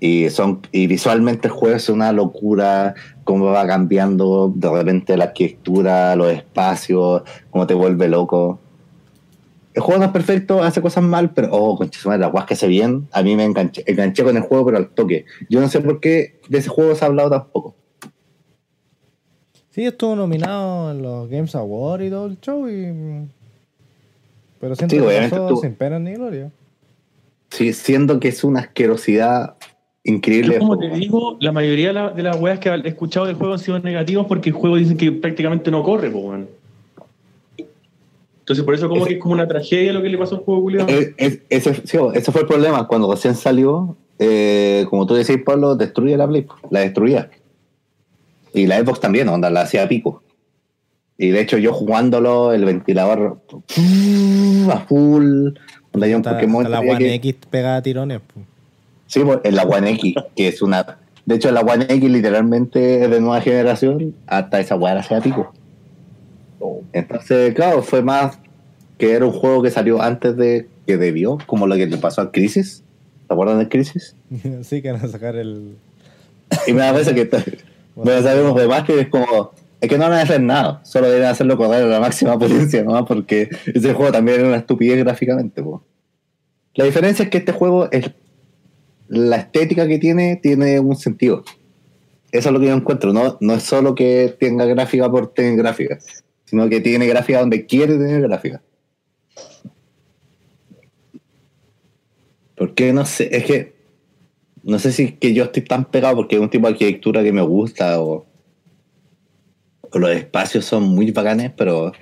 Y, son, y visualmente el juego es una locura, cómo va cambiando de repente la arquitectura, los espacios, cómo te vuelve loco. El juego no es perfecto, hace cosas mal, pero, oh, madre, las guas que hace bien, a mí me enganché, enganché con el juego, pero al toque. Yo no sé por qué de ese juego se ha hablado tampoco. Sí, estuvo nominado en los Games Awards y todo el show, y... pero siento Sí, que pasó sin pena ni gloria. Sí, siendo que es una asquerosidad increíble. Yo, como te digo, la mayoría de, la- las weas que he escuchado del juego han sido negativos porque el juego dicen que prácticamente no corre, pues, weón. Entonces, por eso, como Ese- que es como una tragedia lo que le pasó al juego, culiado. Es- ese, sí, ese fue el problema. Cuando recién salió, eh, como tú decís, Pablo, destruye la Play. La destruía. Y la Xbox también, onda, la hacía pico. Y de hecho, yo jugándolo, el ventilador a full. Onda, yo en momento la One que- X pega a tirones. po. Sí, en la One X, que es una. De hecho, la One X literalmente es de nueva generación, hasta esa weá la hacía pico. Entonces, claro, fue más que era un juego que salió antes de que debió, como lo que le pasó al Crisis. ¿Te acuerdan del Crisis? sí, que van a sacar el. Y me da veces que voy a saber unos demás que es como. Es que no van a hacer nada, solo deben hacerlo correr a la máxima potencia, ¿no? Porque ese juego también era una estupidez gráficamente, po. La diferencia es que este juego es. La estética que tiene, tiene un sentido. Eso es lo que yo encuentro, no, no es solo que tenga gráfica por tener gráfica, sino que tiene gráfica donde quiere tener gráfica. Porque no sé, es que no sé si es que yo estoy tan pegado porque es un tipo de arquitectura que me gusta o, los espacios son muy bacanes, pero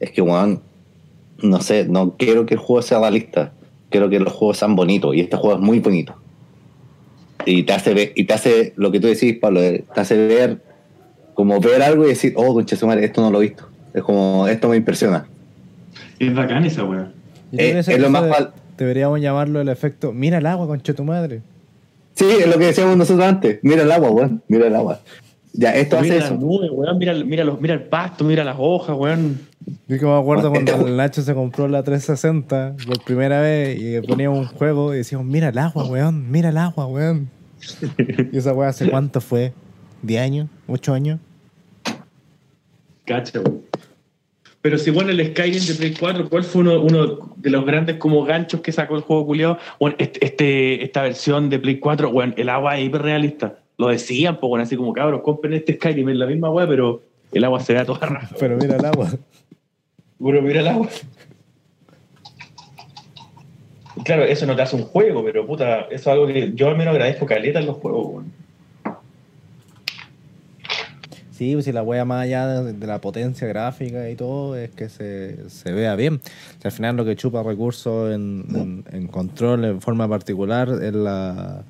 es que, weón, no sé, no quiero que el juego sea realista, quiero que los juegos sean bonitos y este juego es muy bonito. Y te hace ver, y te hace lo que tú decís, Pablo, eh, te hace ver como ver algo y decir, oh, concha madre, esto no lo he visto. Es como, esto me impresiona. Es bacán esa wea. Yo Eh, es lo más de- mal- Deberíamos llamarlo el efecto. Mira el agua, concha tu madre. Sí, es lo que decíamos nosotros antes. Mira el agua, weón, mira el agua. Ya, esto hace Mira eso. weón, mira, mira, los, mira el pasto, mira las hojas, weón. Yo que me acuerdo Bueno, cuando este el Nacho se compró la 360 por primera vez y poníamos un juego y decíamos, mira el agua, weón, mira el agua, weón. Y esa weá hace cuánto fue? ¿10 años? ¿8 años? Cacha, weón. Pero si bueno, el Skyrim de Play 4, ¿cuál fue uno, uno de los grandes como ganchos que sacó el juego culiado? Bueno, este, este- esta versión de Play 4, bueno, el agua es hiperrealista. Lo decían, pues, bueno, así como cabros, compren este Skyrim, es la misma weá, pero el agua se ve a toda raja. Pero mira el agua. Puro, mira el agua. Claro, eso no te hace un juego, pero puta, eso es algo que yo al menos agradezco caleta en los juegos, weón. Sí, pues si la wea más allá de, de la potencia gráfica y todo es que se, se vea bien. Al final lo que chupa recursos en, en- en control en forma particular es la,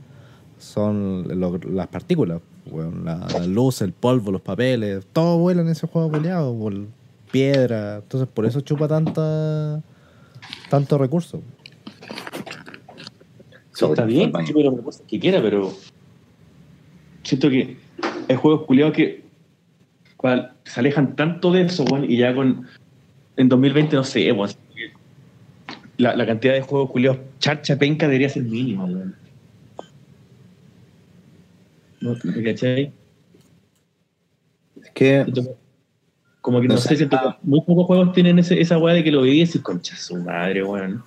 son lo- las partículas. weón. la, la luz, el polvo, los papeles, todo vuela en ese juego peleado, por piedra. Entonces por eso chupa tanta tanto recurso. Sí, está bien, pero me gusta que quiera, pero siento que hay juegos culiados que cual, se alejan tanto de eso, weón, y ya con en 2020 no sé, que la, la cantidad de juegos culiados charcha penca debería ser mínima, weón. ¿No? ¿Me cachai? Es que Como que no, No sé, siento ah. muy pocos juegos tienen ese- esa weá de que lo veí y decís, concha su madre, weón.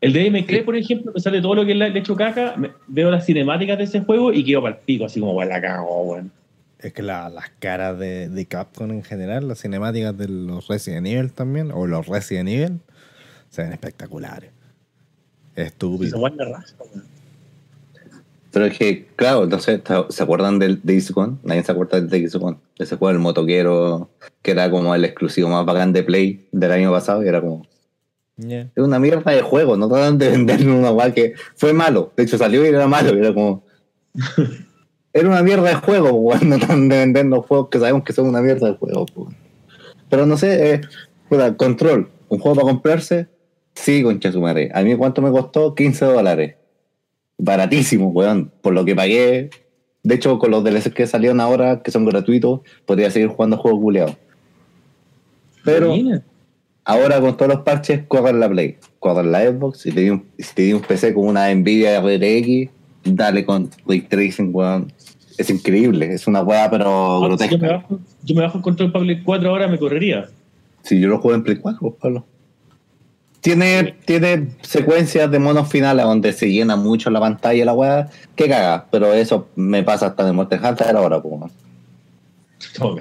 El de MK, por ejemplo, a pesar de todo lo que le he hecho caca, me- veo las cinemáticas de ese juego y quedo para el pico, así como, weón, la cago, weón. Es que la- las caras de, de Capcom en general, las cinemáticas de los Resident Evil también, o los Resident Evil, se ven espectaculares. Estúpido. Pero es que, claro, entonces, ¿se acuerdan del Days Gone? Nadie se acuerda del Days Gone. Ese juego del motoquero, que era como el exclusivo más bacán de Play del año pasado, y era como. Yeah. Es una mierda de juego, no tratan de venderme una weá que fue malo. De hecho, salió y era malo, y era como. era una mierda de juego, weón. No de vendernos juegos que sabemos que son una mierda de juego, weón. Pero no sé, eh, puta, Control, un juego para comprarse, sí, concha su madre. A mí, ¿cuánto me costó? 15 dólares baratísimo, weón. Por lo que pagué, De hecho, con los DLCs que salieron ahora, que son gratuitos, podría seguir jugando juegos culeados. Pero Mira. ahora con todos los parches, corran la Play, corran la Xbox. Si te un, si te un PC con una Nvidia RTX, dale con Ray Tracing, weón. Es increíble, es una weá, pero Ah, si yo, me grotesca. bajo, yo me bajo el control para Play 4 ahora, me correría. Si yo lo juego en Play 4, pues, Pablo. Tiene, tiene secuencias de monos finales donde se llena mucho la pantalla la weá, que caga, pero eso me pasa hasta de Monster Hunter ahora, pues. En.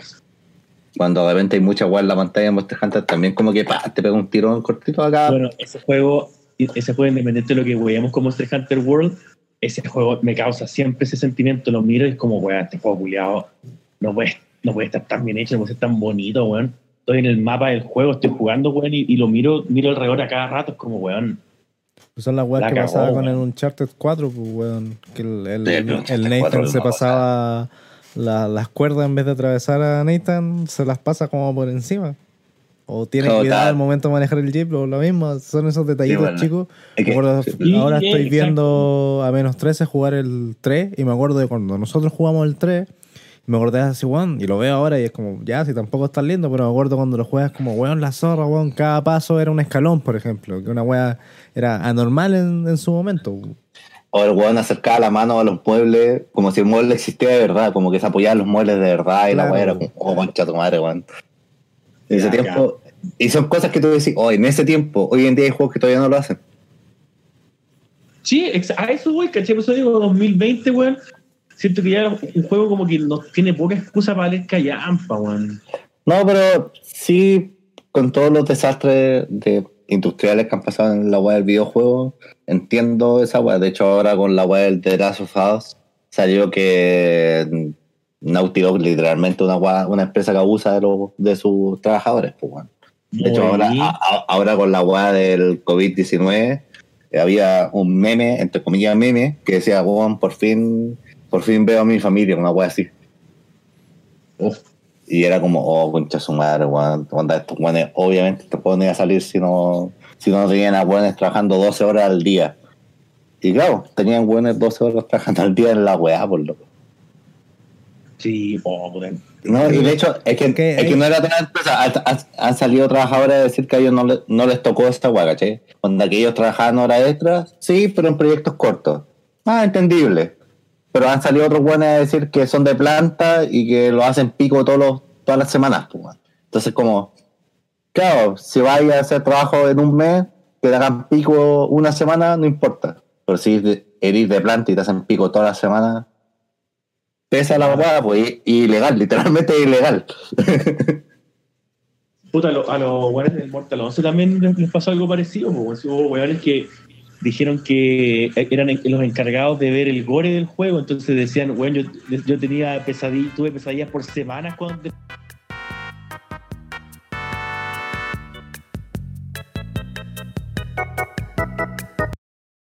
Cuando de repente hay mucha weá en la pantalla de Monster Hunter, también como que pa, te pega un tirón cortito acá. Bueno, ese juego, ese juego independiente de lo que veíamos como Monster Hunter World, ese juego me causa siempre ese sentimiento. Lo miro y es como, weón, este juego culiado no puede, no puede estar tan bien hecho, no puede ser tan bonito, weón. Estoy en el mapa del juego, estoy jugando, weón, y, y lo miro, miro alrededor a cada rato, es como, weón. Pues son las weas La que cagó, pasaba con el weón. Uncharted 4, pues, weón. Que el, el, Sí, el el Nathan 4 se pasaba la- las cuerdas en vez de atravesar a Nathan, se las pasa como por encima. O tiene Total. cuidado al momento de manejar el jeep, o lo mismo. Son esos detallitos, bueno. chicos. Es Me que- acuerdo- sí. ahora Sí, estoy exacto. viendo a menos 13 jugar el 3 y me acuerdo de cuando nosotros jugamos el 3 me acordé de así, weón, y lo veo ahora y es como, ya, si tampoco es tan lindo, pero me acuerdo cuando lo juegas como, weón, la zorra, weón, cada paso era un escalón, por ejemplo, que una wea era anormal en, en su momento. O el weón acercaba la mano a los muebles como si el mueble existiera de verdad, como que se apoyaba en los muebles de verdad y la weá era como, oh, concha tu madre, weón. En ese Ya, tiempo, y son cosas que tú decís, oh, en ese tiempo, hoy en día hay juegos que todavía no lo hacen. Sí, a eso voy, caché, por eso digo 2020, weón. Siento que ya un juego como que no tiene poca excusa para valer callampa, weón. No, pero sí, con todos los desastres de industriales que han pasado en la web del videojuego, entiendo esa web. De hecho, ahora con la web del The Last of Us salió que Naughty Dog literalmente una, una empresa que abusa de, los de sus trabajadores. Pues, weón. De hecho, ahora, a- ahora con la weá del COVID-19 eh, había un meme, entre comillas meme, que decía, weón, por fin, por fin veo a mi familia, una weá así. Uf, Y era como, oh, concha su madre, weón. Onda, estos weones, obviamente te pueden a salir si no, si no tenían a weones trabajando 12 horas al día. Y claro, tenían weones 12 horas trabajando al día en la weá, por loco. Sí, puta. No, y de hecho, es que, Que es que no era tan empresa. Han, han- han salido trabajadores a decir que a ellos no, le- no les tocó esta weá, ¿cachai? Onda que ellos trabajaban horas extras, sí, pero en proyectos cortos. Ah, entendible. Pero han salido otros buenos a decir que son de planta y que lo hacen pico todos los, todas las semanas. pues. Entonces, como, claro, si vais a hacer trabajo en un mes, que te hagan pico una semana, no importa. Pero si eres de, eres de planta y te hacen pico todas las semanas, pesa la weá, pues ilegal, literalmente ilegal. Puta, a los weones del Mortal 11 también les, pasó algo parecido, pues, hubo weones que dijeron que eran en- los encargados de ver el gore del juego, entonces decían, weón, yo, yo tenía pesadillas, tuve pesadillas por semanas cuando